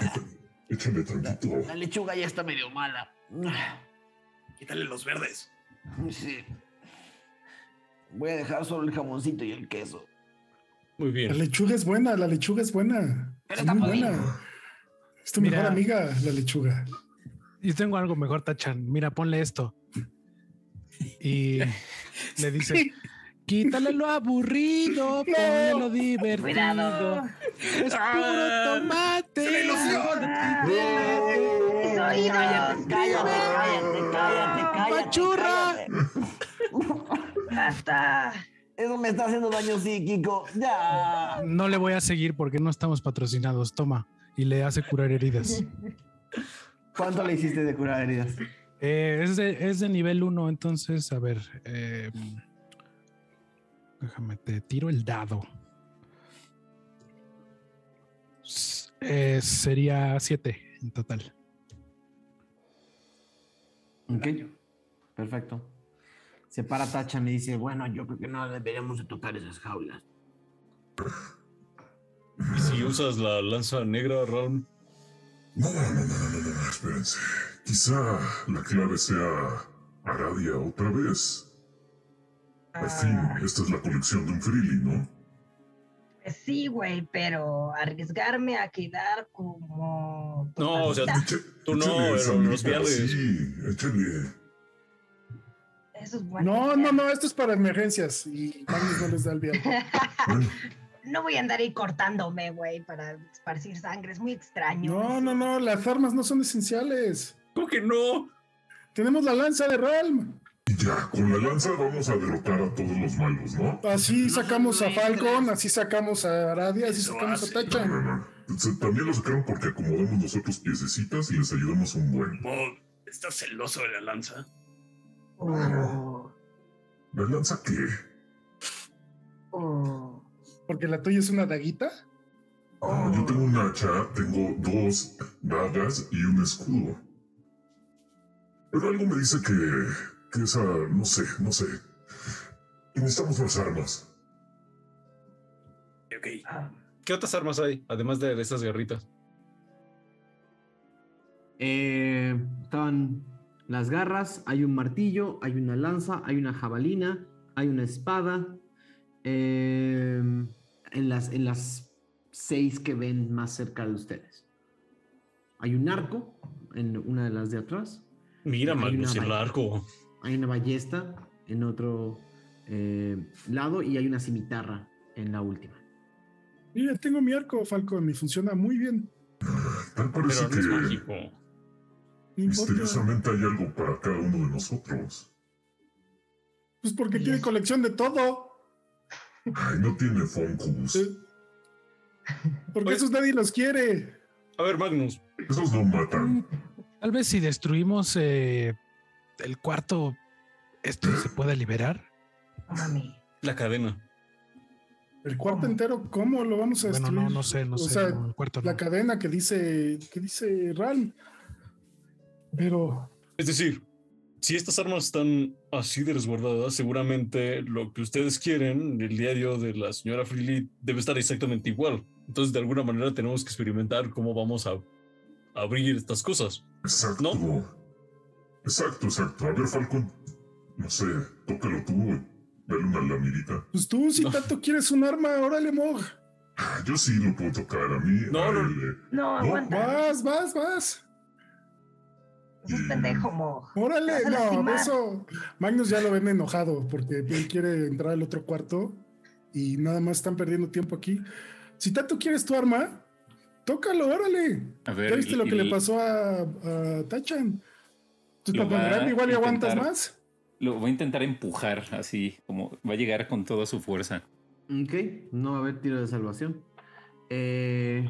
Échale tantito. la lechuga ya está medio mala. Quítale los verdes. Sí. Voy a dejar solo el jamoncito y el queso. Muy La bien. lechuga es buena, la lechuga es buena. Pero Es está muy buena. Es tu Mira. mejor amiga, la lechuga. Yo tengo algo mejor, Tachan. Mira, ponle esto. Y le dice, (laughs) quítale lo aburrido, (laughs) ponle lo divertido. Cuidado. Es puro tomate. ¡Mis oídos! Cállate, cállate, cállate, cállate, cállate. Pachurra. cállate. (laughs) ¡Basta! Eso me está haciendo daño psíquico. Ya. No le voy a seguir porque no estamos patrocinados. Toma. Y le hace curar heridas. (laughs) ¿Cuánto le hiciste de curar heridas? Eh, es, de, es de nivel 1, entonces, a ver. eh, déjame, te tiro el dado. Eh, sería 7 en total. Ok. Perfecto. Se para Tachan y dice, bueno, yo creo que no deberíamos de tocar esas jaulas. ¿Y si usas la lanza negra, Ram? No, no, no, no, no, no, no, espérense. Quizá la clave sea Aradia otra vez. Al fin, esta es la colección de un Freely, ¿no? Pues sí, güey, pero arriesgarme a quedar como. pues, No, o sea, maldita, Tú no, pero los viernes. Sí, échale. Eso es bueno. No, no, no, esto es para emergencias y Magnus no les da el viaje. (laughs) Bueno, No voy a andar ahí cortándome, güey, para esparcir sangre. Es muy extraño. No, no, no, las armas no son esenciales. ¿Cómo que no? Tenemos la lanza de Realm. Y ya, con la lanza vamos a derrotar a todos los malos, ¿no? Así sacamos a Falcon, así sacamos a Aradia, así sacamos a hace, No, no, no. También lo sacaron porque acomodamos nosotros piececitas y les ayudamos un buen. Mo, ¿estás celoso de la lanza? Oh, ¿La lanza qué? oh, Porque la tuya es una daguita. Ah, yo tengo un hacha, tengo dos dagas y un escudo. Pero algo me dice que, que esa, no sé, no sé. Necesitamos más armas. Ok. ¿Qué otras armas hay? Además de estas garritas. Eh, estaban las garras, hay un martillo, hay una lanza, hay una jabalina, hay una espada. eh, en, las, en las seis que ven más cerca de ustedes. Hay un arco en una de las de atrás. Mira, Magnus, el arco. Hay una ballesta en otro eh, lado y hay una cimitarra en la última. Mira, tengo mi arco, Falcon, y funciona muy bien. Tal parece Pero no es que misteriosamente hay algo para cada uno de nosotros. Pues porque tiene colección de todo. Ay, no tiene Funkos. Eh, Porque Oye. esos nadie los quiere. A ver, Magnus. Esos no matan. Tal vez si destruimos eh, el cuarto, esto se puede liberar. Mami. La cadena. El cuarto ¿Cómo? entero, ¿cómo lo vamos a Bueno, destruir? no, no sé, no O sé. sea, no, el cuarto no. la cadena que dice, que dice Ram. Pero Es decir, si estas armas están así de resguardadas, seguramente lo que ustedes quieren, el diario de la señora Freely, debe estar exactamente igual. Entonces, de alguna manera, tenemos que experimentar cómo vamos a abrir estas cosas. Exacto. ¿No? Exacto, exacto. A ver, Falcon. No sé, tócalo tú. Dale una lamirita. pues tú, si No. tanto quieres un arma, órale, Mog. Ah, Yo sí lo puedo tocar a mí. No, a no. él, eh. No, aguanta. Vas, vas, vas. Es pendejo, mo. Órale, no, eso. Magnus ya lo ven enojado porque él quiere entrar al otro cuarto y nada más están perdiendo tiempo aquí. Si tanto quieres tu arma, tócalo, órale. A ver, ¿Ya viste y- lo que y- le pasó a, a Tachan? ¿Tú tan grande igual y aguantas intentar. más? Lo voy a intentar empujar así, como va a llegar con toda su fuerza. Ok, no va a haber tiro de salvación. Eh,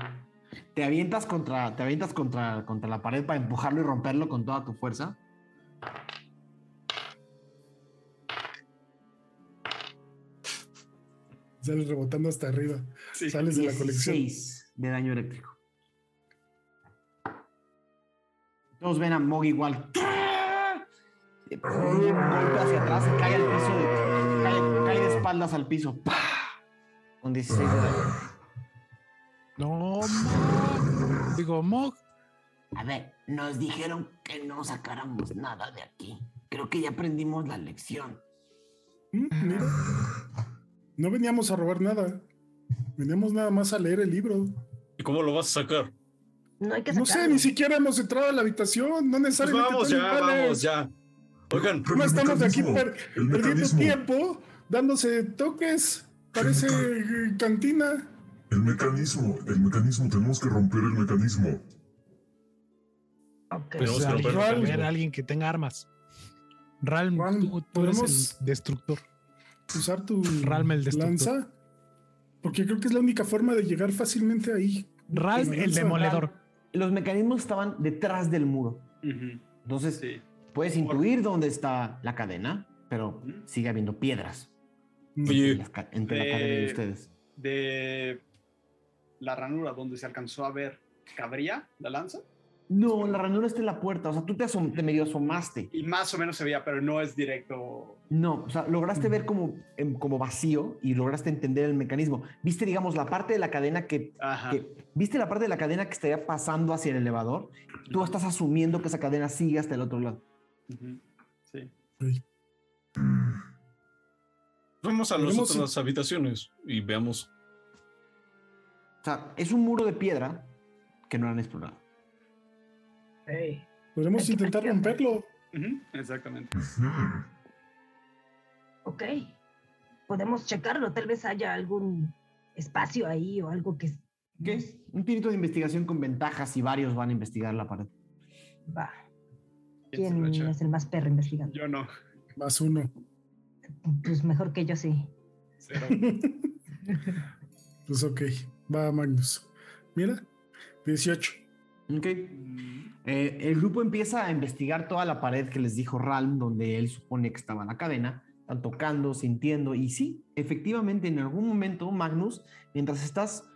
te avientas contra, te avientas contra, contra la pared para empujarlo y romperlo con toda tu fuerza. Sales rebotando hasta arriba. Sí. Sales de la colección. 16 de daño eléctrico. Todos ven a Mog igual. Un golpe hacia atrás cae al piso. de- cae, cae de espaldas al piso. ¡Pah! Con 16 de daño. No, Mog. Digo, Mog. A ver, nos dijeron que no sacáramos nada de aquí. Creo que ya aprendimos la lección. Mm, mira. No veníamos a robar nada. Veníamos nada más a leer el libro. ¿Y cómo lo vas a sacar? No hay que No sé, ni siquiera hemos entrado a la habitación. No Pues necesariamente. vamos tan ya, iguales. vamos ya. Oigan, Pero No el estamos aquí mecanismo, per- el perdiendo mecanismo, tiempo, dándose toques. Parece cantina. el mecanismo, el mecanismo, tenemos que romper el mecanismo. Ok. Pero- Tenemos que alguien, romper a alguien que tenga armas. Ralm, Ralm, tú, tú eres ¿podemos? el destructor. Usar tu Ralm el destructor. lanza. Porque creo que es la única forma de llegar fácilmente ahí. Ralm el demoledor. Los mecanismos estaban detrás del muro. Entonces, Sí. Puedes intuir dónde está la cadena, pero sigue habiendo piedras Oye, entre, ca- entre la cadena Eh, ustedes. De la ranura donde se alcanzó a ver, ¿cabría la lanza? No, la ranura está en la puerta. O sea, tú te, asom- te medio asomaste. Y más o menos se veía, pero no es directo. No, o sea, lograste ver como, em, como vacío y lograste entender el mecanismo. Viste, digamos, la parte de la cadena que, que- viste la parte de la cadena que estaría pasando hacia el elevador. Tú estás asumiendo que esa cadena sigue hasta el otro lado. Sí. vamos a las otras habitaciones y veamos. O sea, es un muro de piedra que no han explorado. Podemos intentar romperlo. Exactamente. Ok. Podemos checarlo. Tal vez haya algún espacio ahí o algo que ¿Qué es? Un tirito de investigación con ventajas y varios van a investigar la pared. va. ¿Quién es el más perro investigando? Yo no. Más uno. Pues mejor que yo sí. Cero. (laughs) pues ok. Va Magnus. Mira. 18. Ok. Eh, el grupo empieza a investigar toda la pared que les dijo Ralm, donde él supone que estaba la cadena. Están tocando, sintiendo. Y sí, efectivamente, en algún momento, Magnus, mientras estás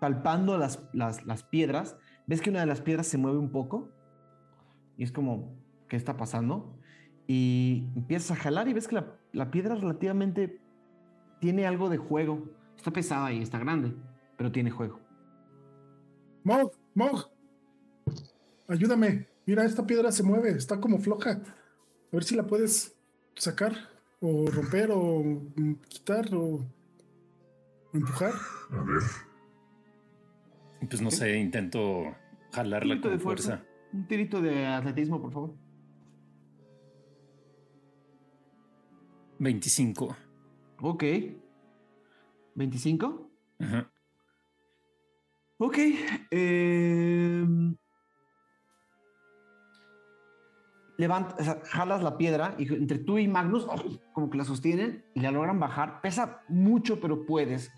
palpando las, las, las piedras, ves que una de las piedras se mueve un poco. Y es como, ¿qué está pasando? Y empiezas a jalar y ves que la, la piedra relativamente tiene algo de juego. Está pesada y está grande, pero tiene juego. Mog, Mog. Ayúdame. Mira, esta piedra se mueve. Está como floja. A ver si la puedes sacar. O romper. O quitar. O, empujar. A ver, Pues no sé, intento jalarla con fuerza. Un tirito de atletismo, por favor. 25. Ok. ¿25? Ajá. Ok. em, levanta, o sea, jalas la piedra y entre tú y Magnus como que la sostienen y la logran bajar. Pesa mucho, pero puedes.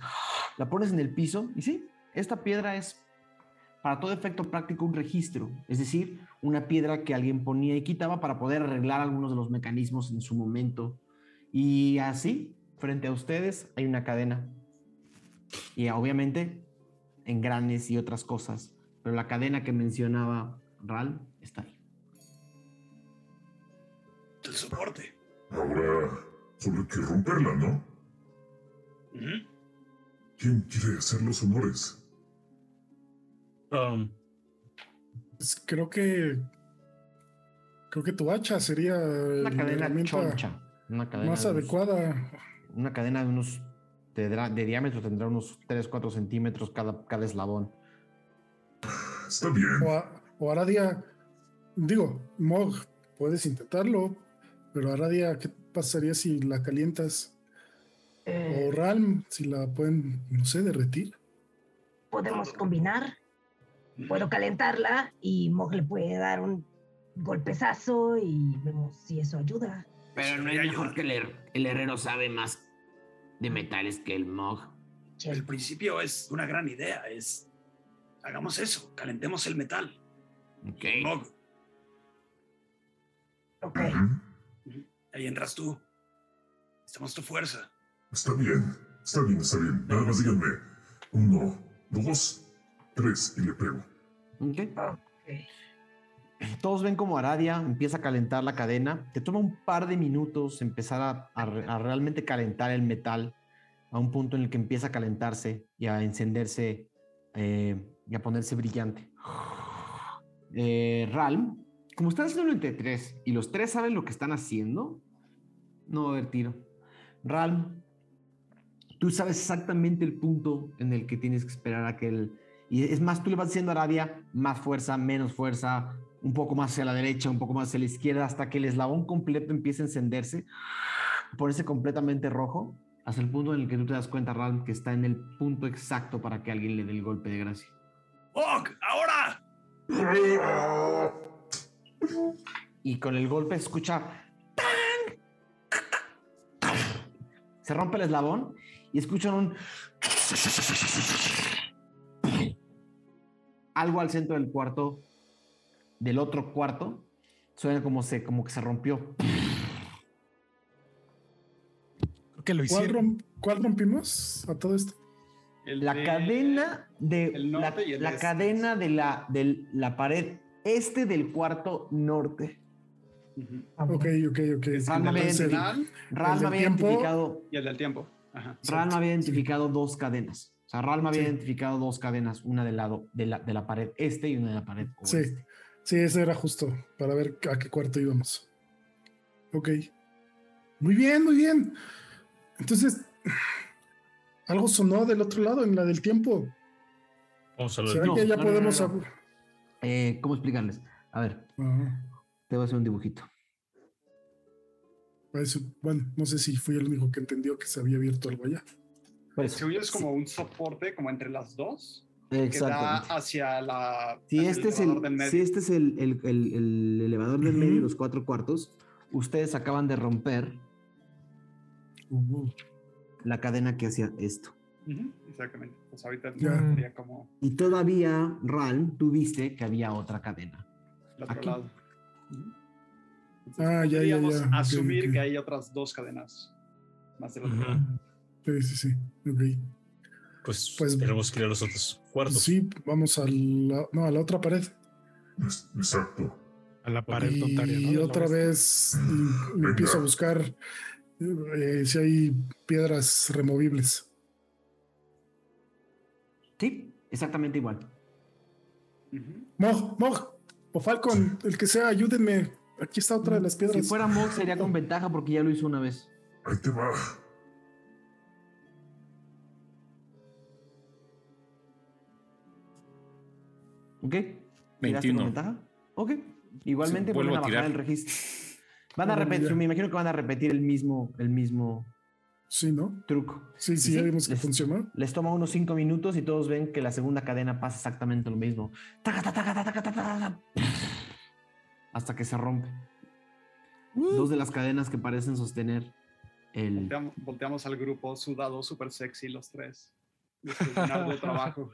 La pones en el piso y sí, esta piedra es para todo efecto práctico un registro, es decir, una piedra que alguien ponía y quitaba para poder arreglar algunos de los mecanismos en su momento. Y así, frente a ustedes, hay una cadena. Y obviamente, engranes y otras cosas. Pero la cadena que mencionaba Ral está ahí. El soporte. ahora solo hay que romperla, ¿no? ¿Quién quiere hacer los honores? Um, Pues creo que. Creo que tu hacha sería Una la cadena herramienta choncha. Una cadena más de unos- adecuada. Una cadena de unos. tendrá- de diámetro tendrá unos 3-4 centímetros cada, cada eslabón. Está bien. O, a- o Aradia. Digo, Mog, puedes intentarlo. Pero Aradia, ¿qué pasaría si la calientas? Eh, O Ralm, si la pueden, no sé, derretir. podemos combinar. Puedo calentarla y Mog le puede dar un golpezazo y vemos si eso ayuda. Pero no es mejor que el, herrero sabe más de metales que el Mog. El principio es una gran idea. Es. Hagamos eso. Calentemos el metal. Ok. Mog, Ok. ahí entras tú. Necesitamos tu fuerza. Está bien, está bien, está bien. Nada más díganme. Uno, dos, tres y le pego. Ok. Ok. Todos ven como Aradia empieza a calentar la cadena. Te toma un par de minutos empezar a, a re- a realmente calentar el metal a un punto en el que empieza a calentarse y a encenderse eh, y a ponerse brillante. Eh, Ralm, como están haciendo entre tres y los tres saben lo que están haciendo, no va a haber tiro. Ralm, tú sabes exactamente el punto en el que tienes que esperar a que el... Y es más, tú le vas diciendo a Aradia más fuerza, menos fuerza, un poco más hacia la derecha, un poco más hacia la izquierda, hasta que el eslabón completo empiece a encenderse, ponerse completamente rojo, hasta el punto en el que tú te das cuenta, Ralm, que está en el punto exacto para que alguien le dé el golpe de gracia. ¡Mog! ¡Ahora! Y con el golpe escucha... Se rompe el eslabón y escuchan un... Algo al centro del cuarto, del otro cuarto, suena como, se, como que se rompió. Creo que lo ¿Cuál, hicieron. cuál rompimos a todo esto? El La de- cadena de la, la este. cadena de la, de la pared este del cuarto norte. Ujú. Ok, ok, ok. Ralma había, identificado, y el del tiempo. Ajá. Había identificado dos cadenas. O sea, Ralma había Sí. identificado dos cadenas, una del lado de la, de la pared este y una de la pared Sí, oeste. sí, ese era justo para ver a qué cuarto íbamos. Ok. Muy bien, muy bien. Entonces, algo sonó del otro lado, en la del tiempo. Vamos a ver. ¿Será No, que ya no, podemos... no, no. ab- Eh, ¿Cómo explicarles? A ver, te voy a hacer un dibujito. parece- bueno, no sé si fui el único que entendió que se había abierto algo allá. Por eso. Según yo es como un soporte, como entre las dos, que Exacto. hacia la. Si hacia este es elevador el, del medio. si este es el, el- el- el elevador del medio y Ujú. los cuatro cuartos, ustedes acaban de romper Uh, la cadena que hacía esto. Ujú, Exactamente. Pues ahorita Ya. sería como Y todavía, Ralm, tú viste que había otra cadena. el otro Aquí. lado. Entonces, Ah, ya, ya, podríamos ya. Ok, asumir ok. que hay otras dos cadenas más del otro lado. Sí, sí, sí. Ok. Pues, Pues- tenemos que ir a los otros cuartos. Sí, vamos a la, no, a la otra pared. Es- Exacto. A la pared y notaria, ¿no? La otra vez y- y empiezo a buscar eh, si hay piedras removibles. Sí, exactamente igual. Ujú. Mog, Mog, o Falcon, el que sea, ayúdenme. Aquí está otra de las Si piedras. fuera Mog sería (laughs) con ventaja porque ya lo hizo una vez. Ahí te va. ¿Ok? ¿Tiraste 21. con ventaja? Ok. Igualmente Sí, vuelvo a a bajar el registro. (laughs) Van a repetir, me imagino que van a repetir el mismo, el mismo Sí, ¿no? truco. Sí, sí, ya vimos que Les- funcionó. Les toma unos cinco minutos y todos ven que la segunda cadena pasa exactamente lo mismo. Hasta que se rompe. Dos de las cadenas que parecen sostener el. Volteamos, volteamos al grupo sudado, súper sexy los tres. Después de (laughs) trabajo.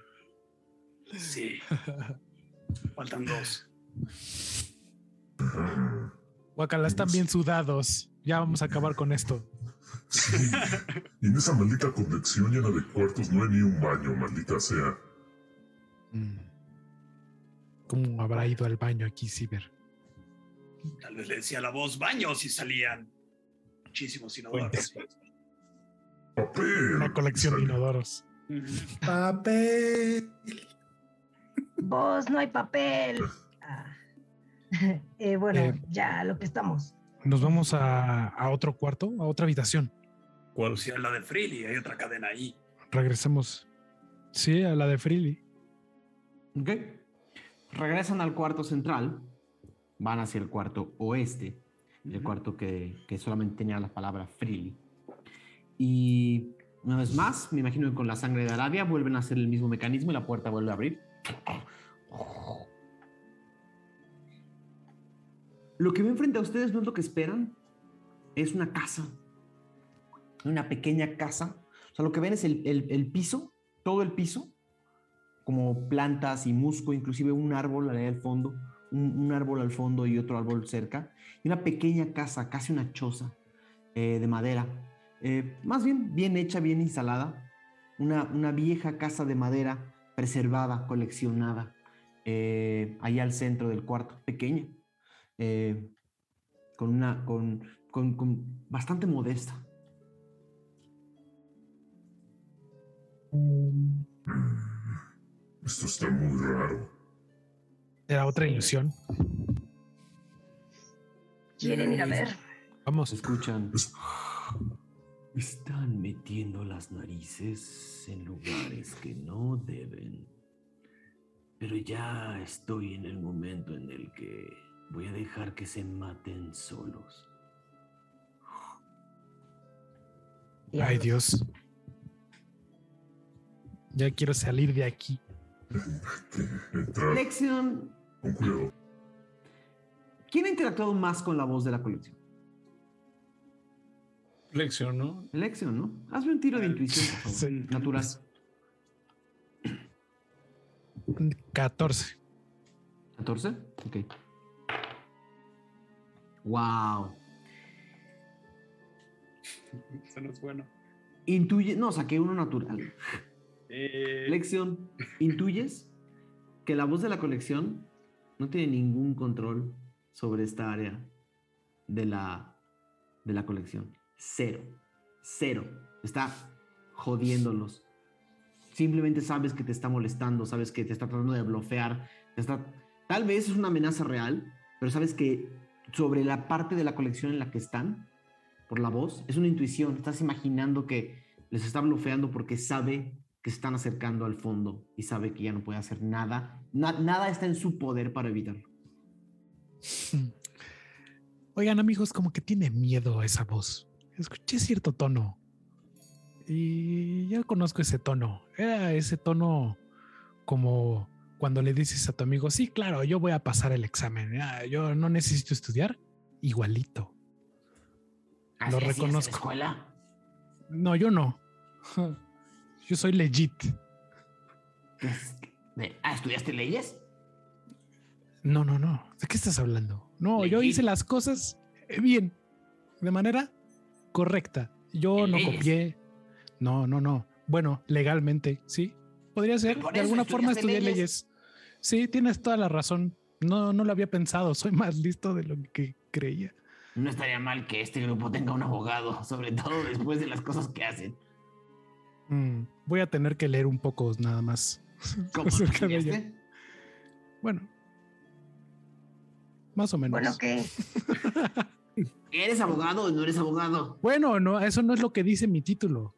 Sí. (laughs) Faltan dos. Guacala, están bien sudados. Ya vamos a acabar con esto. Sí. Y en esa maldita conexión llena de cuartos no hay ni un baño, maldita sea. Mm. ¿Cómo habrá ido al baño aquí, Ciber? Tal vez le decía la voz baños y salían muchísimos inodoros. Papel. Una colección de inodoros. Papel. Vos, no hay papel. Ah. (laughs) Eh, bueno, Eh. ya a lo que estamos. Nos vamos a, a otro cuarto, a otra habitación. ¿Cuál? Si la de Freely, hay otra cadena ahí. Regresemos. Sí, a la de Freely. ¿Ok? Regresan al cuarto central. Van hacia el cuarto oeste. El cuarto que, que solamente tenía la palabra freely. Y una vez más, me imagino que con la sangre de Arabia vuelven a hacer el mismo mecanismo y la puerta vuelve a abrir. Lo que ven frente a ustedes no es lo que esperan. Es una casa. Una pequeña casa. O sea, lo que ven es el, el- piso, todo el piso, como plantas y musgo, inclusive un árbol al fondo, un, un árbol al fondo y otro árbol cerca, y una pequeña casa, casi una choza eh, de madera, eh, más bien bien hecha, bien instalada, una, una vieja casa de madera preservada, coleccionada, eh, allá al centro del cuarto, pequeña, eh, con una, con, con- con bastante modesta. Esto está muy raro. Era otra ilusión. ¿Quieren ir a ver? Vamos. Escuchan. Están metiendo las narices en lugares que no deben. Pero ya estoy en el momento en el que voy a dejar que se maten solos. Ay, Dios. Ya quiero salir de aquí. Lexion, con cuidado. ¿quién ha interactuado más con la voz de la colección? Lección, ¿no? Lexion, ¿no? Hazme un tiro de intuición, por favor. Sí. Natural. 14. 14. Ok. Wow. Eso no es bueno. Intuye. No, saqué uno natural. Eh, Lección, intuyes que la voz de la colección no tiene ningún control sobre esta área de la, de la colección. Cero. Cero. Está jodiéndolos. Simplemente sabes que te está molestando, sabes que te está tratando de blofear. te está... Tal vez es una amenaza real, pero sabes que sobre la parte de la colección en la que están, por la voz, es una intuición. Estás imaginando que les está blofeando porque sabe que se están acercando al fondo y sabe que ya no puede hacer nada. Na- nada está en su poder para evitarlo. Oigan, amigos, como que tiene miedo a esa voz. Escuché cierto tono. Y ya conozco ese tono. Era ese tono como cuando le dices a tu amigo, sí, claro, yo voy a pasar el examen. ah, yo no necesito estudiar. Igualito. Lo reconozco. escuela? No, yo no. (laughs) Yo soy legit. Ah, ¿estudiaste leyes? No, no, no. ¿De qué estás hablando? No, yo hice las cosas eh, bien, de manera correcta. Yo ¿En no copié. No, no, no. Bueno, legalmente, sí. Podría ser. De alguna forma estudié leyes. leyes. Sí, tienes toda la razón. No, no lo había pensado. (laughs) Soy más listo de lo que creía. No estaría mal que este grupo tenga un abogado, (laughs) sobre todo después de las cosas que hacen. Mm, voy a tener que leer un poco nada más. (laughs) ¿Cómo estudiaste? Bueno, más o menos. Bueno, ¿qué? ¿Eres abogado o no eres abogado? Bueno, no, eso no es lo que dice mi título.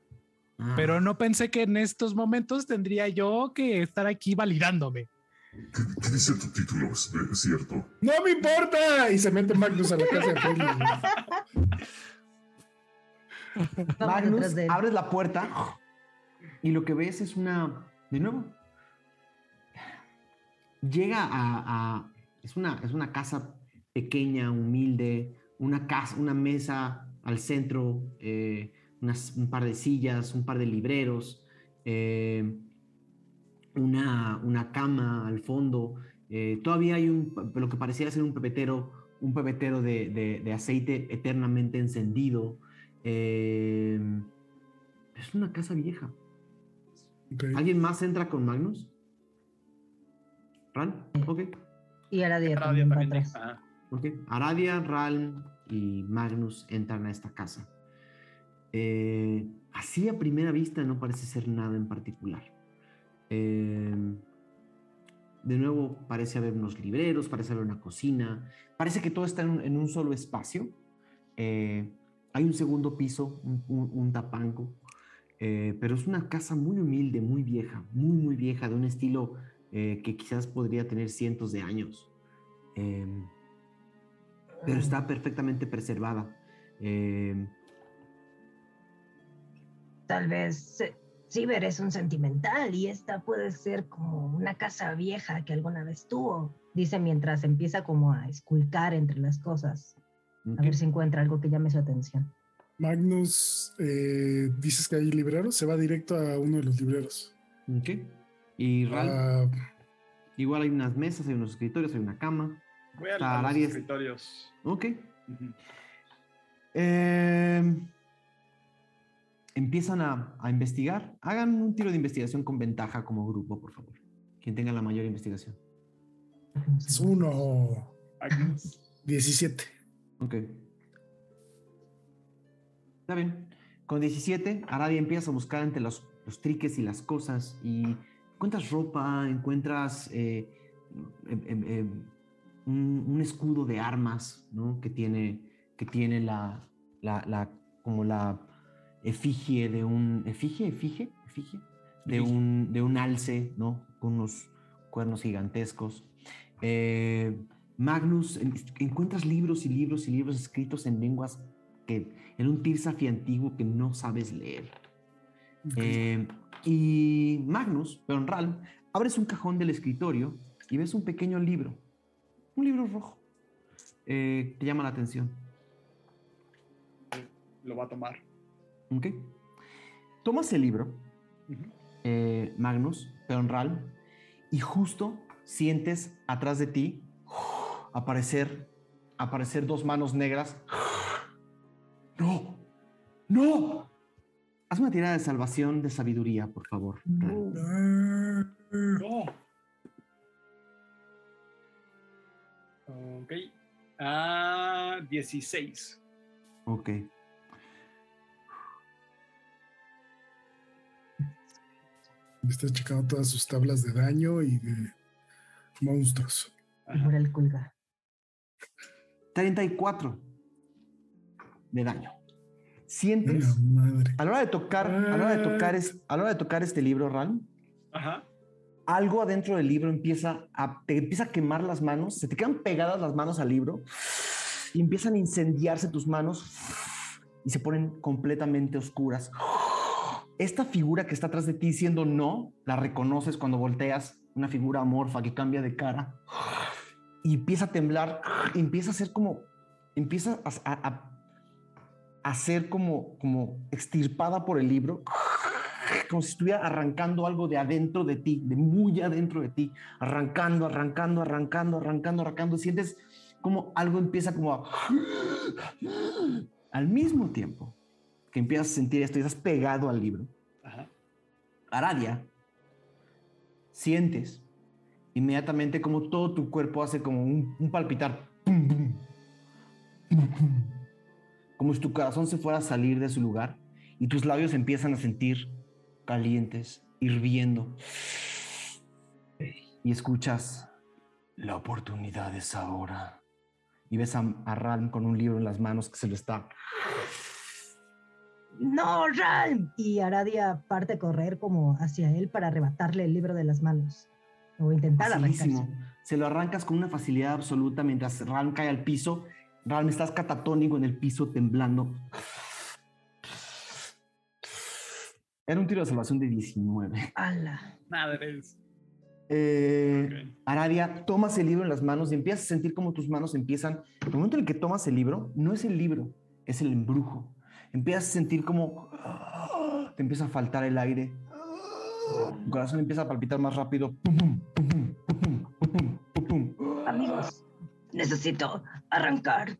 Ah, Pero no pensé que en estos momentos tendría yo que estar aquí validándome. ¿Qué, qué dice tu título? ¿Es, es cierto? ¡No me importa! Y se mete Magnus a la casa de Magnus, abres la puerta y lo que ves es una. De nuevo. Llega a. a- es, una, es una casa pequeña, humilde, una casa, una mesa al centro, eh, unas, un par de sillas, un par de libreros, eh, una, una, cama al fondo. Eh, todavía hay un, lo que parecía ser un pepetero, un pepetero de, de, aceite eternamente encendido. es una casa vieja. ¿Alguien más entra con Magnus? ¿Ran? Ok. Y a la 10. ¿okay? Aradia, Ralm y Magnus entran a esta casa. Eh, así a primera vista no parece ser nada en particular. Eh, de nuevo parece haber unos libreros, parece haber una cocina, parece que todo está en, un solo espacio. Eh, hay un segundo piso, un, un, tapanco, pero es una casa muy humilde, muy vieja, muy, muy vieja, de un estilo que quizás podría tener cientos de años. Pero está perfectamente preservada. Eh, Tal vez Ciber es un sentimental y esta puede ser como una casa vieja que alguna vez tuvo. Dice mientras empieza como a esculcar entre las cosas. A ver si encuentra algo que llame su atención. Magnus, eh, dices que hay libreros, se va directo a uno de los libreros. Ok. Y Ral, Ah, igual hay unas mesas, hay unos escritorios, hay una cama. Voy a, Ah, a los escritorios. Ok. Eh, empiezan a, a investigar. Hagan un tiro de investigación con ventaja como grupo, por favor. Quien tenga la mayor investigación. es uno. Magnus. 17. Ok. Está bien. Con 17, Aradia empieza a buscar entre los, los triques y las cosas y encuentras ropa, encuentras eh, em, un, un escudo de armas, ¿no? Que tiene, que tiene la, la, la- como la efigie de un, efigie, efigie, efigie, de un, de un alce, ¿no? Con unos cuernos gigantescos. Eh, Magnus, en- encuentras libros y libros y libros escritos en lenguas que, en un Tirsafi antiguo que no sabes leer. Eh, y Magnus, Ral, abres un cajón del escritorio y ves un pequeño libro, un libro rojo. Eh, te llama la atención. Lo va a tomar. ¿ok? Tomas el libro, eh, Magnus, perdón, Ral, y justo sientes atrás de ti aparecer, aparecer dos manos negras. ¡No! ¡No! Haz una tirada de salvación de sabiduría, por favor. No. Ok. Ah, 16. Ok. Está checando todas sus tablas de daño y de monstruos. Y por el colgar. 34 de daño. Sientes, La madre. a la hora de tocar, a la hora de tocar, es, a la hora de tocar este libro, Ral, Ajá. Algo adentro del libro empieza a, te empieza a quemar las manos, se te quedan pegadas las manos al libro y empiezan a incendiarse tus manos y se ponen completamente oscuras. Esta figura que está atrás de ti diciendo no, la reconoces cuando volteas, una figura amorfa que cambia de cara y empieza a temblar, empieza a ser como, empieza a, a, como, como extirpada por el libro como si estuviera arrancando algo de adentro de ti, de muy adentro de ti, arrancando, arrancando, arrancando, arrancando, arrancando. Sientes como algo empieza como a... Al mismo tiempo que empiezas a sentir esto y estás pegado al libro, Ajá. Aradia, sientes inmediatamente como todo tu cuerpo hace como un, un palpitar. Pum, pum. Como si tu corazón se fuera a salir de su lugar y tus labios empiezan a sentir calientes, hirviendo. Y escuchas, la oportunidad es ahora. Y ves a, a Ram con un libro en las manos que se lo está ¡No, Ralm! Y Aradia parte a correr como hacia él para arrebatarle el libro de las manos. O intentar arrancarse. Se lo arrancas con una facilidad absoluta mientras Ram cae al piso. Ram, estás catatónico en el piso, temblando. Era un tiro de salvación de 19. ¡Hala! Madres. Eh, Ok. Aradia, tomas el libro en las manos y empiezas a sentir como tus manos empiezan. El momento en el que tomas el libro, no es el libro, es el embrujo. Empiezas a sentir como te empieza a faltar el aire. Tu corazón empieza a palpitar más rápido. Amigos, necesito arrancar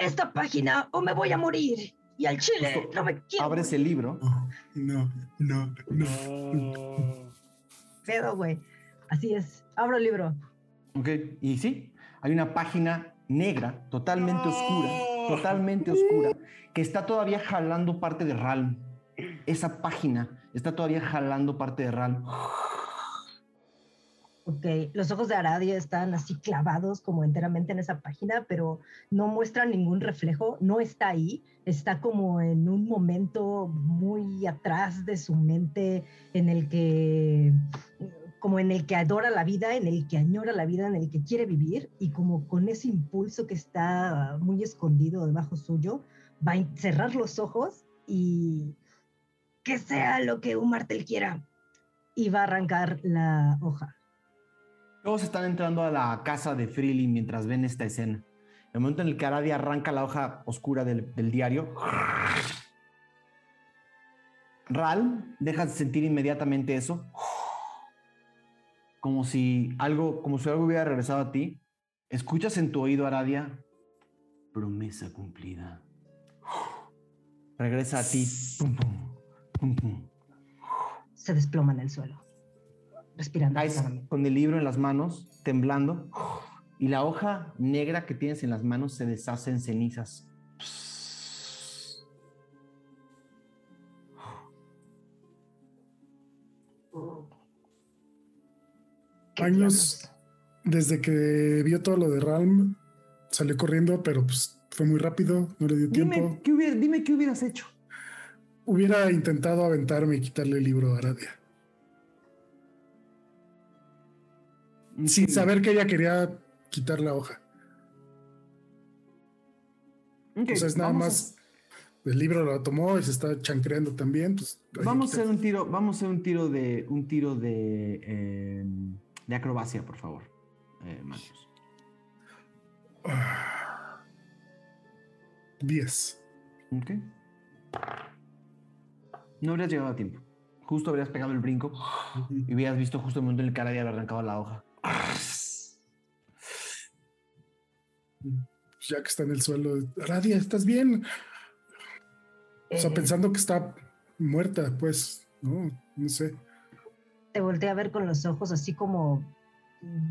esta página o me voy a morir. Y al chile Justo no me quiero. Abres el libro. No, no, no. (laughs) Pedo, güey. Así es. Abro el libro. Ok, y sí, hay una página negra, totalmente oscura, totalmente oscura, que está todavía jalando parte de Ralm. Esa página está todavía jalando parte de Ralm. Ok, los ojos de Aradia están así clavados como enteramente en esa página, pero no muestran ningún reflejo, no está ahí, está como en un momento muy atrás de su mente en el que, como en el que adora la vida, en el que añora la vida, en el que quiere vivir y como con ese impulso que está muy escondido debajo suyo, va a cerrar los ojos y que sea lo que un martel quiera y va a arrancar la hoja. Todos están entrando a la casa de Freely mientras ven esta escena. El momento en el que Aradia arranca la hoja oscura del, diario, Ral, dejas de sentir inmediatamente eso, como si algo, como si algo hubiera regresado a ti. Escuchas en tu oído, Aradia, promesa cumplida. Regresa a ti. Se desploma en el suelo, respirando. Pesadamente. con el libro en las manos, temblando, y la hoja negra que tienes en las manos se deshace en cenizas. ¿Qué Años desde que vio todo lo de Ralm, salió corriendo, pero pues fue muy rápido, no le dio tiempo. Dime qué, hubiera- dime qué hubieras hecho. Hubiera intentado aventarme y quitarle el libro a Aradia. Sin saber que ella quería quitar la hoja. Ok, o sea, es nada a- más. El libro lo tomó y se está chancreando también. Pues, Vamos a hacer un tiro, vamos a hacer un tiro de un tiro de, eh, de acrobacia, por favor. Eh. Ah. 10. Ok. No habrías llegado a tiempo. Justo habrías pegado el brinco y hubieras visto justo el momento en el que había arrancado la hoja. Ya que está en el suelo. Aradia, ¿estás bien? O sea, Eh, pensando que está muerta, pues, no, no sé. Te voltea a ver con los ojos así como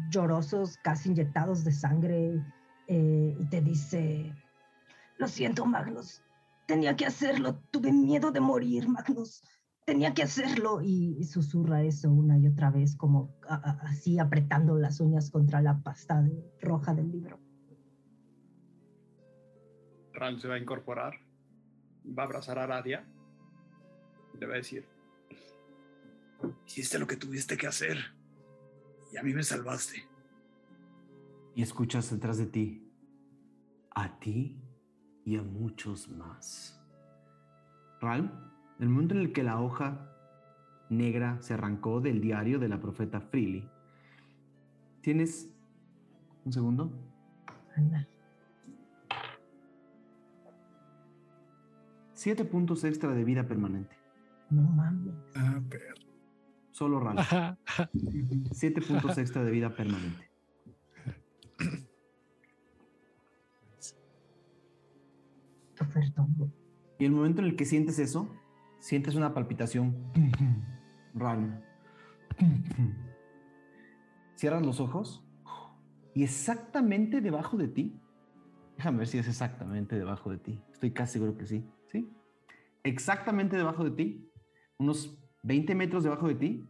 llorosos, casi inyectados de sangre, eh, y te dice, lo siento, Magnus, tenía que hacerlo, tuve miedo de morir, Magnus, tenía que hacerlo, y, y susurra eso una y otra vez, como a- a- así apretando las uñas contra la pasta de- roja del libro. Ral se va a incorporar, va a abrazar a Aradia y le va a decir, Hiciste lo que tuviste que hacer. Y a mí me salvaste. Y escuchas detrás de ti. A ti y a muchos más. Ral, el momento en el que la hoja negra se arrancó del diario de la profeta Freely, tienes un segundo. Anda. Siete puntos extra de vida permanente. No mames. Ah, pero. Solo. Ajá. Siete puntos extra de vida permanente. Y el momento en el que sientes eso, sientes una palpitación. Ral. Cierras los ojos y exactamente debajo de ti. Déjame ver si es exactamente debajo de ti. Estoy casi seguro que sí. ¿Sí? Exactamente debajo de ti, unos 20 metros debajo de ti,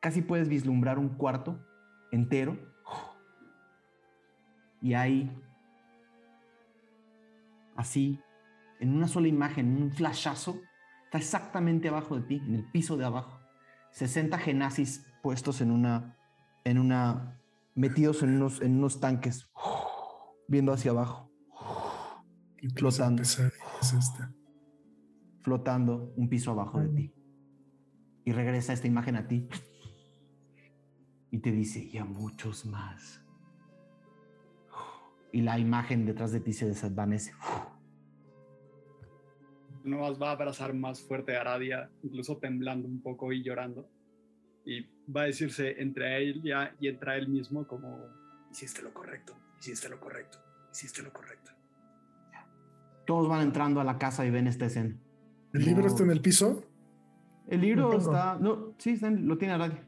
casi puedes vislumbrar un cuarto entero. Y hay así, en una sola imagen, en un flashazo, está exactamente abajo de ti, en el piso de abajo. 60 genazis puestos en una, en una, metidos en unos, en unos tanques, viendo hacia abajo, ¿Qué clase de Flotando. es esta? flotando un piso abajo de ti. Y regresa esta imagen a ti y te dice, y a muchos más. Y la imagen detrás de ti se desvanece. Nomás va a abrazar más fuerte a Aradia, incluso temblando un poco y llorando. Y va a decirse entre él ya y entre él mismo como, Hiciste lo correcto. Hiciste lo correcto. Hiciste lo correcto. Todos van entrando a la casa y ven esta escena. ¿El libro No. está en el piso? El libro está. No, sí, lo tiene Aradia.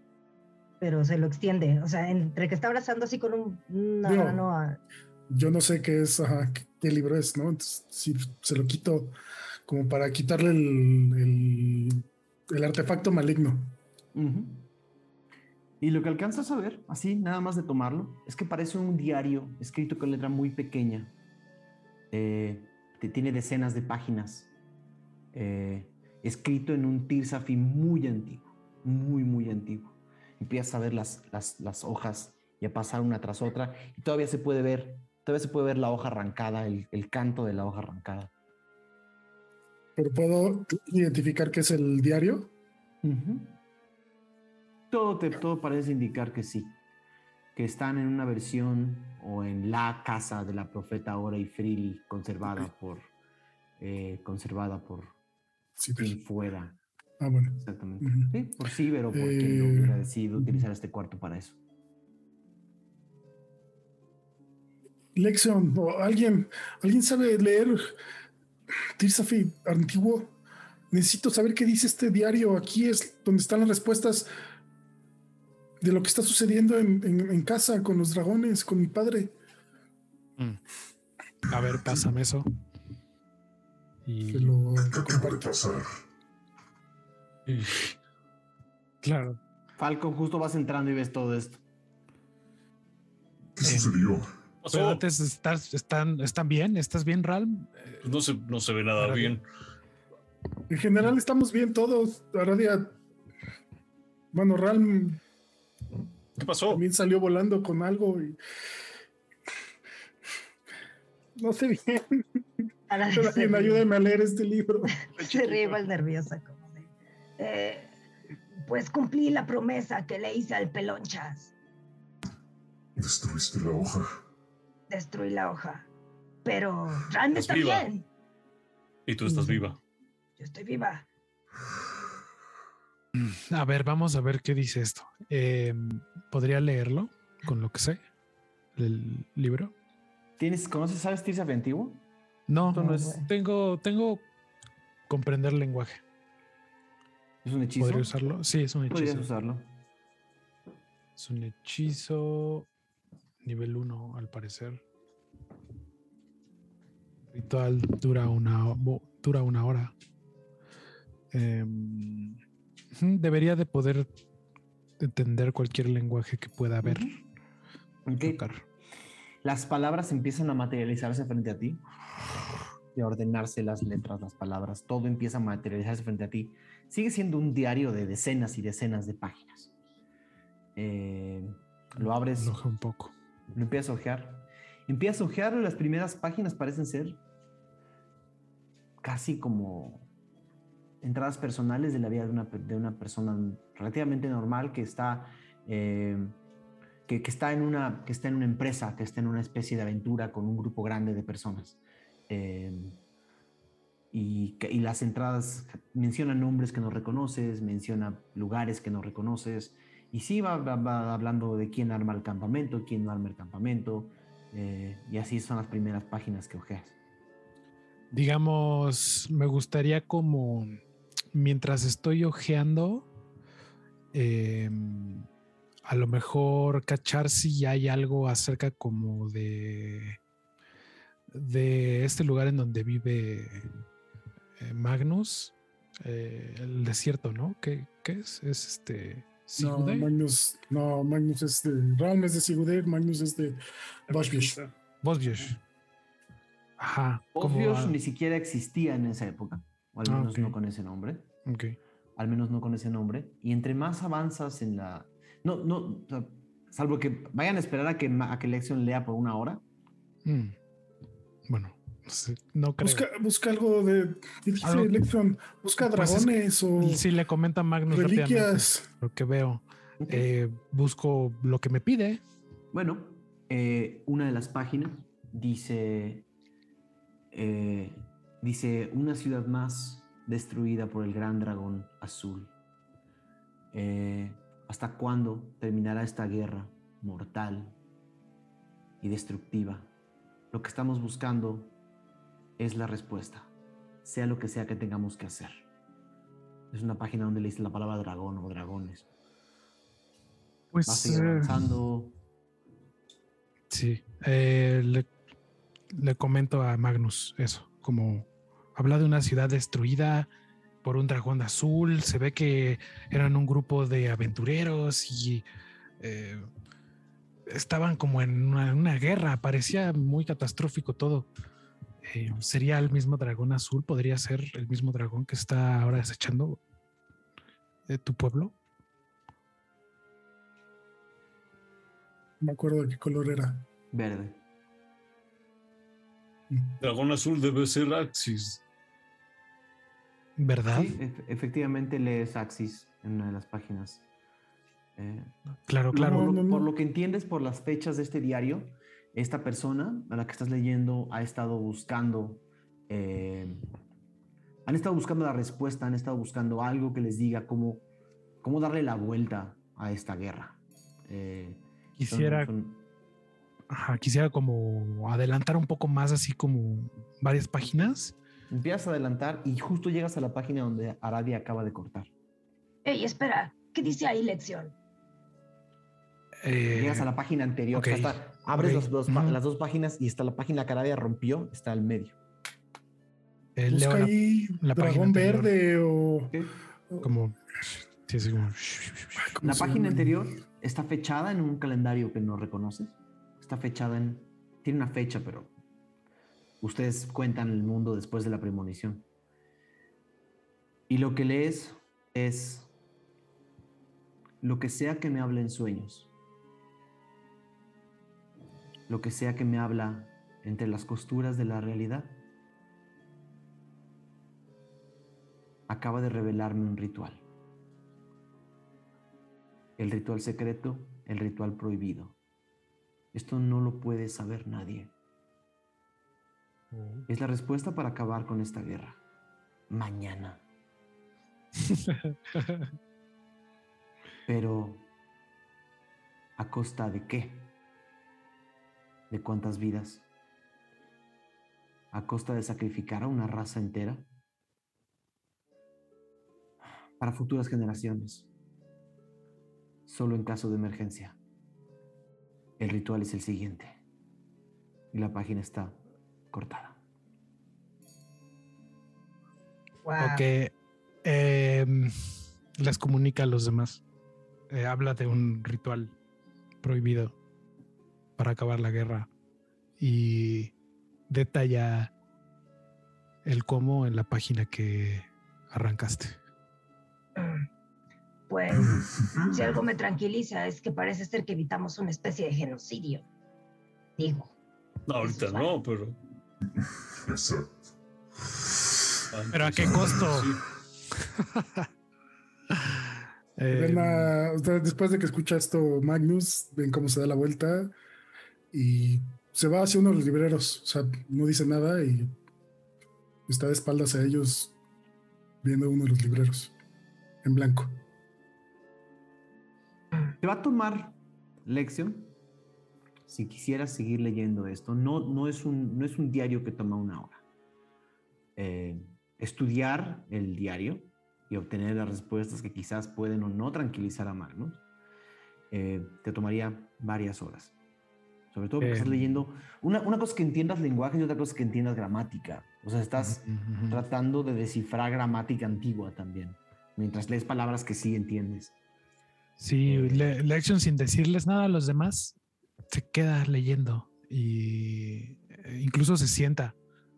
Pero se lo extiende, o sea, entre que está abrazando así con un, una Digo, mano a... Yo no sé qué es, ajá, qué, qué libro es, ¿no? Entonces, si se lo quito como para quitarle el, el, artefacto maligno. Y lo que alcanzas a ver, así, nada más de tomarlo, es que parece un diario escrito con letra muy pequeña. Eh, tiene decenas de páginas. eh, escrito en un Tirsafi muy antiguo, muy, muy antiguo. Empiezas a ver las, las, las hojas y a pasar una tras otra. Y todavía se puede ver, todavía se puede ver la hoja arrancada, el, el canto de la hoja arrancada. Pero puedo identificar qué es el diario. Todo, te, todo parece indicar que sí. que están en una versión o en la casa de la profeta Ora y Frili conservada por eh, conservada por Ciber. quien fuera. Ah, bueno. Exactamente. Sí, por Ciber o por quien no Eh, hubiera decidido utilizar este cuarto para eso. Lexion, o alguien, alguien sabe leer Tirsafi antiguo. Necesito saber qué dice este diario. Aquí es donde están las respuestas de lo que está sucediendo en, en- en casa con los dragones, con mi padre. A ver, pásame eso. Y Que lo ¿Qué acaba de comparto. pasar? claro, Falcon, justo vas entrando y ves todo esto. ¿Qué Eh, sucedió? Pasó. pero antes estás, están, ¿están bien? ¿Estás bien, Ralm? Eh, No se, no se ve nada bien. En general estamos bien todos. Aradia, bueno, Ralm ¿Qué pasó? también salió volando con algo y no sé bien. Alguien ayúdeme a leer este libro. (laughs) Se ríe igual nerviosa como de... "Eh, pues cumplí la promesa que le hice al pelonchas. Destruiste la hoja. Destruí la hoja. Pero Ran Estás está viva. bien. Y tú estás viva. Yo estoy viva. A ver, vamos a ver qué dice esto. Eh, ¿Podría leerlo con lo que sé del libro? ¿Tienes, ¿Conoces, sabes Tirsafi antiguo? No, no No, es, güey. tengo, tengo comprender lenguaje. es un hechizo. ¿Podría usarlo? Sí, es un Podrías hechizo. usarlo. Es un hechizo nivel 1, al parecer. Ritual dura una, dura una hora. Em, debería de poder entender cualquier lenguaje que pueda haber. Ok. tocar. Las palabras empiezan a materializarse frente a ti. Y a ordenarse las letras, las palabras. Todo empieza a materializarse frente a ti. Sigue siendo un diario de decenas y decenas de páginas. Eh, lo abres, Enoja un poco. Lo empiezas a ojear. Empiezas a ojear y las primeras páginas parecen ser casi como entradas personales de la vida de una, de una persona relativamente normal que está, eh, que, está en una, que está en una empresa, que está en una especie de aventura con un grupo grande de personas. Eh, y las entradas mencionan nombres que no reconoces, menciona lugares que no reconoces, y sí va, hablando de quién arma el campamento, quién no arma el campamento, eh, y así son las primeras páginas que ojeas. Digamos, me gustaría como mientras estoy ojeando, em, a lo mejor cachar si hay algo acerca como de de este lugar en donde vive eh, Magnus, eh, el desierto, ¿no? ¿Qué, qué es? Es este No? Magnus, no, Magnus es de Ralm es de Sigurd, Magnus es de Boschbisch. Bosbiosh. Ajá. a- ni siquiera existía en esa época, o al Ah, menos no con ese nombre, ok. al menos no con ese nombre, y entre más avanzas en la... No, no, salvo que vayan a esperar a que, a que Lexion lea por una hora, Mm. Bueno, no creo. Busca, busca algo de Electron, busca Pues es- dragones o Si le comenta Magnus reliquias. lo que veo, eh, busco lo que me pide. Bueno, eh, una de las páginas dice, eh, dice una ciudad más destruida por el gran dragón azul. Eh, ¿Hasta cuándo terminará esta guerra mortal y destructiva? Lo que estamos buscando es la respuesta, sea lo que sea que tengamos que hacer. Es una página donde le dice la palabra dragón o dragones. Pues Va a seguir eh, avanzando. sí, eh, le, le comento a Magnus eso, como habla de una ciudad destruida por un dragón azul, se ve que eran un grupo de aventureros y eh, estaban como en una, en una guerra, parecía muy catastrófico todo. Eh, ¿Sería el mismo dragón azul? ¿Podría ser el mismo dragón que está ahora desechando eh, tu pueblo? No me acuerdo de qué color era. Verde. Dragón azul debe ser Axis. ¿Verdad? Sí, ef- efectivamente lees Axis en una de las páginas. Eh, Claro, claro. por, lo, No, no, por no. lo que entiendes por las fechas de este diario, esta persona a la que estás leyendo ha estado buscando, eh, han estado buscando la respuesta, han estado buscando algo que les diga cómo, cómo darle la vuelta a esta guerra. Eh, Quisiera, son- ajá, quisiera como adelantar un poco más, así como varias páginas. empiezas a adelantar y justo llegas a la página donde Aradia acaba de cortar. Ey, espera, ¿qué dice ahí lección? Eh, Llegas a la página anterior. o sea, ok, está- abres las, dos, las páginas y está la página que Aradia rompió, está al medio. eh, Busca la- ahí la página dragón verde o. como, sí, como- ¿cómo La página anterior está fechada en un calendario que no reconoces. Está fechada en. Tiene una fecha, pero. Ustedes cuentan el mundo después de la premonición. Y lo que lees es. Lo que sea que me hable en sueños. Lo que sea que me habla entre las costuras de la realidad. Acaba de revelarme un ritual. El ritual secreto, el ritual prohibido. Esto no lo puede saber nadie. Es la respuesta para acabar con esta guerra. Mañana. (laughs) Pero, ¿a costa de qué? ¿De cuántas vidas? ¿A costa de sacrificar a una raza entera? Para futuras generaciones. Solo en caso de emergencia. El ritual es el siguiente. Y la página está cortada. Wow. Ok. em, les comunica a los demás. Eh, habla de un ritual prohibido para acabar la guerra y detalla el cómo en la página que arrancaste. Pues si algo me tranquiliza es que parece ser que evitamos una especie de genocidio. Digo, No, ahorita no, pero. Exacto. Pero a qué costo? Sí. (laughs) Eh, Ven a- o sea, después de que escucha esto Magnus, ven cómo se da la vuelta y se va hacia uno de los libreros. O sea, no dice nada y está de espaldas a ellos viendo uno de los libreros en blanco. Te va a tomar lección si quisieras seguir leyendo esto. No, no, es, un, no es un diario que toma una hora. Eh, estudiar el diario y obtener las respuestas que quizás pueden o no tranquilizar a Magnus, eh, te tomaría varias horas. Sobre todo porque estás Em. leyendo. Una, una cosa es que entiendas lenguaje y otra cosa es que entiendas gramática. O sea, estás tratando de descifrar gramática antigua también, mientras lees palabras que sí entiendes. Sí, Eh, le- Lection sin decirles nada a los demás, se queda leyendo y eh, incluso se sienta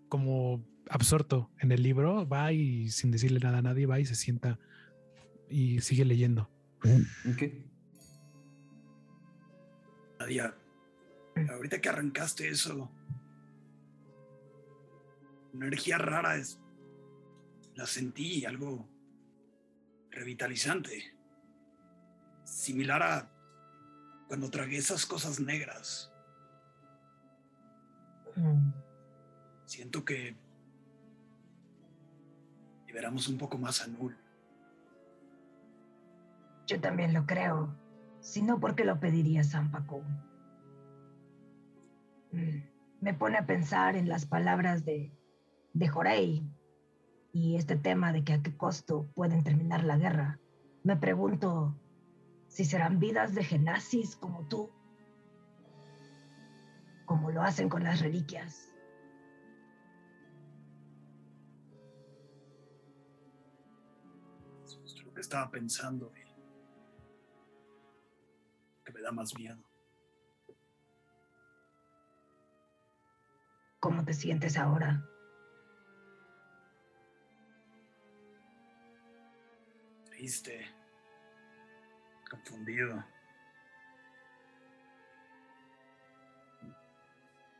como absorto en el libro, va y sin decirle nada a nadie, va y se sienta y sigue leyendo. Nadia, ahorita que arrancaste eso, una energía rara es. La sentí, algo revitalizante. Similar a cuando tragué esas cosas negras. mm, Siento que liberamos un poco más a Null. yo también lo creo. Si no, ¿por qué lo pediría San Paco? Me pone a pensar en las palabras de, de Jorei y este tema de que a qué costo pueden terminar la guerra. Me pregunto si serán vidas de genazis como tú, como lo hacen con las reliquias. Eso es lo que estaba pensando que me da más miedo. ¿Cómo te sientes ahora? Triste, confundido.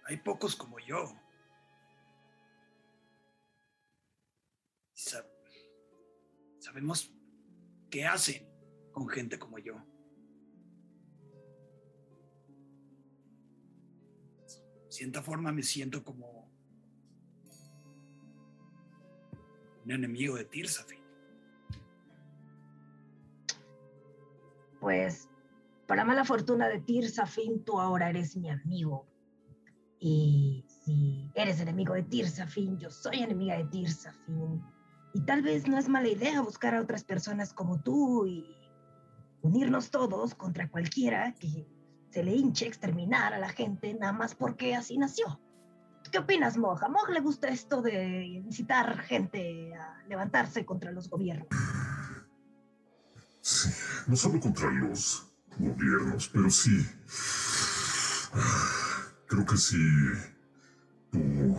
Hay pocos como yo. Sa- sabemos qué hacen con gente como yo. Cierta forma me siento como un enemigo de Tirsafin. Pues, para mala fortuna de Tirsafin, tú ahora eres mi amigo. Y si eres enemigo de Tirsafin, yo soy enemiga de Tirsafin. Y tal vez no es mala idea buscar a otras personas como tú y unirnos todos contra cualquiera que se le hinche exterminar a la gente nada más porque así nació. ¿Qué opinas, Moj? ¿A le gusta esto de incitar gente a levantarse contra los gobiernos? Sí, no solo contra los gobiernos, pero sí. Creo que si tu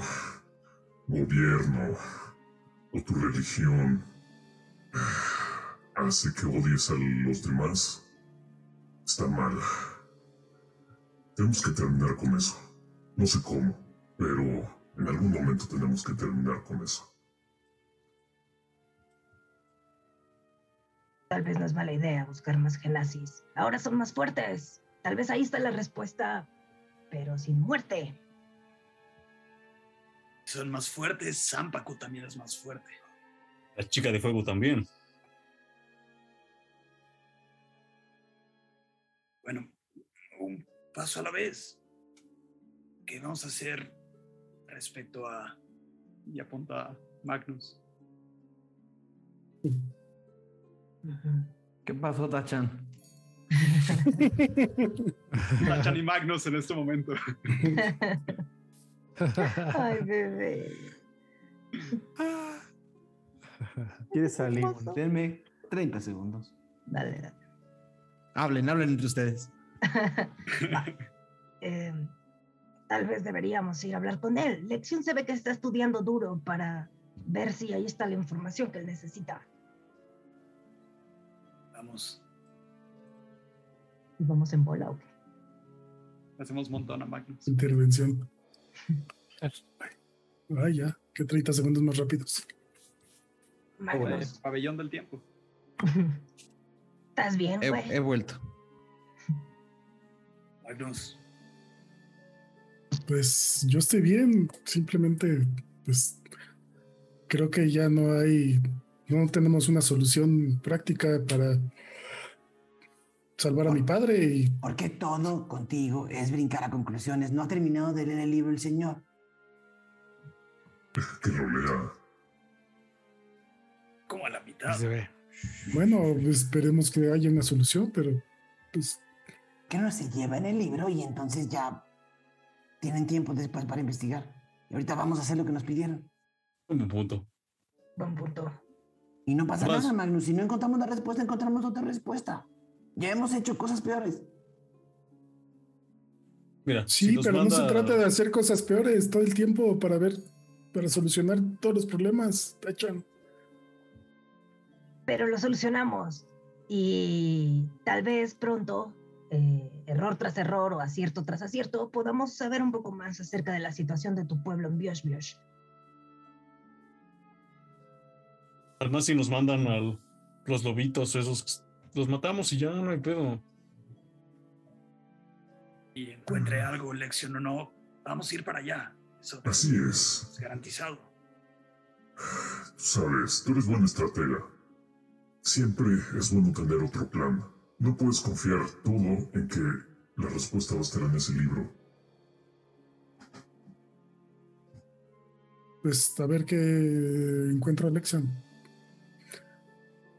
gobierno o tu religión hace que odies a los demás, está mal. Tenemos que terminar con eso. No sé cómo, pero en algún momento tenemos que terminar con eso. Tal vez no es mala idea buscar más genasis. Ahora son más fuertes. Tal vez ahí está la respuesta, pero sin muerte. Son más fuertes, Zampacu también es más fuerte. La chica de fuego también. Paso a la vez. ¿Qué vamos a hacer respecto a... Y apunta a Magnus. ¿Qué pasó, Tachan? (laughs) Tachan y Magnus en este momento. (laughs) Ay, bebé. (laughs) ¿Quieres salir? Denme 30 segundos. Dale, dale. Hablen, hablen entre ustedes. Eh, tal vez deberíamos ir a hablar con él. Lección se ve que está estudiando duro para ver si ahí está la información que él necesita. Vamos. ¿Y vamos en bola o qué? Hacemos montón a Magnus. Intervención. (laughs) Ay, ya, que 30 segundos más rápidos. Magnus, Pabellón del tiempo. (laughs) ¿estás bien, He, güey? he vuelto. Magnus, Pues yo estoy bien, simplemente, pues creo que ya no hay, no tenemos una solución práctica para salvar a mi padre y ¿Por qué todo contigo es brincar a conclusiones? No ha terminado de leer el libro el señor. Que lo lea. como a la mitad. Se ve. bueno, esperemos que haya una solución, pero pues Que no se lleva en el libro y entonces ya tienen tiempo después para investigar. Y ahorita vamos a hacer lo que nos pidieron. Un buen punto. Buen punto. Y no pasa Más- nada, Magnus. Si no encontramos la respuesta, encontramos otra respuesta. Ya hemos hecho cosas peores. Mira, sí, si pero no se trata de hacer cosas peores todo el tiempo para ver, para solucionar todos los problemas, Tachan. Pero lo solucionamos. Y tal vez pronto, eh, error tras error o acierto tras acierto, podamos saber un poco más acerca de la situación de tu pueblo en Biosh Biosh. Además, si nos mandan a los lobitos, esos, los matamos y ya no hay pedo. Y encuentre algo, lección o no, vamos a ir para allá. Eso Así es. es garantizado. Sabes, tú eres buena estratega. Siempre es bueno tener otro plan. No puedes confiar todo en que la respuesta va a estar en ese libro. Pues a ver qué encuentro Alexion.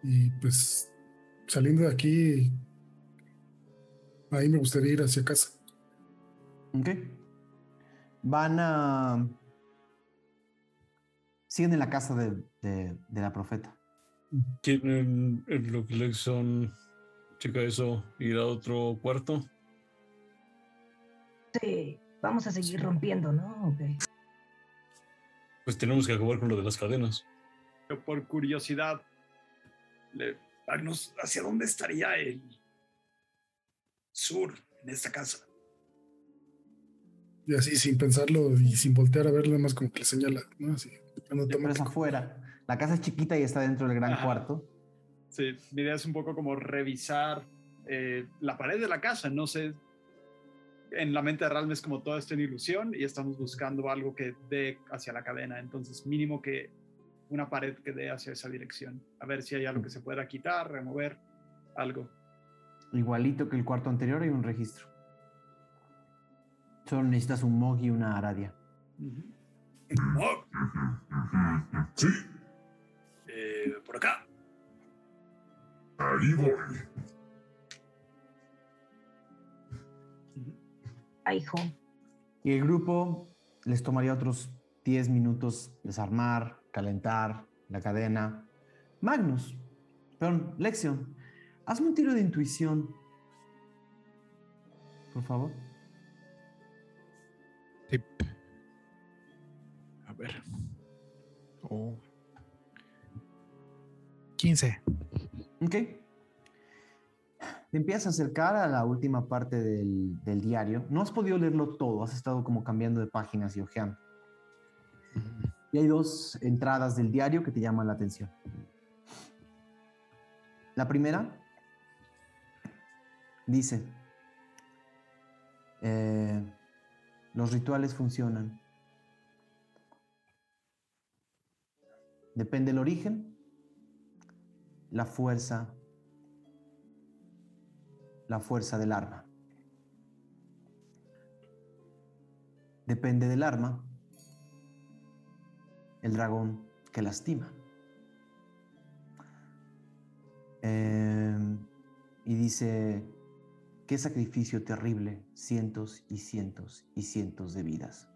Y pues saliendo de aquí, ahí me gustaría ir hacia casa. Ok. Van a. Siguen en la casa de, de- de la profeta. ¿Quieren en lo que le son, checa eso, ir a otro cuarto? Sí, vamos a seguir rompiendo, ¿no? Ok. Pues tenemos que acabar con lo de las cadenas. Yo por curiosidad, le, ¿hacia dónde estaría el sur en esta casa? Y así sin pensarlo y sin voltear a verlo, nada más como que le señala, ¿no? Así, automático. afuera. La casa es chiquita y está dentro del gran Ajá. cuarto. Sí, mi idea es un poco como revisar eh, la pared de la casa. No sé en la mente de Ralm es como todo esto en ilusión y estamos buscando algo que dé hacia la cadena. Entonces, mínimo que una pared que dé hacia esa dirección. A ver si hay algo que se pueda quitar, remover, algo. Igualito que el cuarto anterior hay un registro. Solo necesitas un Mog y una Aradia. Sí, eh, por acá. Ahí voy. Ay, hijo. Y el grupo les tomaría otros 10 minutos desarmar, calentar la cadena. Magnus, perdón, Lexion, hazme un tiro de intuición. Por favor. Tip. A ver. Oh. 15. Ok. Te empiezas a acercar a la última parte del, del diario. No has podido leerlo todo, has estado como cambiando de páginas y hojeando. Y hay dos entradas del diario que te llaman la atención. La primera dice, eh, los rituales funcionan. Depende del origen, la fuerza, la fuerza del arma. Depende del arma, el dragón que lastima. Eh, y dice, qué sacrificio terrible, cientos y cientos y cientos de vidas,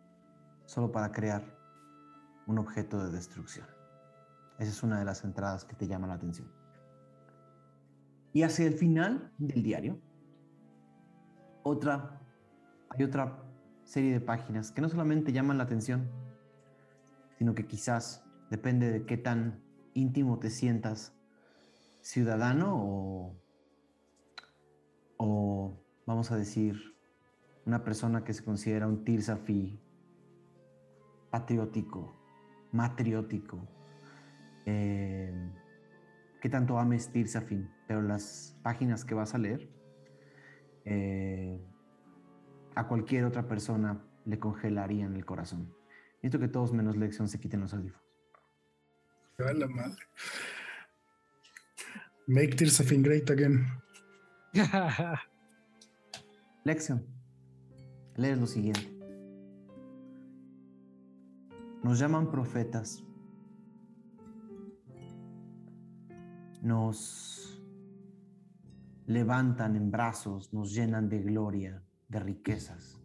solo para crear un objeto de destrucción. Esa es una de las entradas que te llama la atención. Y hacia el final del diario, otra, hay otra serie de páginas que no solamente llaman la atención, sino que quizás depende de qué tan íntimo te sientas ciudadano o, o vamos a decir, una persona que se considera un Tirsafi patriótico, matriótico, eh, qué tanto ames Tirsafin, pero las páginas que vas a leer, eh, a cualquier otra persona le congelarían el corazón. Necesito que todos menos Lexion se quiten los audífonos. A la madre. Make Tirsafin great again. (laughs) Lexion, lees lo siguiente. Nos llaman profetas. Nos levantan en brazos, nos llenan de gloria, de riquezas.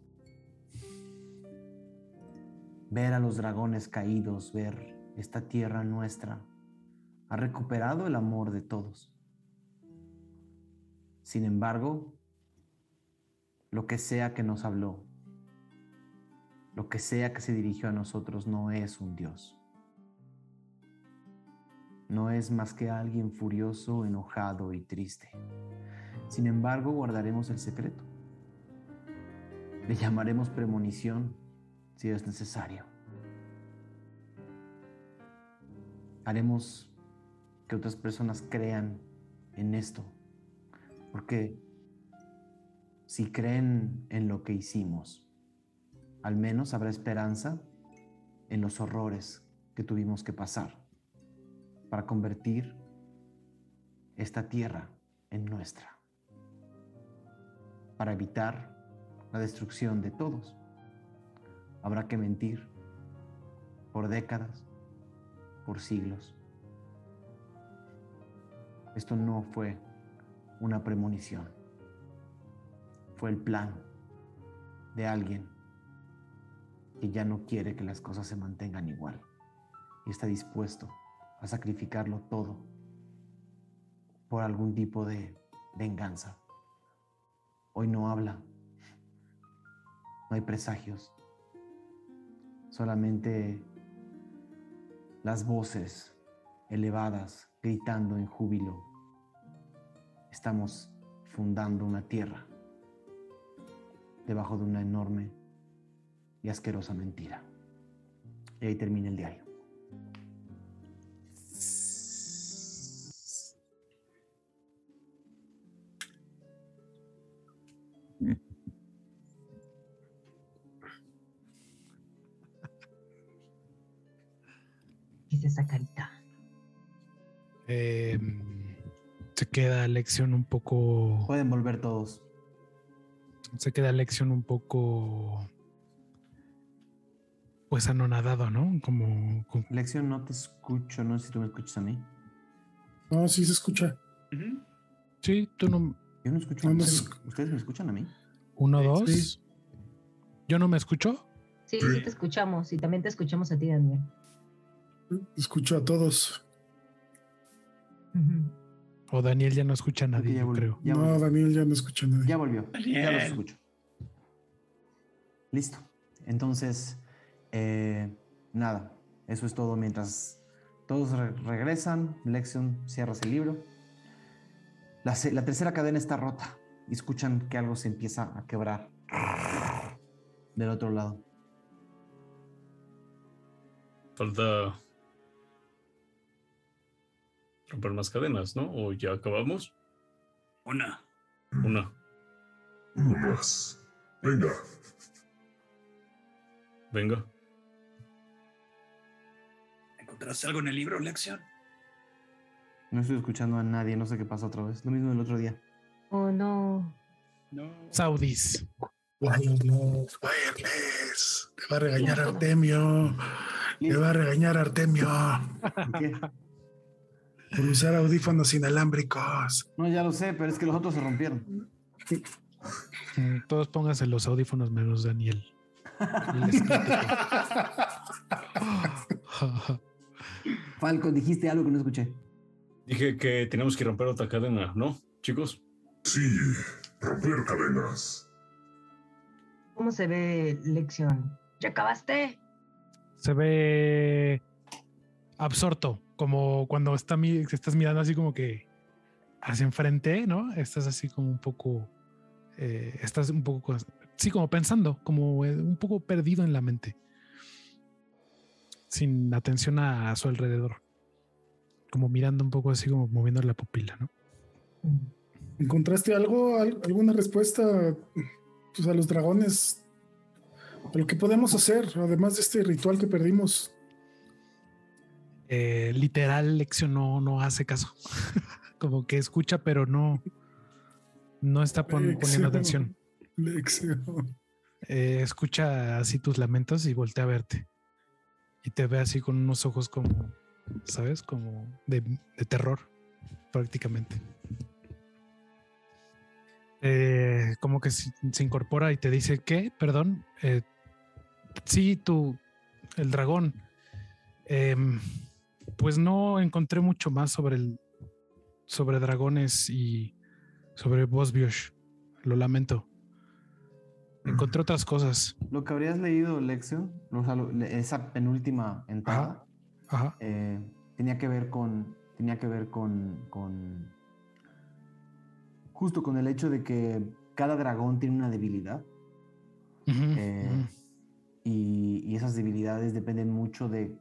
Ver a los dragones caídos, ver esta tierra nuestra, ha recuperado el amor de todos. Sin embargo, lo que sea que nos habló, lo que sea que se dirigió a nosotros no es un Dios. No es más que alguien furioso, enojado y triste. Sin embargo, guardaremos el secreto. Le llamaremos premonición si es necesario. Haremos que otras personas crean en esto, porque si creen en lo que hicimos, al menos habrá esperanza en los horrores que tuvimos que pasar para convertir esta tierra en nuestra, para evitar la destrucción de todos. Habrá que mentir por décadas, por siglos. Esto no fue una premonición, fue el plan de alguien que ya no quiere que las cosas se mantengan igual y está dispuesto a sacrificarlo todo por algún tipo de venganza. Hoy no habla, no hay presagios, solamente las voces elevadas gritando en júbilo. Estamos fundando una tierra debajo de una enorme y asquerosa mentira. Y ahí termina el diario. Esa carita? Eh, se queda Lección un poco. Pueden volver todos. Se queda Lección un poco. Pues anonadado, ¿no? Como. como- Lección, no te escucho. No sé si tú me escuchas a mí. No, sí se escucha. Sí, tú no. Yo no escucho a No, ¿Ustedes me escuchan a mí? Uno, dos. Sí. Yo no me escucho. Sí, sí te escuchamos y también te escuchamos a ti, Daniel. Escucho a todos. O Daniel ya no escucha a nadie, ya yo creo. Ya no. Daniel ya no escucha a nadie. Ya volvió. Ya los Daniel. escucho. Listo. Entonces, eh, nada. Eso es todo mientras todos re- regresan. Lexion, cierras el libro. La, tercera cadena está rota. Y escuchan que algo se empieza a quebrar del otro lado. Falta romper más cadenas, ¿no? ¿O ya acabamos? Una. Una. Uno más. Venga. Venga. ¿Encontraste algo en el libro, Lección? No estoy escuchando a nadie. No sé qué pasa otra vez. Lo mismo del otro día. Oh, no. No. Saudis. Wireless, wireless. Te va a regañar Artemio. Te va a regañar Artemio ¿Qué? Por usar audífonos inalámbricos. No, ya lo sé, pero es que los otros se rompieron. Mm, Todos pónganse los audífonos menos Daniel. (laughs) Falcon, dijiste algo que no escuché. Dije que tenemos que romper otra cadena, ¿no, chicos? Sí, romper cadenas. ¿Cómo se ve lección? ¿Ya acabaste? Se ve absorto, como cuando estás mirando así como que hacia enfrente, ¿no? Estás así como un poco, eh, estás un poco, sí, como pensando, como eh, un poco perdido en la mente, sin atención a, a su alrededor, como mirando un poco así como moviendo la pupila, ¿no? ¿Encontraste algo, al- alguna respuesta pues, a los dragones? A lo que podemos hacer, además de este ritual que perdimos. Eh, literal, Lección no, no hace caso, (laughs) como que escucha, pero no, no está pon- poniendo atención. Lección. Eh, escucha así tus lamentos y voltea a verte. Y te ve así con unos ojos como, ¿sabes? Como de, de terror, prácticamente. Eh, como que se, se incorpora y te dice, ¿qué? Perdón. Eh, sí, tú, el dragón. Em, pues no encontré mucho más sobre el sobre dragones y sobre Bosbiosh. Lo lamento. Encontré otras cosas. Lo que habrías leído, Lexion, o sea, lo- le- esa penúltima entrada, Ajá. eh, tenía que ver con. Tenía que ver con. con. Justo con el hecho de que cada dragón tiene una debilidad. Eh, ujú, y, y esas debilidades dependen mucho de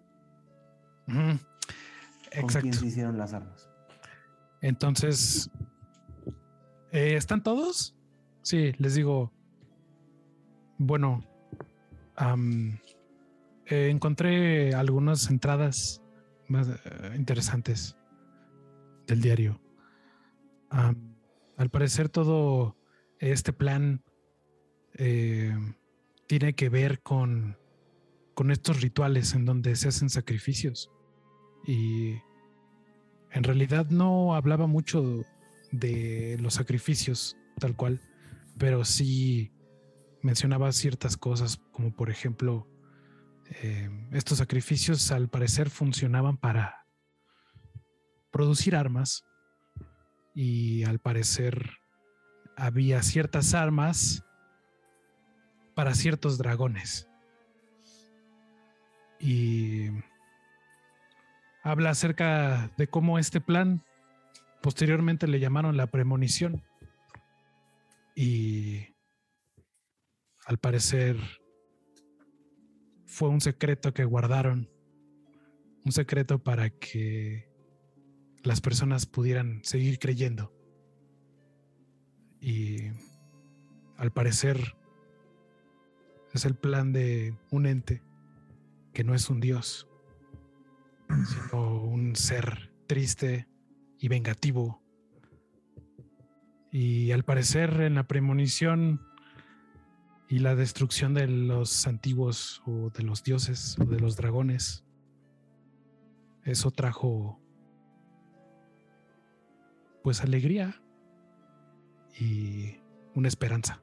Exacto. quién se hicieron las armas. Entonces, eh, ¿están todos? Sí, les digo. Bueno, eh, encontré algunas entradas más eh, interesantes del diario. Al parecer todo este plan tiene que ver con, con estos rituales en donde se hacen sacrificios. Y en realidad no hablaba mucho de los sacrificios tal cual, pero sí mencionaba ciertas cosas, como por ejemplo, eh, estos sacrificios al parecer funcionaban para producir armas y al parecer había ciertas armas para ciertos dragones. Y habla acerca de cómo este plan posteriormente le llamaron la premonición. Y al parecer fue un secreto que guardaron, un secreto para que las personas pudieran seguir creyendo. Y al parecer es el plan de un ente que no es un dios, sino un ser triste y vengativo. Y al parecer en la premonición y la destrucción de los antiguos o de los dioses o de los dragones, eso trajo pues alegría y una esperanza.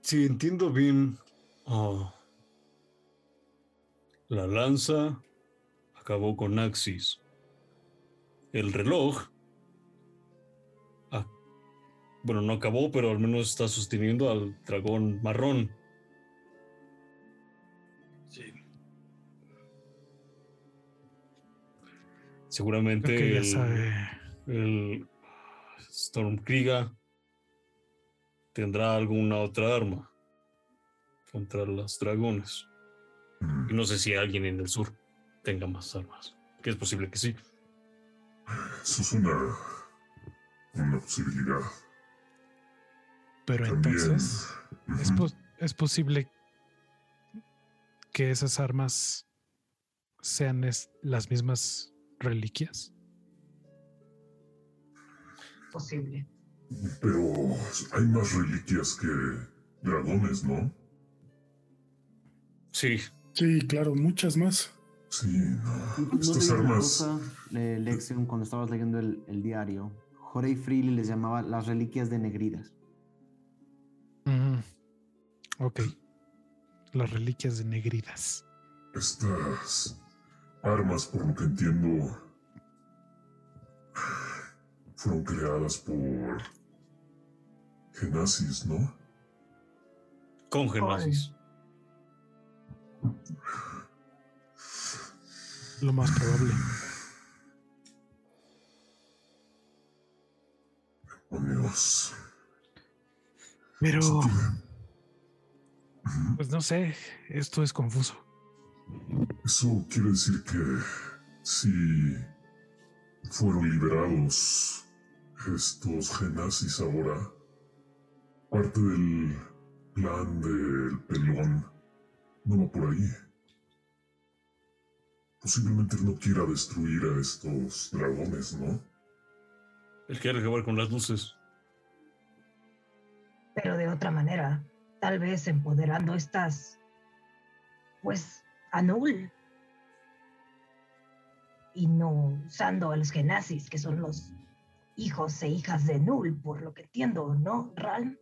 Si entiendo bien, ah, la lanza acabó con Axis. El reloj, ah, bueno, no acabó, pero al menos está sosteniendo al dragón marrón. Sí. Seguramente Creo que ya el, sabe. el Stormkriga tendrá alguna otra arma contra los dragones. Y no sé si alguien en el sur tenga más armas. Que es posible que sí. Eso es una, una posibilidad. Pero También, entonces es, es posible que esas armas sean es- las mismas reliquias. Posible. Pero hay más reliquias que dragones, ¿no? Sí. Sí, claro, muchas más. Sí, no. ¿No Estas armas. cosa, eh, Lexion, cuando estabas leyendo el, el diario? Jorey Freely les llamaba las reliquias de negridas. Ujú. Ok. Las reliquias de negridas. Estas armas, por lo que entiendo, fueron creadas por Genasis, ¿no? Con Genasis. Lo más probable. Dios. Pero, pues no sé, esto es confuso. Eso quiere decir que si fueron liberados estos Genasis ahora, parte del plan del pelón no va por ahí. Posiblemente no quiera destruir a estos dragones, ¿no? Él quiere acabar con las luces. Pero de otra manera, tal vez empoderando estas, pues, a Null. Y no usando a los genazis, que son los hijos e hijas de Null, por lo que entiendo, ¿no, Ralm?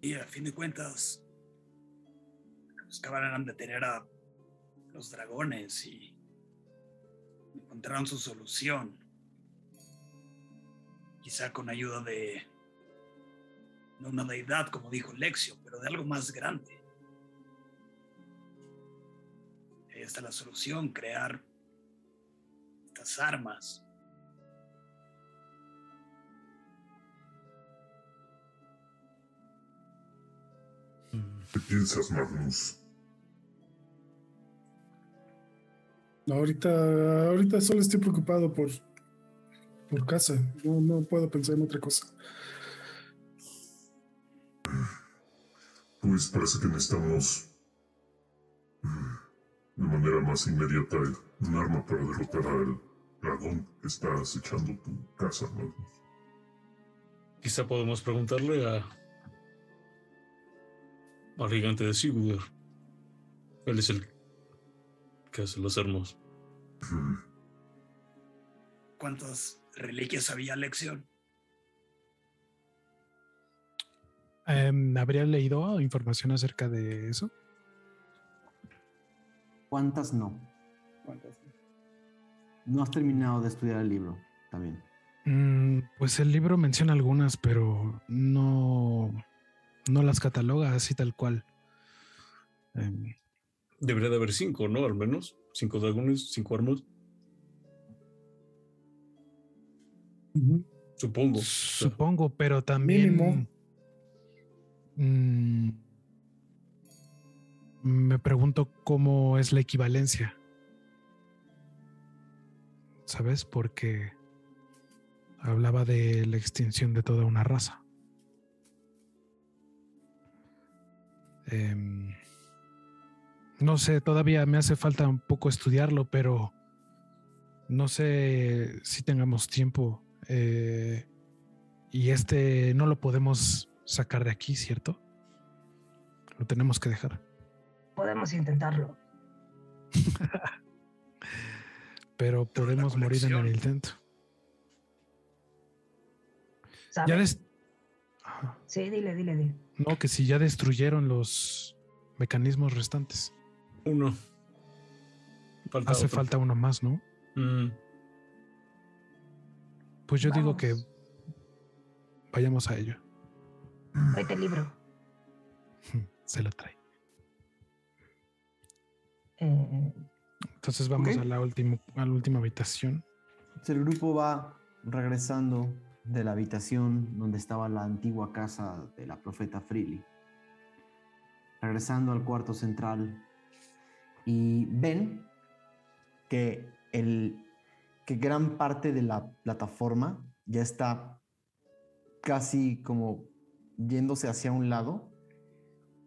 Y a fin de cuentas, buscaban detener a los dragones y encontraron su solución. Quizá con ayuda de no una deidad, como dijo Lexio, pero de algo más grande. Ahí está la solución, crear estas armas. ¿Qué piensas, Magnus? Ahorita, ahorita solo estoy preocupado por, por casa. No, no puedo pensar en otra cosa. Pues parece que necesitamos mm, de manera más inmediata un arma para derrotar al dragón que está acechando tu casa, Magnus. Quizá podemos preguntarle a. al gigante de Sigurd. Él es el que hace las armas. Mm, ¿Cuántas reliquias había Lección? Em, ¿Habría leído información acerca de eso? ¿Cuántas no? No has terminado de estudiar el libro también. Mm, pues el libro menciona algunas, pero no, no las cataloga así tal cual. Em, Debería de haber cinco, ¿no? Al menos. Cinco dragones, cinco armas. Supongo. Supongo, pero también. Mínimo. mm, me pregunto cómo es la equivalencia. ¿Sabes? Porque hablaba de la extinción de toda una raza. Em, No sé, todavía me hace falta un poco estudiarlo, pero no sé si tengamos tiempo. eh, y este no lo podemos sacar de aquí, ¿cierto? Lo tenemos que dejar. Podemos intentarlo. (laughs) Pero podemos morir en el intento. Ya Ajá. Sí, dile, dile, dile. No, que si ya destruyeron los mecanismos restantes. Uno. Falta Hace otro. falta uno más, ¿no? Mm, Pues yo digo que vayamos a ello. Tráete el libro. (laughs) Se lo trae. Eh, Entonces vamos a la última, a la última habitación. El grupo va regresando de la habitación donde estaba la antigua casa de la profeta Freely. Regresando al cuarto central y ven que, el, que gran parte de la plataforma ya está casi como yéndose hacia un lado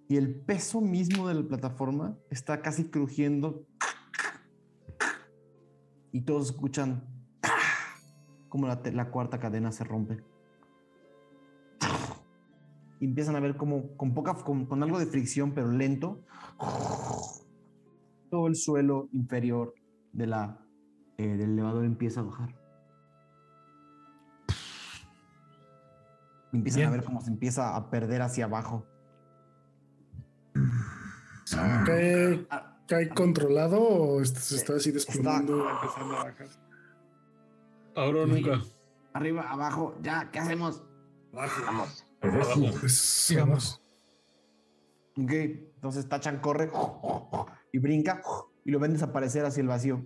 y el peso mismo de la plataforma está casi crujiendo y todos escuchan como la, cuarta cadena se rompe. Y empiezan a ver como con poca, con, con algo de fricción, pero lento, todo el suelo inferior de la, eh, del elevador empieza a bajar. Empiezan a ver cómo se empieza a perder hacia abajo. ¿Cae, cae controlado o se está así desplomando? Empezando a bajar. ahora o nunca. Arriba, abajo, ya, ¿qué hacemos? vamos. Abajo. Pues, Sigamos. Ok, entonces Tachan corre y brinca y lo ven desaparecer hacia el vacío.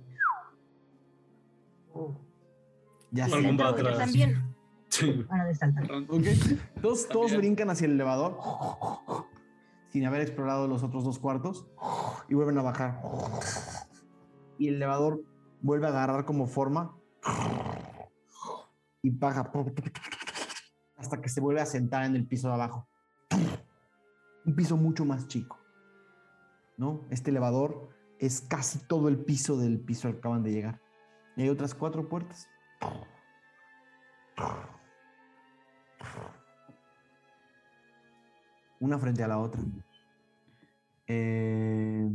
Uh, Ya se también. Sí. Todos, brincan hacia el elevador sin haber explorado los otros dos cuartos y vuelven a bajar. Y el elevador vuelve a agarrar como forma y baja hasta que se vuelve a sentar en el piso de abajo. Un piso mucho más chico. ¿No? Este elevador es casi todo el piso del piso al que acaban de llegar. Y hay otras cuatro puertas. una frente a la otra. Eh,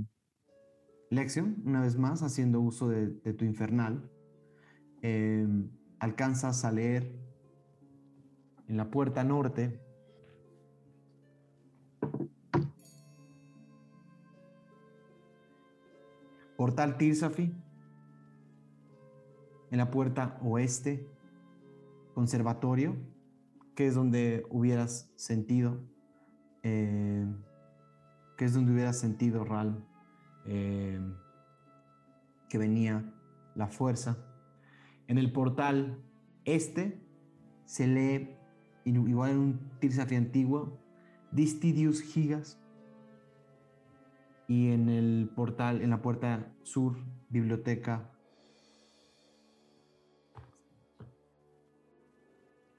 Lexion, una vez más, haciendo uso de, tu infernal, eh, alcanzas a leer en la puerta norte. Portal Tirsafi. En la puerta oeste, conservatorio, que es donde hubieras sentido eh, que es donde hubiera sentido Ral eh, que venía la fuerza. En el portal este se lee, igual en un Tirsafi antiguo, Distidius Gigas. Y en el portal, en la puerta sur, biblioteca.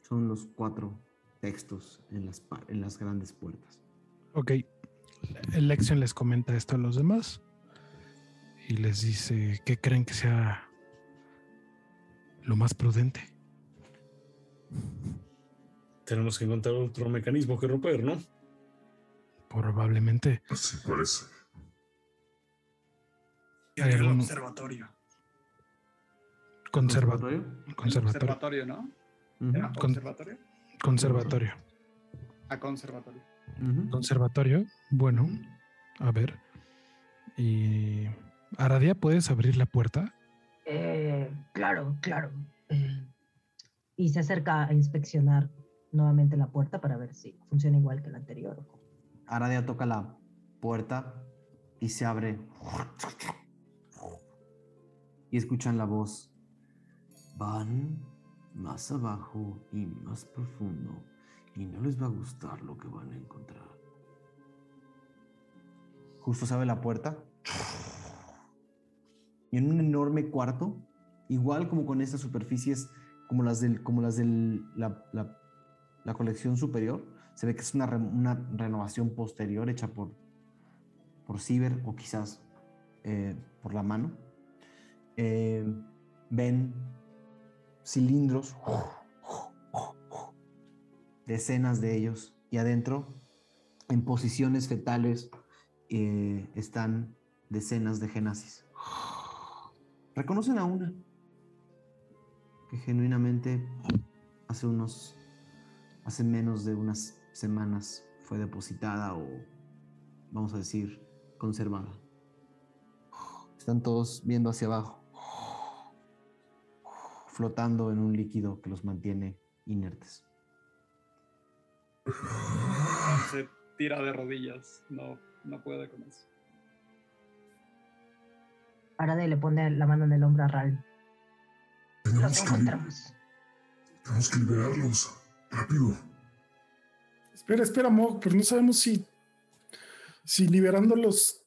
Son los cuatro textos en las, pa- en las grandes puertas. Ok. El Lexion les comenta esto a los demás y les dice que creen que sea lo más prudente. Tenemos que encontrar otro mecanismo que romper, ¿no? Probablemente. Así parece. Y Hay el algún- observatorio. Conservatorio. Conservatorio. observatorio, ¿no? Ujú, ¿Era Con- observatorio? Conservatorio. A conservatorio. ujú. Conservatorio. Bueno, a ver. Y. Aradia, ¿puedes abrir la puerta? Eh, claro, claro. Eh, y se acerca a inspeccionar nuevamente la puerta para ver si funciona igual que la anterior. Aradia toca la puerta y se abre. Y escuchan la voz. Van más abajo y más profundo y no les va a gustar lo que van a encontrar. Justo se abre la puerta. Y en un enorme cuarto, igual como con estas superficies, como las de como las del, la, colección superior, se ve que es una, una renovación posterior hecha por, por Ciber o quizás eh, por la mano. Eh, ven cilindros, decenas de ellos, y adentro, en posiciones fetales, eh, están decenas de genasis. Reconocen a una que genuinamente hace unos, hace menos de unas semanas fue depositada o, vamos a decir, conservada. Están todos viendo hacia abajo, flotando en un líquido que los mantiene inertes. Se tira de rodillas. No, no puede con eso. Arade le pone la mano en el hombro a Ral. Tenemos Los que, encontramos. tenemos que liberarlos. Rápido. Espera, espera, Mog, pero no sabemos si, si liberándolos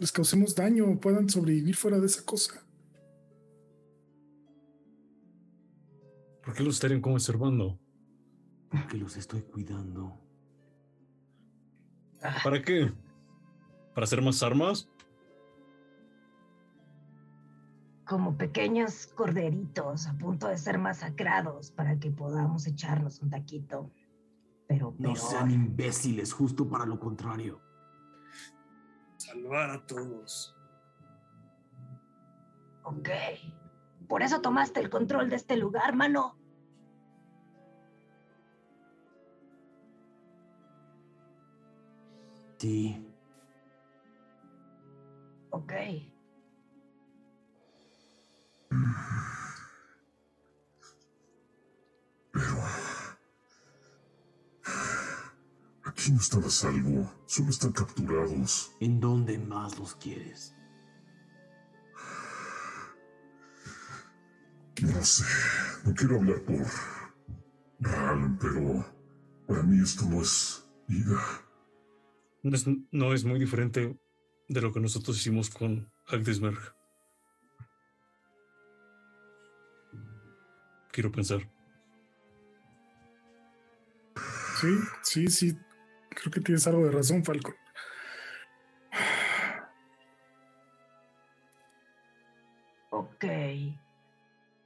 les causemos daño o puedan sobrevivir fuera de esa cosa. ¿Por qué los estarían conservando? Porque los estoy cuidando. ¿Para qué? ¿Para hacer más armas? Como pequeños corderitos a punto de ser masacrados para que podamos echarnos un taquito. Pero No peor. sean imbéciles, justo para lo contrario. Salvar a todos. Ok. Por eso tomaste el control de este lugar, mano. Sí, Ok. Aquí no están a salvo. Solo están capturados. ¿en dónde más los quieres? No sé. No quiero hablar por Ral, pero para mí esto no es vida. No es, no es muy diferente de lo que nosotros hicimos con Agdismerg. Quiero pensar. Sí, sí, sí. Creo que tienes algo de razón, Falcon. Ok.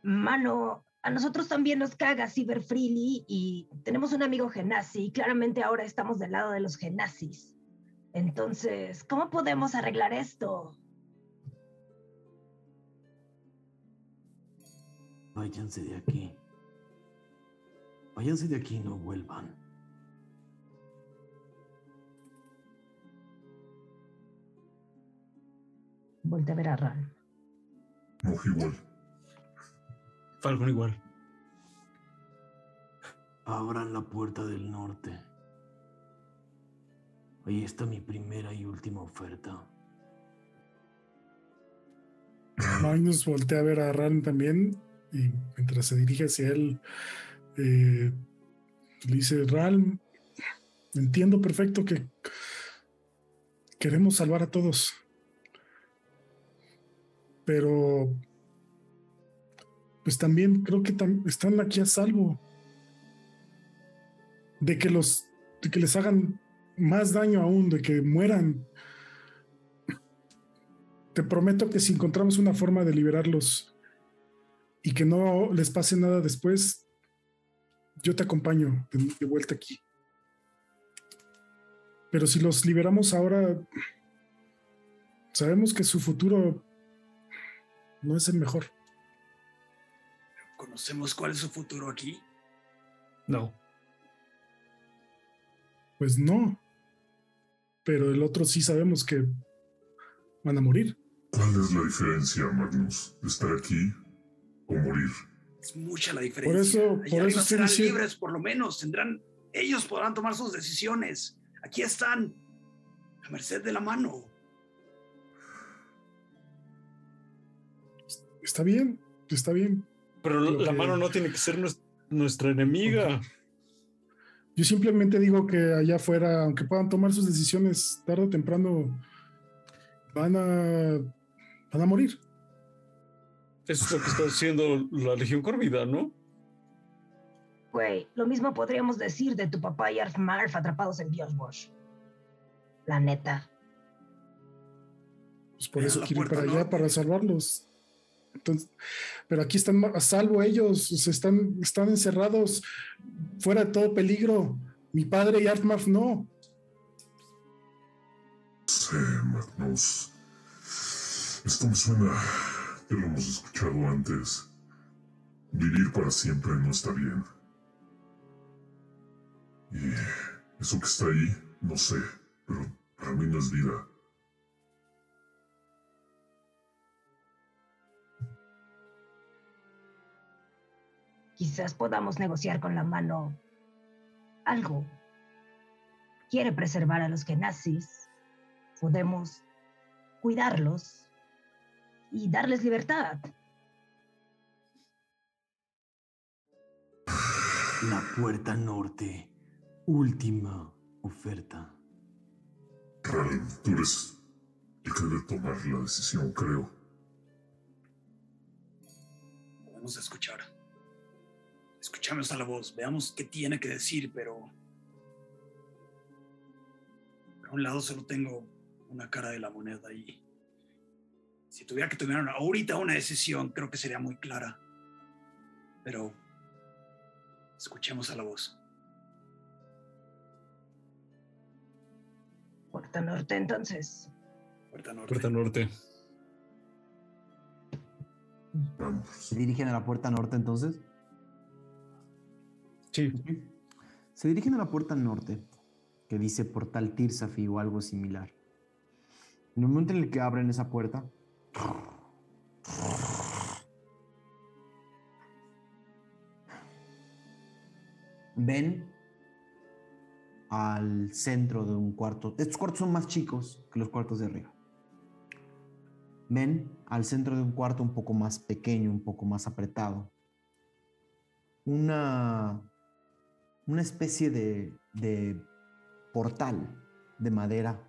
Mano, a nosotros también nos caga Cyber Freely y tenemos un amigo Genasi y claramente ahora estamos del lado de los Genazis. Entonces, ¿cómo podemos arreglar esto? Váyanse de aquí. Váyanse de aquí y no vuelvan. Volte a ver a Ran. No igual. Falcon igual. Abran la puerta del norte. Ahí está mi primera y última oferta. Magnus voltea a ver a Ran también y mientras se dirige hacia él, eh, le dice, Ran, entiendo perfecto que queremos salvar a todos, pero pues también creo que están aquí a salvo de que los de que les hagan más daño aún, de que mueran. Te prometo que si encontramos una forma de liberarlos y que no les pase nada después, yo te acompaño de, de vuelta aquí. Pero si los liberamos ahora, sabemos que su futuro no es el mejor. ¿Conocemos cuál es su futuro aquí? No. Pues no. Pero el otro sí sabemos que van a morir. ¿Cuál es la diferencia, Magnus? ¿Estar aquí o morir? Es mucha la diferencia. Por eso- Allá por eso serán diciendo- libres, por lo menos. Tendrán, ellos podrán tomar sus decisiones. Aquí están, a merced de la mano. Está bien, está bien. Pero Lo la que- mano no tiene que ser nues- nuestra enemiga. Yo simplemente digo que allá afuera, aunque puedan tomar sus decisiones tarde o temprano, van a, van a morir. Eso es lo que está haciendo la Legión Córvida, ¿no? Güey, lo mismo podríamos decir de tu papá y Arf Marf atrapados en Biosbosh. La neta. Pues por Vean eso la quiero ir puerta para allá, para salvarlos. Entonces, pero aquí están a salvo ellos, están, están encerrados fuera de todo peligro. Mi padre y Artmarf no. Sí, Magnus. Esto me suena. Ya lo hemos escuchado antes. Vivir para siempre no está bien. Y eso que está ahí, no sé, pero para mí no es vida. Quizás podamos negociar con la mano algo. Quiere preservar a los genazis. Podemos cuidarlos y darles libertad. La puerta norte. Última oferta. Ralm, tú eres el que debe tomar la decisión, creo. Podemos escuchar. Escuchamos a la voz, veamos qué tiene que decir, pero. Por un lado, solo tengo una cara de la moneda y. Si tuviera que tomar ahorita una decisión, creo que sería muy clara. Pero. Escuchemos a la voz. Puerta norte, entonces. Puerta norte. Puerta norte. ¿Se dirigen a la puerta norte entonces? Sí. Se dirigen a la puerta norte, que dice portal Tirsafi o algo similar. En el momento en el que abren esa puerta, ven al centro de un cuarto. Estos cuartos son más chicos que los cuartos de arriba. Ven al centro de un cuarto un poco más pequeño, un poco más apretado. Una, una especie de, portal de madera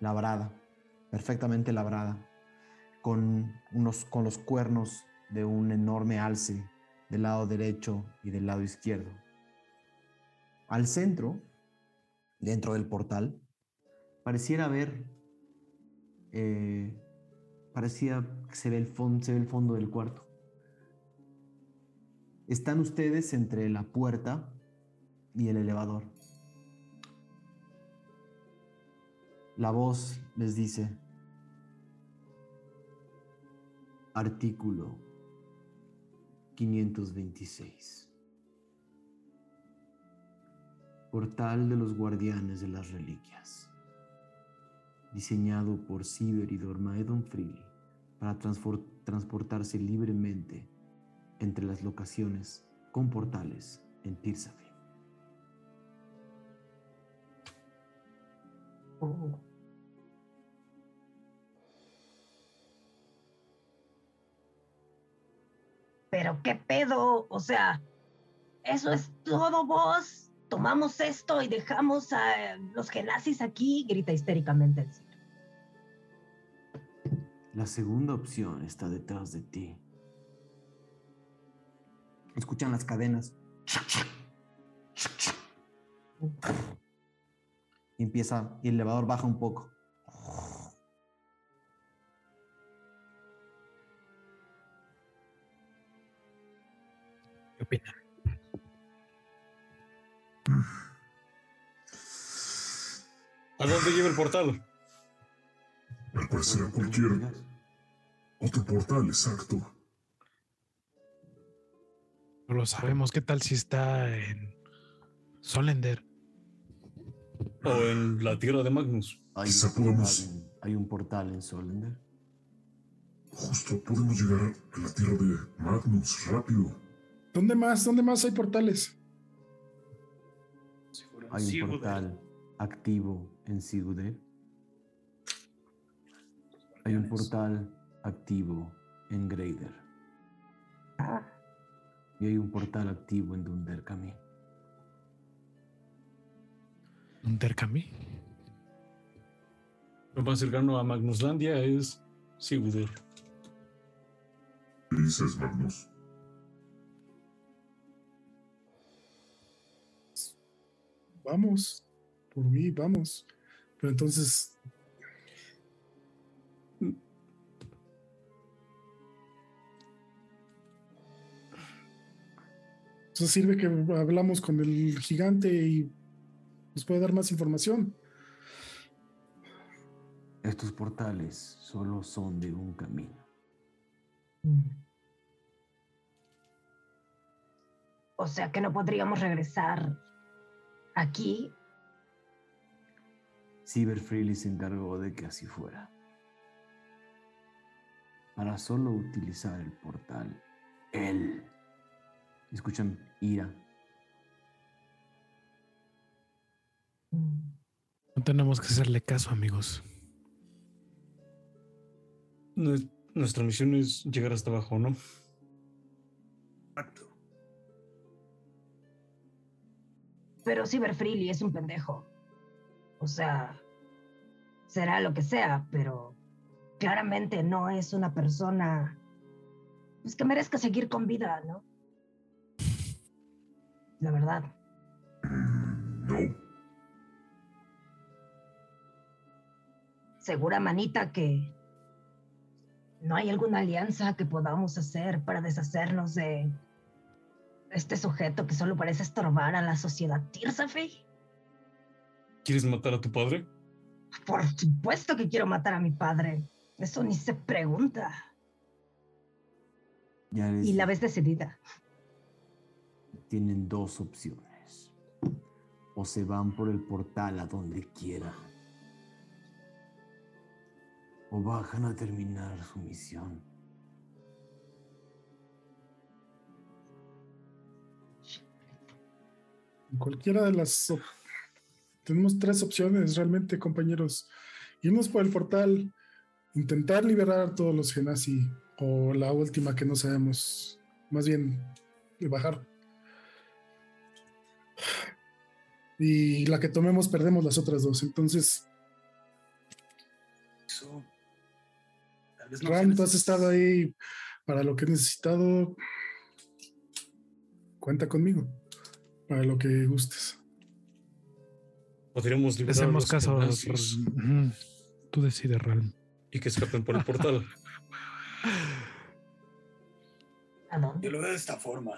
labrada, perfectamente labrada, con, unos, con los cuernos de un enorme alce del lado derecho y del lado izquierdo. Al centro, dentro del portal, pareciera haber, eh, parecía que se ve, el se ve el fondo del cuarto. Están ustedes entre la puerta y el elevador. La voz les dice, artículo 526. Portal de los guardianes de las reliquias. Diseñado por Ciber y Dormaedon Freely para transportarse libremente entre las locaciones con portales en Tirsafi. Oh. Pero qué pedo, o sea, eso es todo vos. Tomamos esto y dejamos a los genazis aquí, grita histéricamente el Cid. La segunda opción está detrás de ti. Escuchan las cadenas. Y empieza, y el elevador baja un poco. ¿Qué opinan? ¿A dónde lleva el portal? Al parecer a cualquier otro portal, exacto. No lo sabemos. ¿Qué tal si está en Solender? O en la tierra de Magnus. Hay Quizá un portal en- hay un portal en Solender. Justo podemos llegar a la tierra de Magnus rápido. ¿Dónde más? ¿Dónde más hay portales? Hay un portal activo en Sigudé. Hay un portal activo en Greider. Y hay un portal activo en Dunderkami. ¿Un Tercami? Lo más cercano a Magnuslandia es Sigurdur. ¿Qué dices, Magnus? Vamos, por mí, vamos. Pero entonces, Eso sirve que hablamos con el gigante y nos puede dar más información. Estos portales solo son de un camino. O sea que no podríamos regresar aquí. Cyber Freely se encargó de que así fuera. Para solo utilizar el portal, él. Escuchan ira. No tenemos que hacerle caso, amigos. Nue- Nuestra misión es llegar hasta abajo, ¿no? Exacto. Pero Cyber Freely es un pendejo. O sea, será lo que sea, pero claramente no es una persona pues, que merezca seguir con vida, ¿no? La verdad. No. Segura, manita, que no hay alguna alianza que podamos hacer para deshacernos de este sujeto que solo parece estorbar a la sociedad Tirsafi. ¿Quieres matar a tu padre? Por supuesto que quiero matar a mi padre. Eso ni se pregunta. Ya les Y la ves decidida. Tienen dos opciones. O se van por el portal a donde quieran. O bajan a terminar su misión. Cualquiera de las... Tenemos tres opciones realmente, compañeros. Irnos por el portal, intentar liberar a todos los Genasi, o la última que no sabemos, más bien, bajar. Y la que tomemos perdemos las otras dos. Entonces, Eso. Tal vez no Ram, tú has estado ahí para lo que he necesitado. Cuenta conmigo para lo que gustes. Podríamos liberar a hacemos los caso. Ujú. Tú decides, Ralm. y que escapen por el portal. (laughs) ¿A dónde? Yo lo veo de esta forma.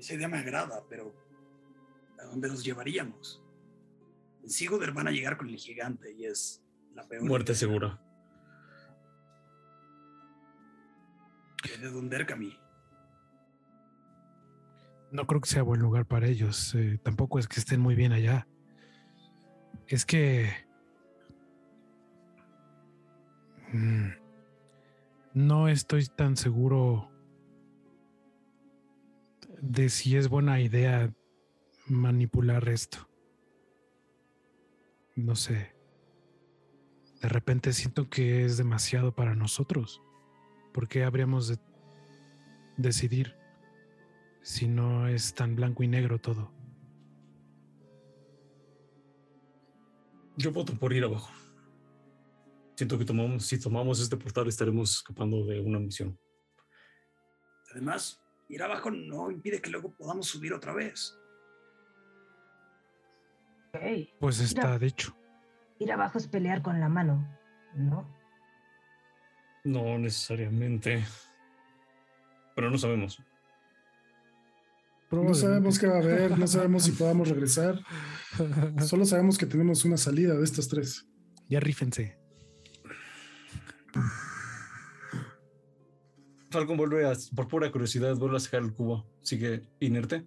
Esa idea me agrada, pero ¿a dónde nos llevaríamos? En Sigoder van a llegar con el gigante y es la peor. Muerte segura. ¿Qué de Dunderkami? No creo que sea buen lugar para ellos. eh, tampoco es que estén muy bien allá. Es que... mm, no estoy tan seguro de si es buena idea manipular esto. No sé. De repente siento que es demasiado para nosotros. ¿Por qué habríamos de decidir? si no es tan blanco y negro todo. Yo voto por ir abajo. Siento que tomamos, si tomamos este portal estaremos escapando de una misión. Además, ir abajo no impide que luego podamos subir otra vez. Ok. Pues está dicho. Ir abajo es pelear con la mano, ¿no? No necesariamente. Pero no sabemos. No sabemos qué va a haber, no sabemos si podamos regresar. Solo sabemos que tenemos una salida de estas tres. Ya rífense. Falcon vuelve a, por pura curiosidad, vuelve a sacar el cubo. Sigue inerte.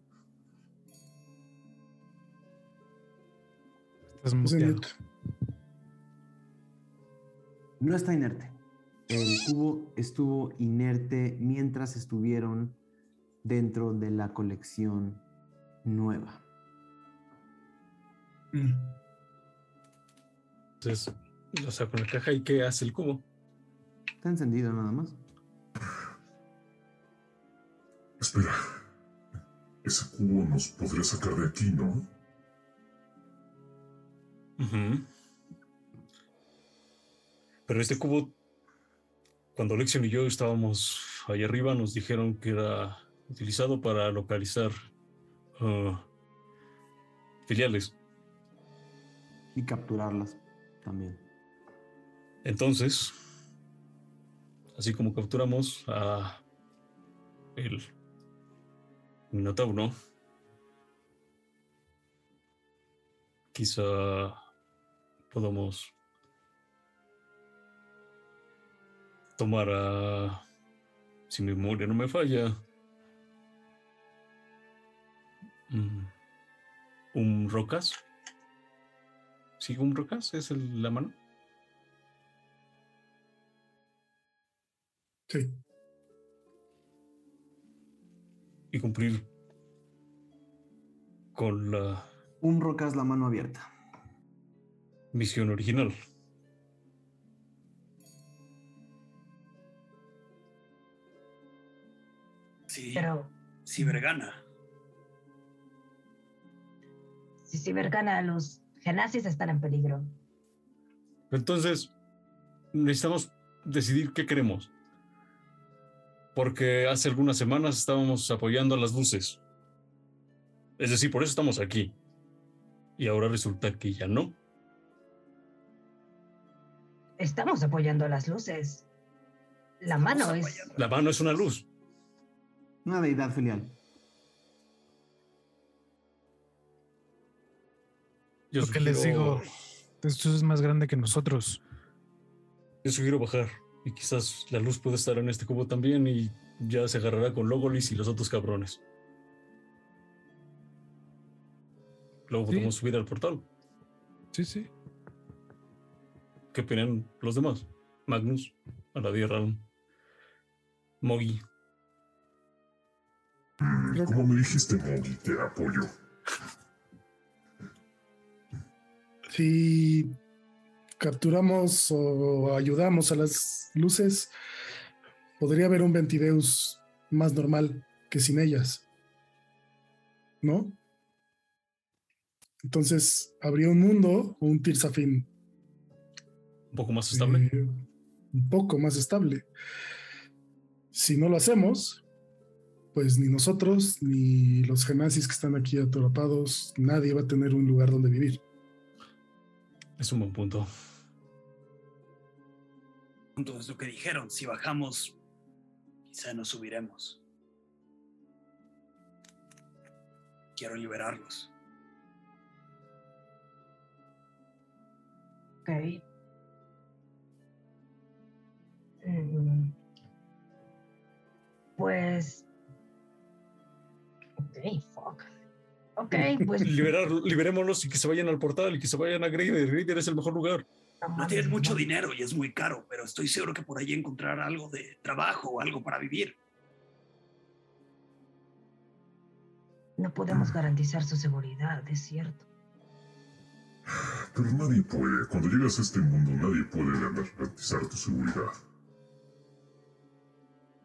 Estás muteado. mute. No está inerte. El cubo estuvo inerte mientras estuvieron dentro de la colección nueva. Entonces, lo saco en la caja y ¿qué hace el cubo? Está encendido nada más. Espera. Ese cubo nos podría sacar de aquí, ¿no? Pero este cubo, cuando Lexion y yo estábamos ahí arriba, nos dijeron que era utilizado para localizar ah, filiales. Y capturarlas también. Entonces, así como capturamos a el Minotauro. Quizá podamos tomar a, si mi memoria no me falla, mm, un rocas. ¿Sí, un rocas? ¿Es el- la mano? Sí. Y cumplir con la Un rocas la mano abierta. misión original. Sí, Pero sí, Vergana. si Cibergana, los genazis están en peligro. Entonces, necesitamos decidir qué queremos. Porque hace algunas semanas estábamos apoyando a las luces. Es decir, por eso estamos aquí. Y ahora resulta que ya no. Estamos apoyando las luces. La mano es. La mano es una luz. Una deidad filial. Yo Lo que les digo, esto es más grande que nosotros. Yo sugiero bajar. Y quizás la luz puede estar en este cubo también y ya se agarrará con Logolis y los otros cabrones. Luego Sí. podemos subir al portal. Sí, sí. ¿Qué opinan los demás? Magnus, Aladir Ralm, Mogi. Como me dijiste, Mogi, te apoyo. Si capturamos o ayudamos a las luces, podría haber un Ventideus más normal que sin ellas. ¿No? Entonces, habría un mundo o un Tirsafin Un poco más estable. eh, un poco más estable. Si no lo hacemos, pues ni nosotros ni los genazis que están aquí atrapados, nadie va a tener un lugar donde vivir. Es un buen punto. Punto es lo que dijeron. Si bajamos, quizá nos subiremos. Quiero liberarlos. Ok. Mm. Pues. Ok, fuck. Ok, pues. (laughs) Liberar, liberémonos y que se vayan al portal y que se vayan a Greider. Greider es el mejor lugar. No tienen mucho dinero y es muy caro, pero estoy seguro que por ahí encontrar algo de trabajo o algo para vivir. No podemos garantizar su seguridad, es cierto. Pero nadie puede. Cuando llegas a este mundo, nadie puede garantizar tu seguridad.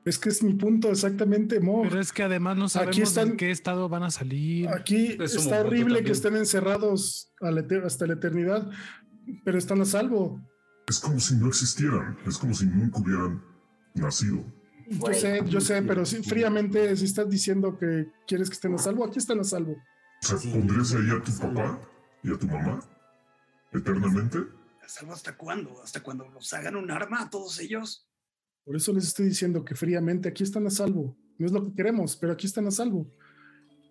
Es que es mi punto exactamente, Mo. Pero es que además no sabemos Aquí están- en qué estado van a salir. Aquí está horrible que estén encerrados hasta la eternidad, pero están a salvo. Es como si no existieran. Es como si nunca hubieran nacido. Yo sé, yo sé, pero sí, fríamente, si estás diciendo que quieres que estén a salvo, aquí están a salvo. O sea, ¿pondrías ahí a tu papá y a tu mamá? ¿Eternamente? ¿Salvo hasta cuándo? ¿Hasta cuando los hagan un arma a todos ellos? Por eso les estoy diciendo que fríamente aquí están a salvo. No es lo que queremos, pero aquí están a salvo.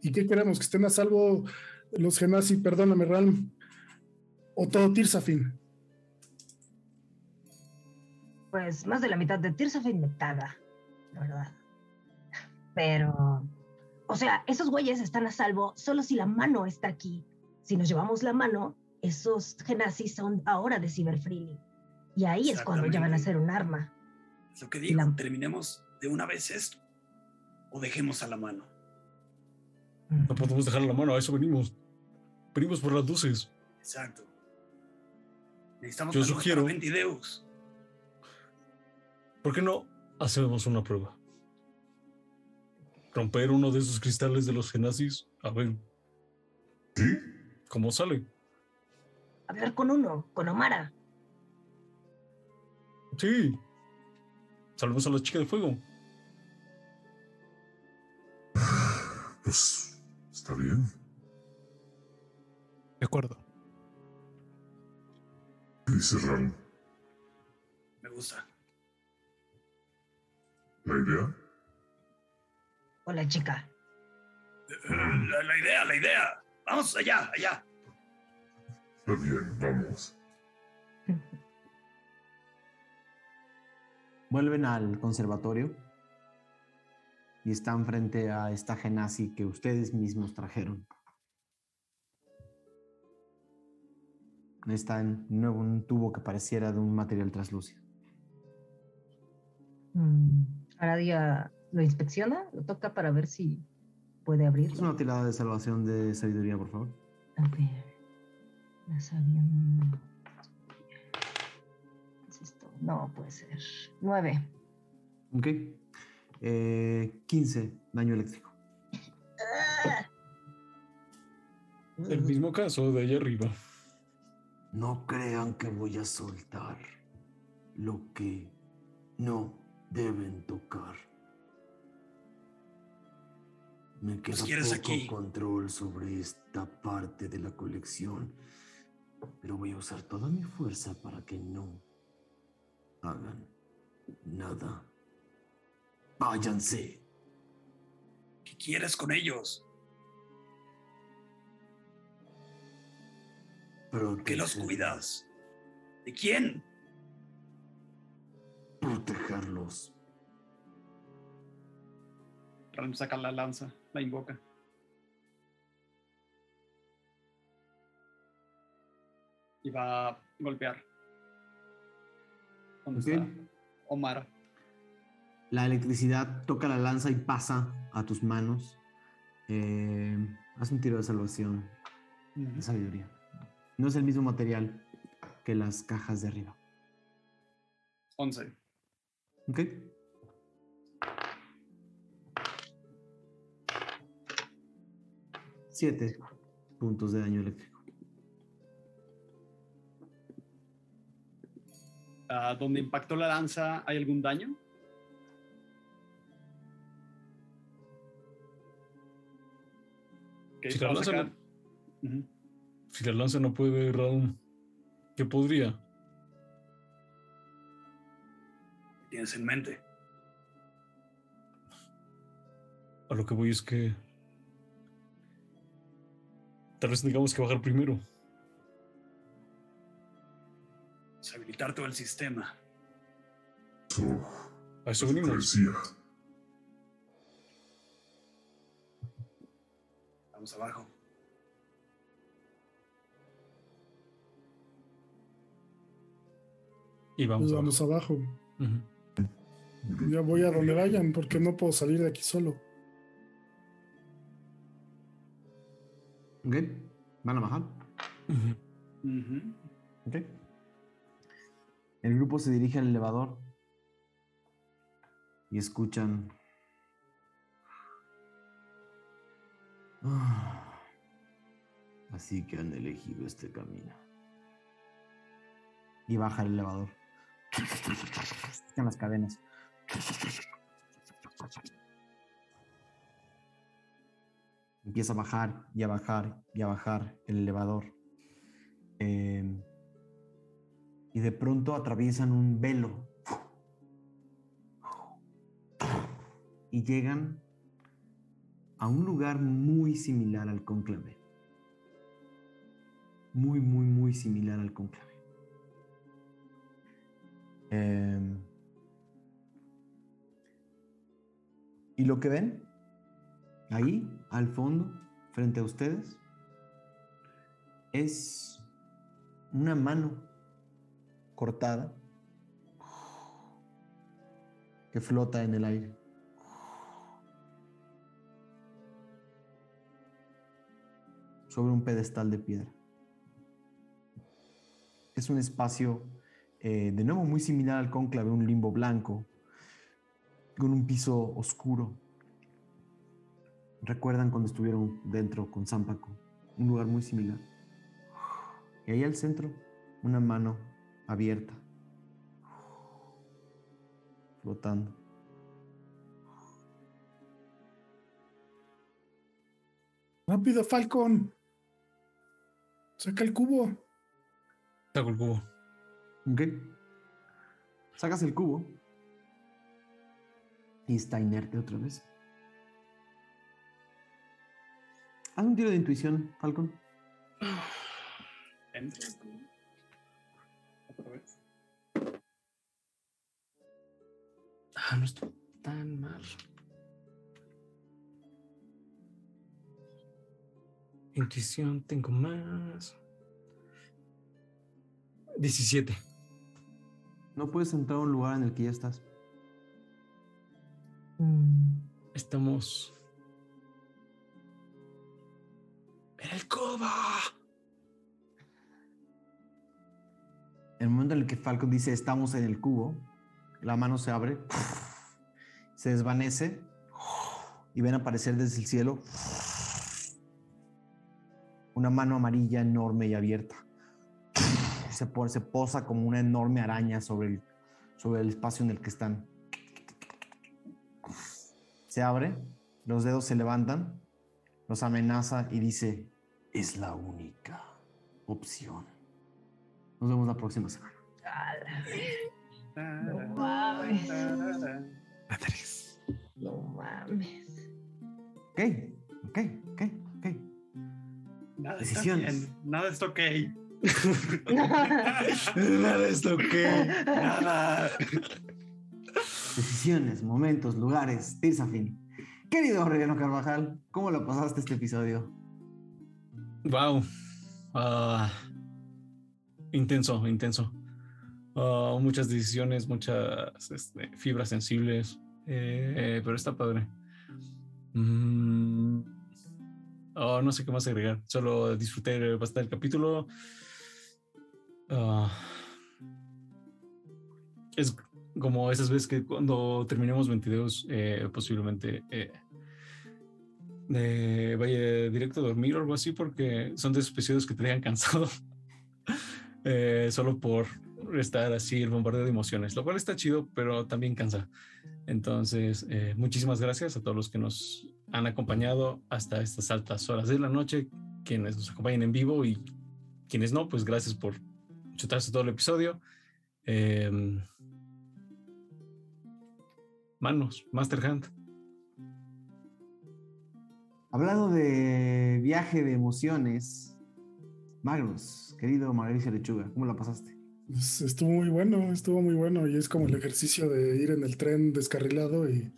¿Y qué queremos? Que estén a salvo los Genasi, perdóname, Ralm, o todo Tirsafin. Pues más de la mitad de Tirsafin me caga, la verdad. Pero. O sea, esos güeyes están a salvo solo si la mano está aquí. Si nos llevamos la mano, esos genazis son ahora de Cyberfreely. Y ahí es cuando ya van a ser un arma. Es lo que digo. Terminemos de una vez esto. O dejemos a la mano. No podemos dejar la mano, a eso venimos. Venimos por las luces. Exacto. Necesitamos Yo sugiero- Ventideus. ¿Por qué no hacemos una prueba? Romper uno de esos cristales de los genazis, a ver ¿Sí? cómo sale. Hablar con uno, con Omara. Sí. Salvemos a la chica de fuego. Pues está bien. De acuerdo. ¿Qué dice Ram? Me gusta. ¿La idea? O la chica. La, la idea, la idea. Vamos allá, allá. Está bien, vamos. Vuelven al conservatorio y están frente a esta genasi que ustedes mismos trajeron. Está en nuevo un tubo que pareciera de un material translúcido. Mm, Aradia lo inspecciona, lo toca para ver si puede Es abrirlo. una tirada de salvación de sabiduría, por favor. A ver. La sabía. ¿Qué es esto? No puede ser. Nueve. Ok. Eh, 15 daño eléctrico. El mismo caso de allá arriba. No crean que voy a soltar lo que no deben tocar. Me queda quieres poco aquí? control sobre esta parte de la colección, pero voy a usar toda mi fuerza para que no hagan nada. Váyanse. ¿Qué quieres con ellos? ¿Qué los Proteger- cuidas? ¿De quién? Protegerlos. Ram saca la lanza, la invoca. Y va a golpear. ¿Dónde Ok. está? Omar. La electricidad toca la lanza y pasa a tus manos. Eh, haz un tiro de salvación de sabiduría. No es el mismo material que las cajas de arriba. 11. ¿Ok? Siete puntos de daño eléctrico. Ah, donde impactó la lanza, ¿hay algún daño? La lanza Ujú. Si la lanza no puede, Raúl, ¿qué podría? ¿Qué tienes en mente? A lo que voy es que. Tal vez tengamos que bajar primero. Deshabilitar todo el sistema. A eso venimos. Parecía. Vamos abajo. Y vamos. Pues vamos abajo. Ya voy a donde vayan porque no puedo salir de aquí solo. ¿Ok? ¿Van a bajar? ¿Ok? El grupo se dirige al elevador y escuchan. "Ah, Así que han elegido este camino. Y baja el elevador. Están las cadenas. Empieza a bajar y a bajar y a bajar el elevador. Eh, y de pronto atraviesan un velo. Y llegan a un lugar muy similar al cónclave. Muy, muy, muy similar al cónclave. Em, y lo que ven ahí, al fondo, frente a ustedes, es una mano cortada que flota en el aire. Sobre un pedestal de piedra. Es un espacio, eh, de nuevo, muy similar al cónclave, un limbo blanco, con un piso oscuro. ¿Recuerdan cuando estuvieron dentro con Zampaco? Un lugar muy similar. Y ahí al centro, una mano abierta, flotando. Rápido, Falcon. Saca el cubo. Saco el cubo. ¿Ok? Sacas el cubo y está inerte otra vez. Haz un tiro de intuición, Falcon. (sighs) Otra vez. Ah, no está tan mal. Intuición, tengo más. 17. No puedes entrar a un lugar en el que ya estás. Estamos. ¡En el coba! En el momento en el que Falcon dice estamos en el cubo, la mano se abre, se desvanece y ven aparecer desde el cielo una mano amarilla enorme y abierta. Se, posa como una enorme araña sobre el, sobre el espacio en el que están. Se abre, los dedos se levantan, los amenaza y dice, es la única opción. Nos vemos la próxima semana. No mames. No mames. Ok, ok, ok, ok. Nada Decisiones. Está bien, Nada está ok. Nada es lo que. Nada. Decisiones, momentos, lugares, Tirsafin. Querido Aureliano Carvajal, ¿cómo lo pasaste este episodio? Wow. Ah, intenso, intenso. Ah, muchas decisiones, muchas este, fibras sensibles. eh, pero está padre. Mm, oh, no sé qué más agregar. Solo disfruté bastante el capítulo. Ah, es como esas veces que cuando terminemos 22, eh, posiblemente eh, eh, vaya directo a dormir o algo así, porque son de esos episodios que te dejan cansado. (laughs) Eh, solo por estar así el bombardeo de emociones, lo cual está chido, pero también cansa. Entonces, eh, muchísimas gracias a todos los que nos han acompañado hasta estas altas horas de la noche, quienes nos acompañan en vivo y quienes no, pues gracias por chutarse todo el episodio. Eh, manos, Master Hand. Hablando de viaje de emociones, Magnus, querido Mauricio Lechuga, ¿cómo la pasaste? Pues, estuvo muy bueno, estuvo muy bueno y es como el ejercicio de ir en el tren descarrilado y,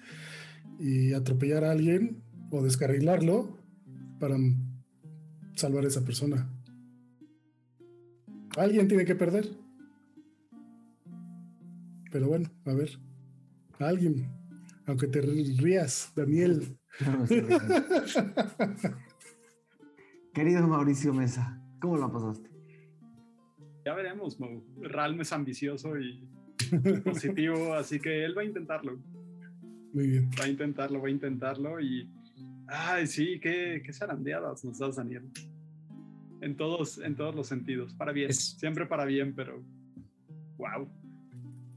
y atropellar a alguien o descarrilarlo para salvar a esa persona. Alguien tiene que perder. Pero bueno, a ver. Alguien. Aunque te rías, Daniel. No. (laughs) Querido Mauricio Mesa, ¿cómo la pasaste? Ya veremos, Mo. Ralm es ambicioso y (laughs) positivo, así que él va a intentarlo. Muy bien. Va a intentarlo, va a intentarlo y. Ay, sí, qué, qué zarandeadas nos das, Daniel. En todos, en todos los sentidos. Para bien. Siempre para bien, pero. ¡Wow!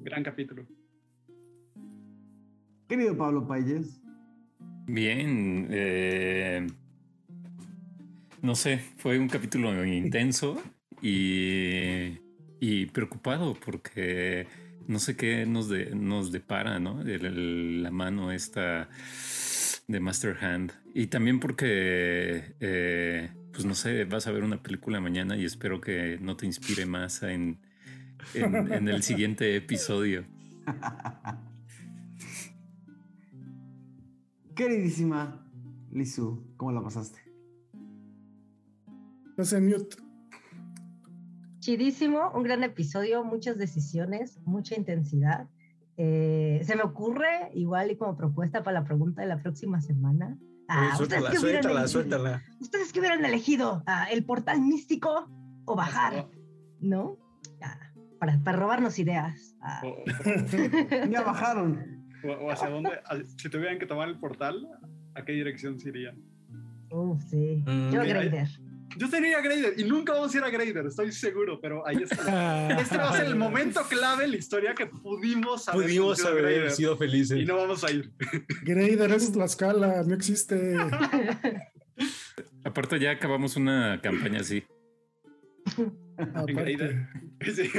Gran capítulo. Querido Pablo Payes, Bien, eh, no sé, fue un capítulo intenso y, y preocupado porque no sé qué nos, de- nos depara, ¿no? El- el- la mano esta de Master Hand. Y también porque, eh, pues no sé, vas a ver una película mañana y espero que no te inspire más en, en- en el siguiente episodio. (laughs) queridísima Lizu, ¿cómo la pasaste? No sé, mute. Chidísimo, un gran episodio, muchas decisiones, mucha intensidad. Eh, se me ocurre, igual y como propuesta para la pregunta de la próxima semana. Ah, Oye, ¿ustedes suéltala, suéltala, elegido? suéltala. ¿Ustedes qué hubieran elegido? Ah, ¿El portal místico o bajar? ¿No? Ah, para, para robarnos ideas. Ah. (laughs) ya bajaron. (laughs) O, o hacia dónde, si tuvieran que tomar el portal, ¿a qué dirección se irían? Uf, sí. Mm, Yo, mira, Grader. Yo tenía Grader y nunca vamos a ir a Grader, estoy seguro, pero ahí está. (laughs) Este va a ser el momento clave en la historia que pudimos haber Pudimos haber Grader. sido felices. Y no vamos a ir. Grader es Tlaxcala, no existe. (laughs) Aparte ya acabamos una campaña así. Sí.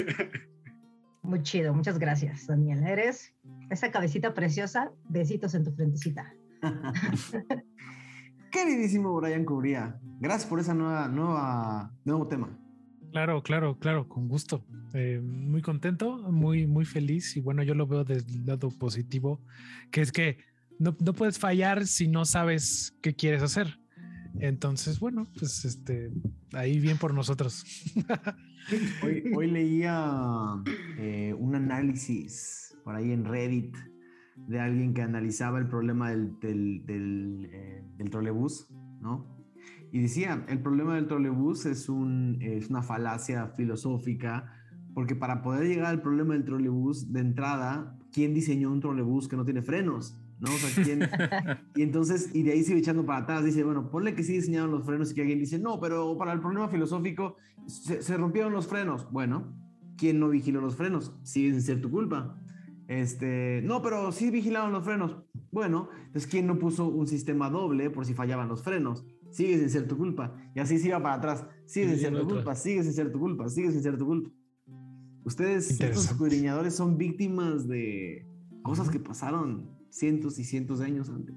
Muy chido, muchas gracias, Daniel. Eres esa cabecita preciosa. Besitos en tu frentecita. (laughs) queridísimo Brian Cubría. Gracias por esa nueva, nueva, nuevo tema. Claro, claro, claro, con gusto. Eh, muy contento, muy, muy feliz y bueno, yo lo veo del lado positivo, que es que no, no puedes fallar si no sabes qué quieres hacer. Entonces, bueno, pues este, ahí bien por nosotros. (laughs) Hoy, hoy leía eh, un análisis por ahí en Reddit de alguien que analizaba el problema del, del, del, eh, del trolebús, ¿no? Y decía, el problema del trolebús es, un, es una falacia filosófica, porque para poder llegar al problema del trolebús, de entrada, ¿quién diseñó un trolebús que no tiene frenos? ¿no? O sea, ¿quién? (laughs) y entonces, y de ahí sigue echando para atrás, dice, bueno, ponle que sí diseñaron los frenos y que alguien dice, no, pero para el problema filosófico se, se rompieron los frenos. Bueno, ¿quién no vigiló los frenos? Sigue sin ser tu culpa. Este, no, pero sí vigilaron los frenos. Bueno, entonces, ¿quién no puso un sistema doble por si fallaban los frenos? Sigue sin ser tu culpa. Y así se iba para atrás. Sigue sin ser tu culpa, sigue sin ser tu culpa, sigue sin ser tu culpa. Ustedes, estos escudriñadores, son víctimas de cosas que pasaron cientos y cientos de años antes.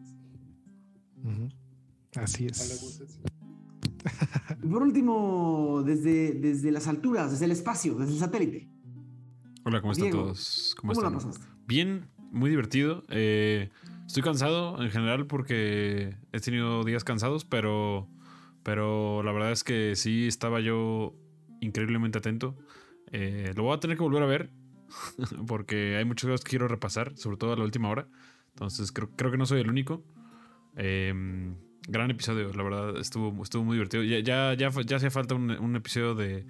Así es. (laughs) por último, desde, desde las alturas, desde el espacio, desde el satélite. Hola, ¿cómo están Diego, todos? ¿Cómo, ¿Cómo, la pasaste? Bien, muy divertido. Eh, estoy cansado en general porque he tenido días cansados, pero, pero la verdad es que sí estaba yo increíblemente atento. Eh, lo voy a tener que volver a ver (laughs) porque hay muchas cosas que quiero repasar, sobre todo a la última hora. Entonces creo, creo que no soy el único. Eh, gran episodio, la verdad, estuvo, estuvo muy divertido. Ya, ya, ya, ya hacía falta un, un episodio de,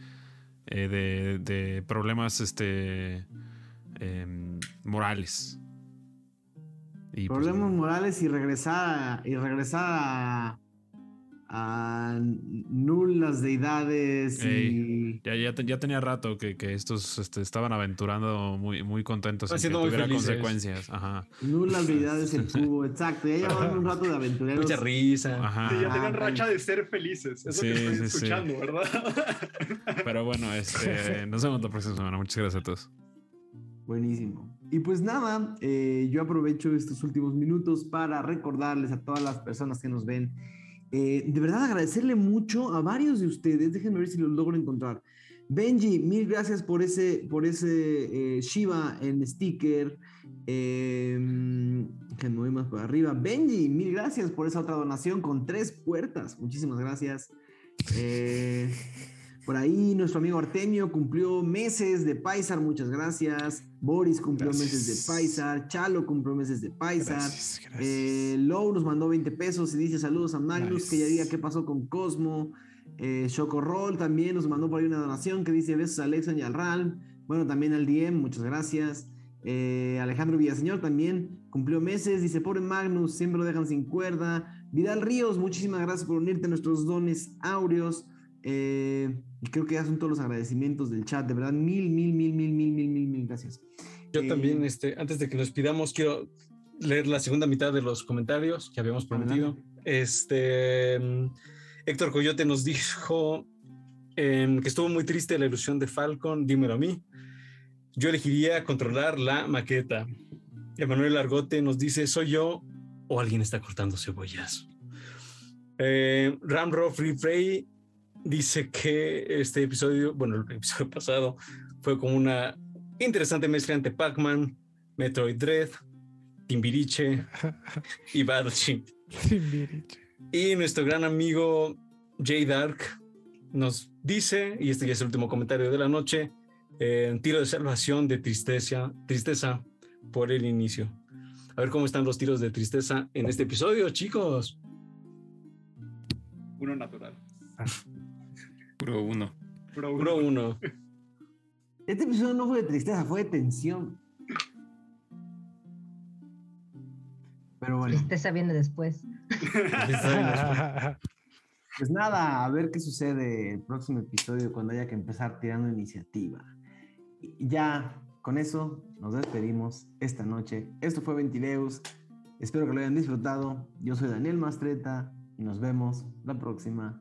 eh, de, de problemas este, em, morales. Y pues, Problemas morales y regresar, a- y regresar a, a nulas deidades y ya, ya, te- ya tenía rato que, que estos este, estaban aventurando muy, muy contentos sin que tuviera felices. consecuencias. Ajá. nulas (laughs) deidades el cubo, exacto. Ya llevaban un rato de aventureros. Mucha risa. Ajá. Sí, ya tenían Ah, racha de ser felices. Eso Sí, que estoy sí, sí. escuchando, ¿verdad? (laughs) Pero bueno, este, nos vemos la próxima semana. Muchas gracias a todos. Buenísimo. Y pues nada, eh, yo aprovecho estos últimos minutos para recordarles a todas las personas que nos ven, eh, de verdad agradecerle mucho a varios de ustedes, déjenme ver si los logro encontrar. Benji, mil gracias por ese, por ese eh, Shiva en sticker. Eh, déjenme voy más para arriba. Benji, mil gracias por esa otra donación con tres puertas. Muchísimas gracias. Eh, por ahí nuestro amigo Artemio cumplió meses de Paisar, muchas gracias. Boris cumplió Gracias. meses de Paisar. Chalo cumplió meses de Paisar. Gracias, gracias. Eh, Low nos mandó 20 pesos y dice saludos a Magnus, Nice. que ya diga qué pasó con Cosmo. Eh, Chocorroll también nos mandó por ahí una donación que dice besos a Alexa y al Ral. Bueno, también al DM, muchas gracias. Eh, Alejandro Villaseñor también cumplió meses, dice pobre Magnus, siempre lo dejan sin cuerda. Vidal Ríos, muchísimas gracias por unirte a nuestros dones áureos. Eh, y creo que ya son todos los agradecimientos del chat, de verdad, mil, mil, mil, mil, mil, mil, mil, mil gracias. Yo Eh, también, este, antes de que nos pidamos, quiero leer la segunda mitad de los comentarios que habíamos prometido. Este mm, Héctor Coyote nos dijo em, que estuvo muy triste la ilusión de Falcon, dímelo a mí. Yo elegiría controlar la maqueta. Emanuel Argote nos dice, ¿soy yo o alguien está cortando cebollas? Eh, Ramro Free Frey dice que este episodio, bueno, el episodio (laughs) pasado fue como una interesante mezcla entre Pac-Man, Metroid Dread, Timbiriche y (laughs) Battleship. Timbiriche. Y nuestro gran amigo Jay Dark nos dice, y este ya es el último comentario de la noche, eh, un tiro de salvación de tristeza, tristeza por el inicio. A ver cómo están los tiros de tristeza en este episodio, chicos. Uno natural. (laughs) Puro uno. Puro uno. Puro uno. (laughs) Este episodio no fue de tristeza, fue de tensión. Pero bueno, Tristeza viene después. (laughs) pues nada, a ver qué sucede el próximo episodio cuando haya que empezar tirando iniciativa. Y ya con eso nos despedimos esta noche. Esto fue Ventileus. Espero que lo hayan disfrutado. Yo soy Daniel Mastreta y nos vemos la próxima.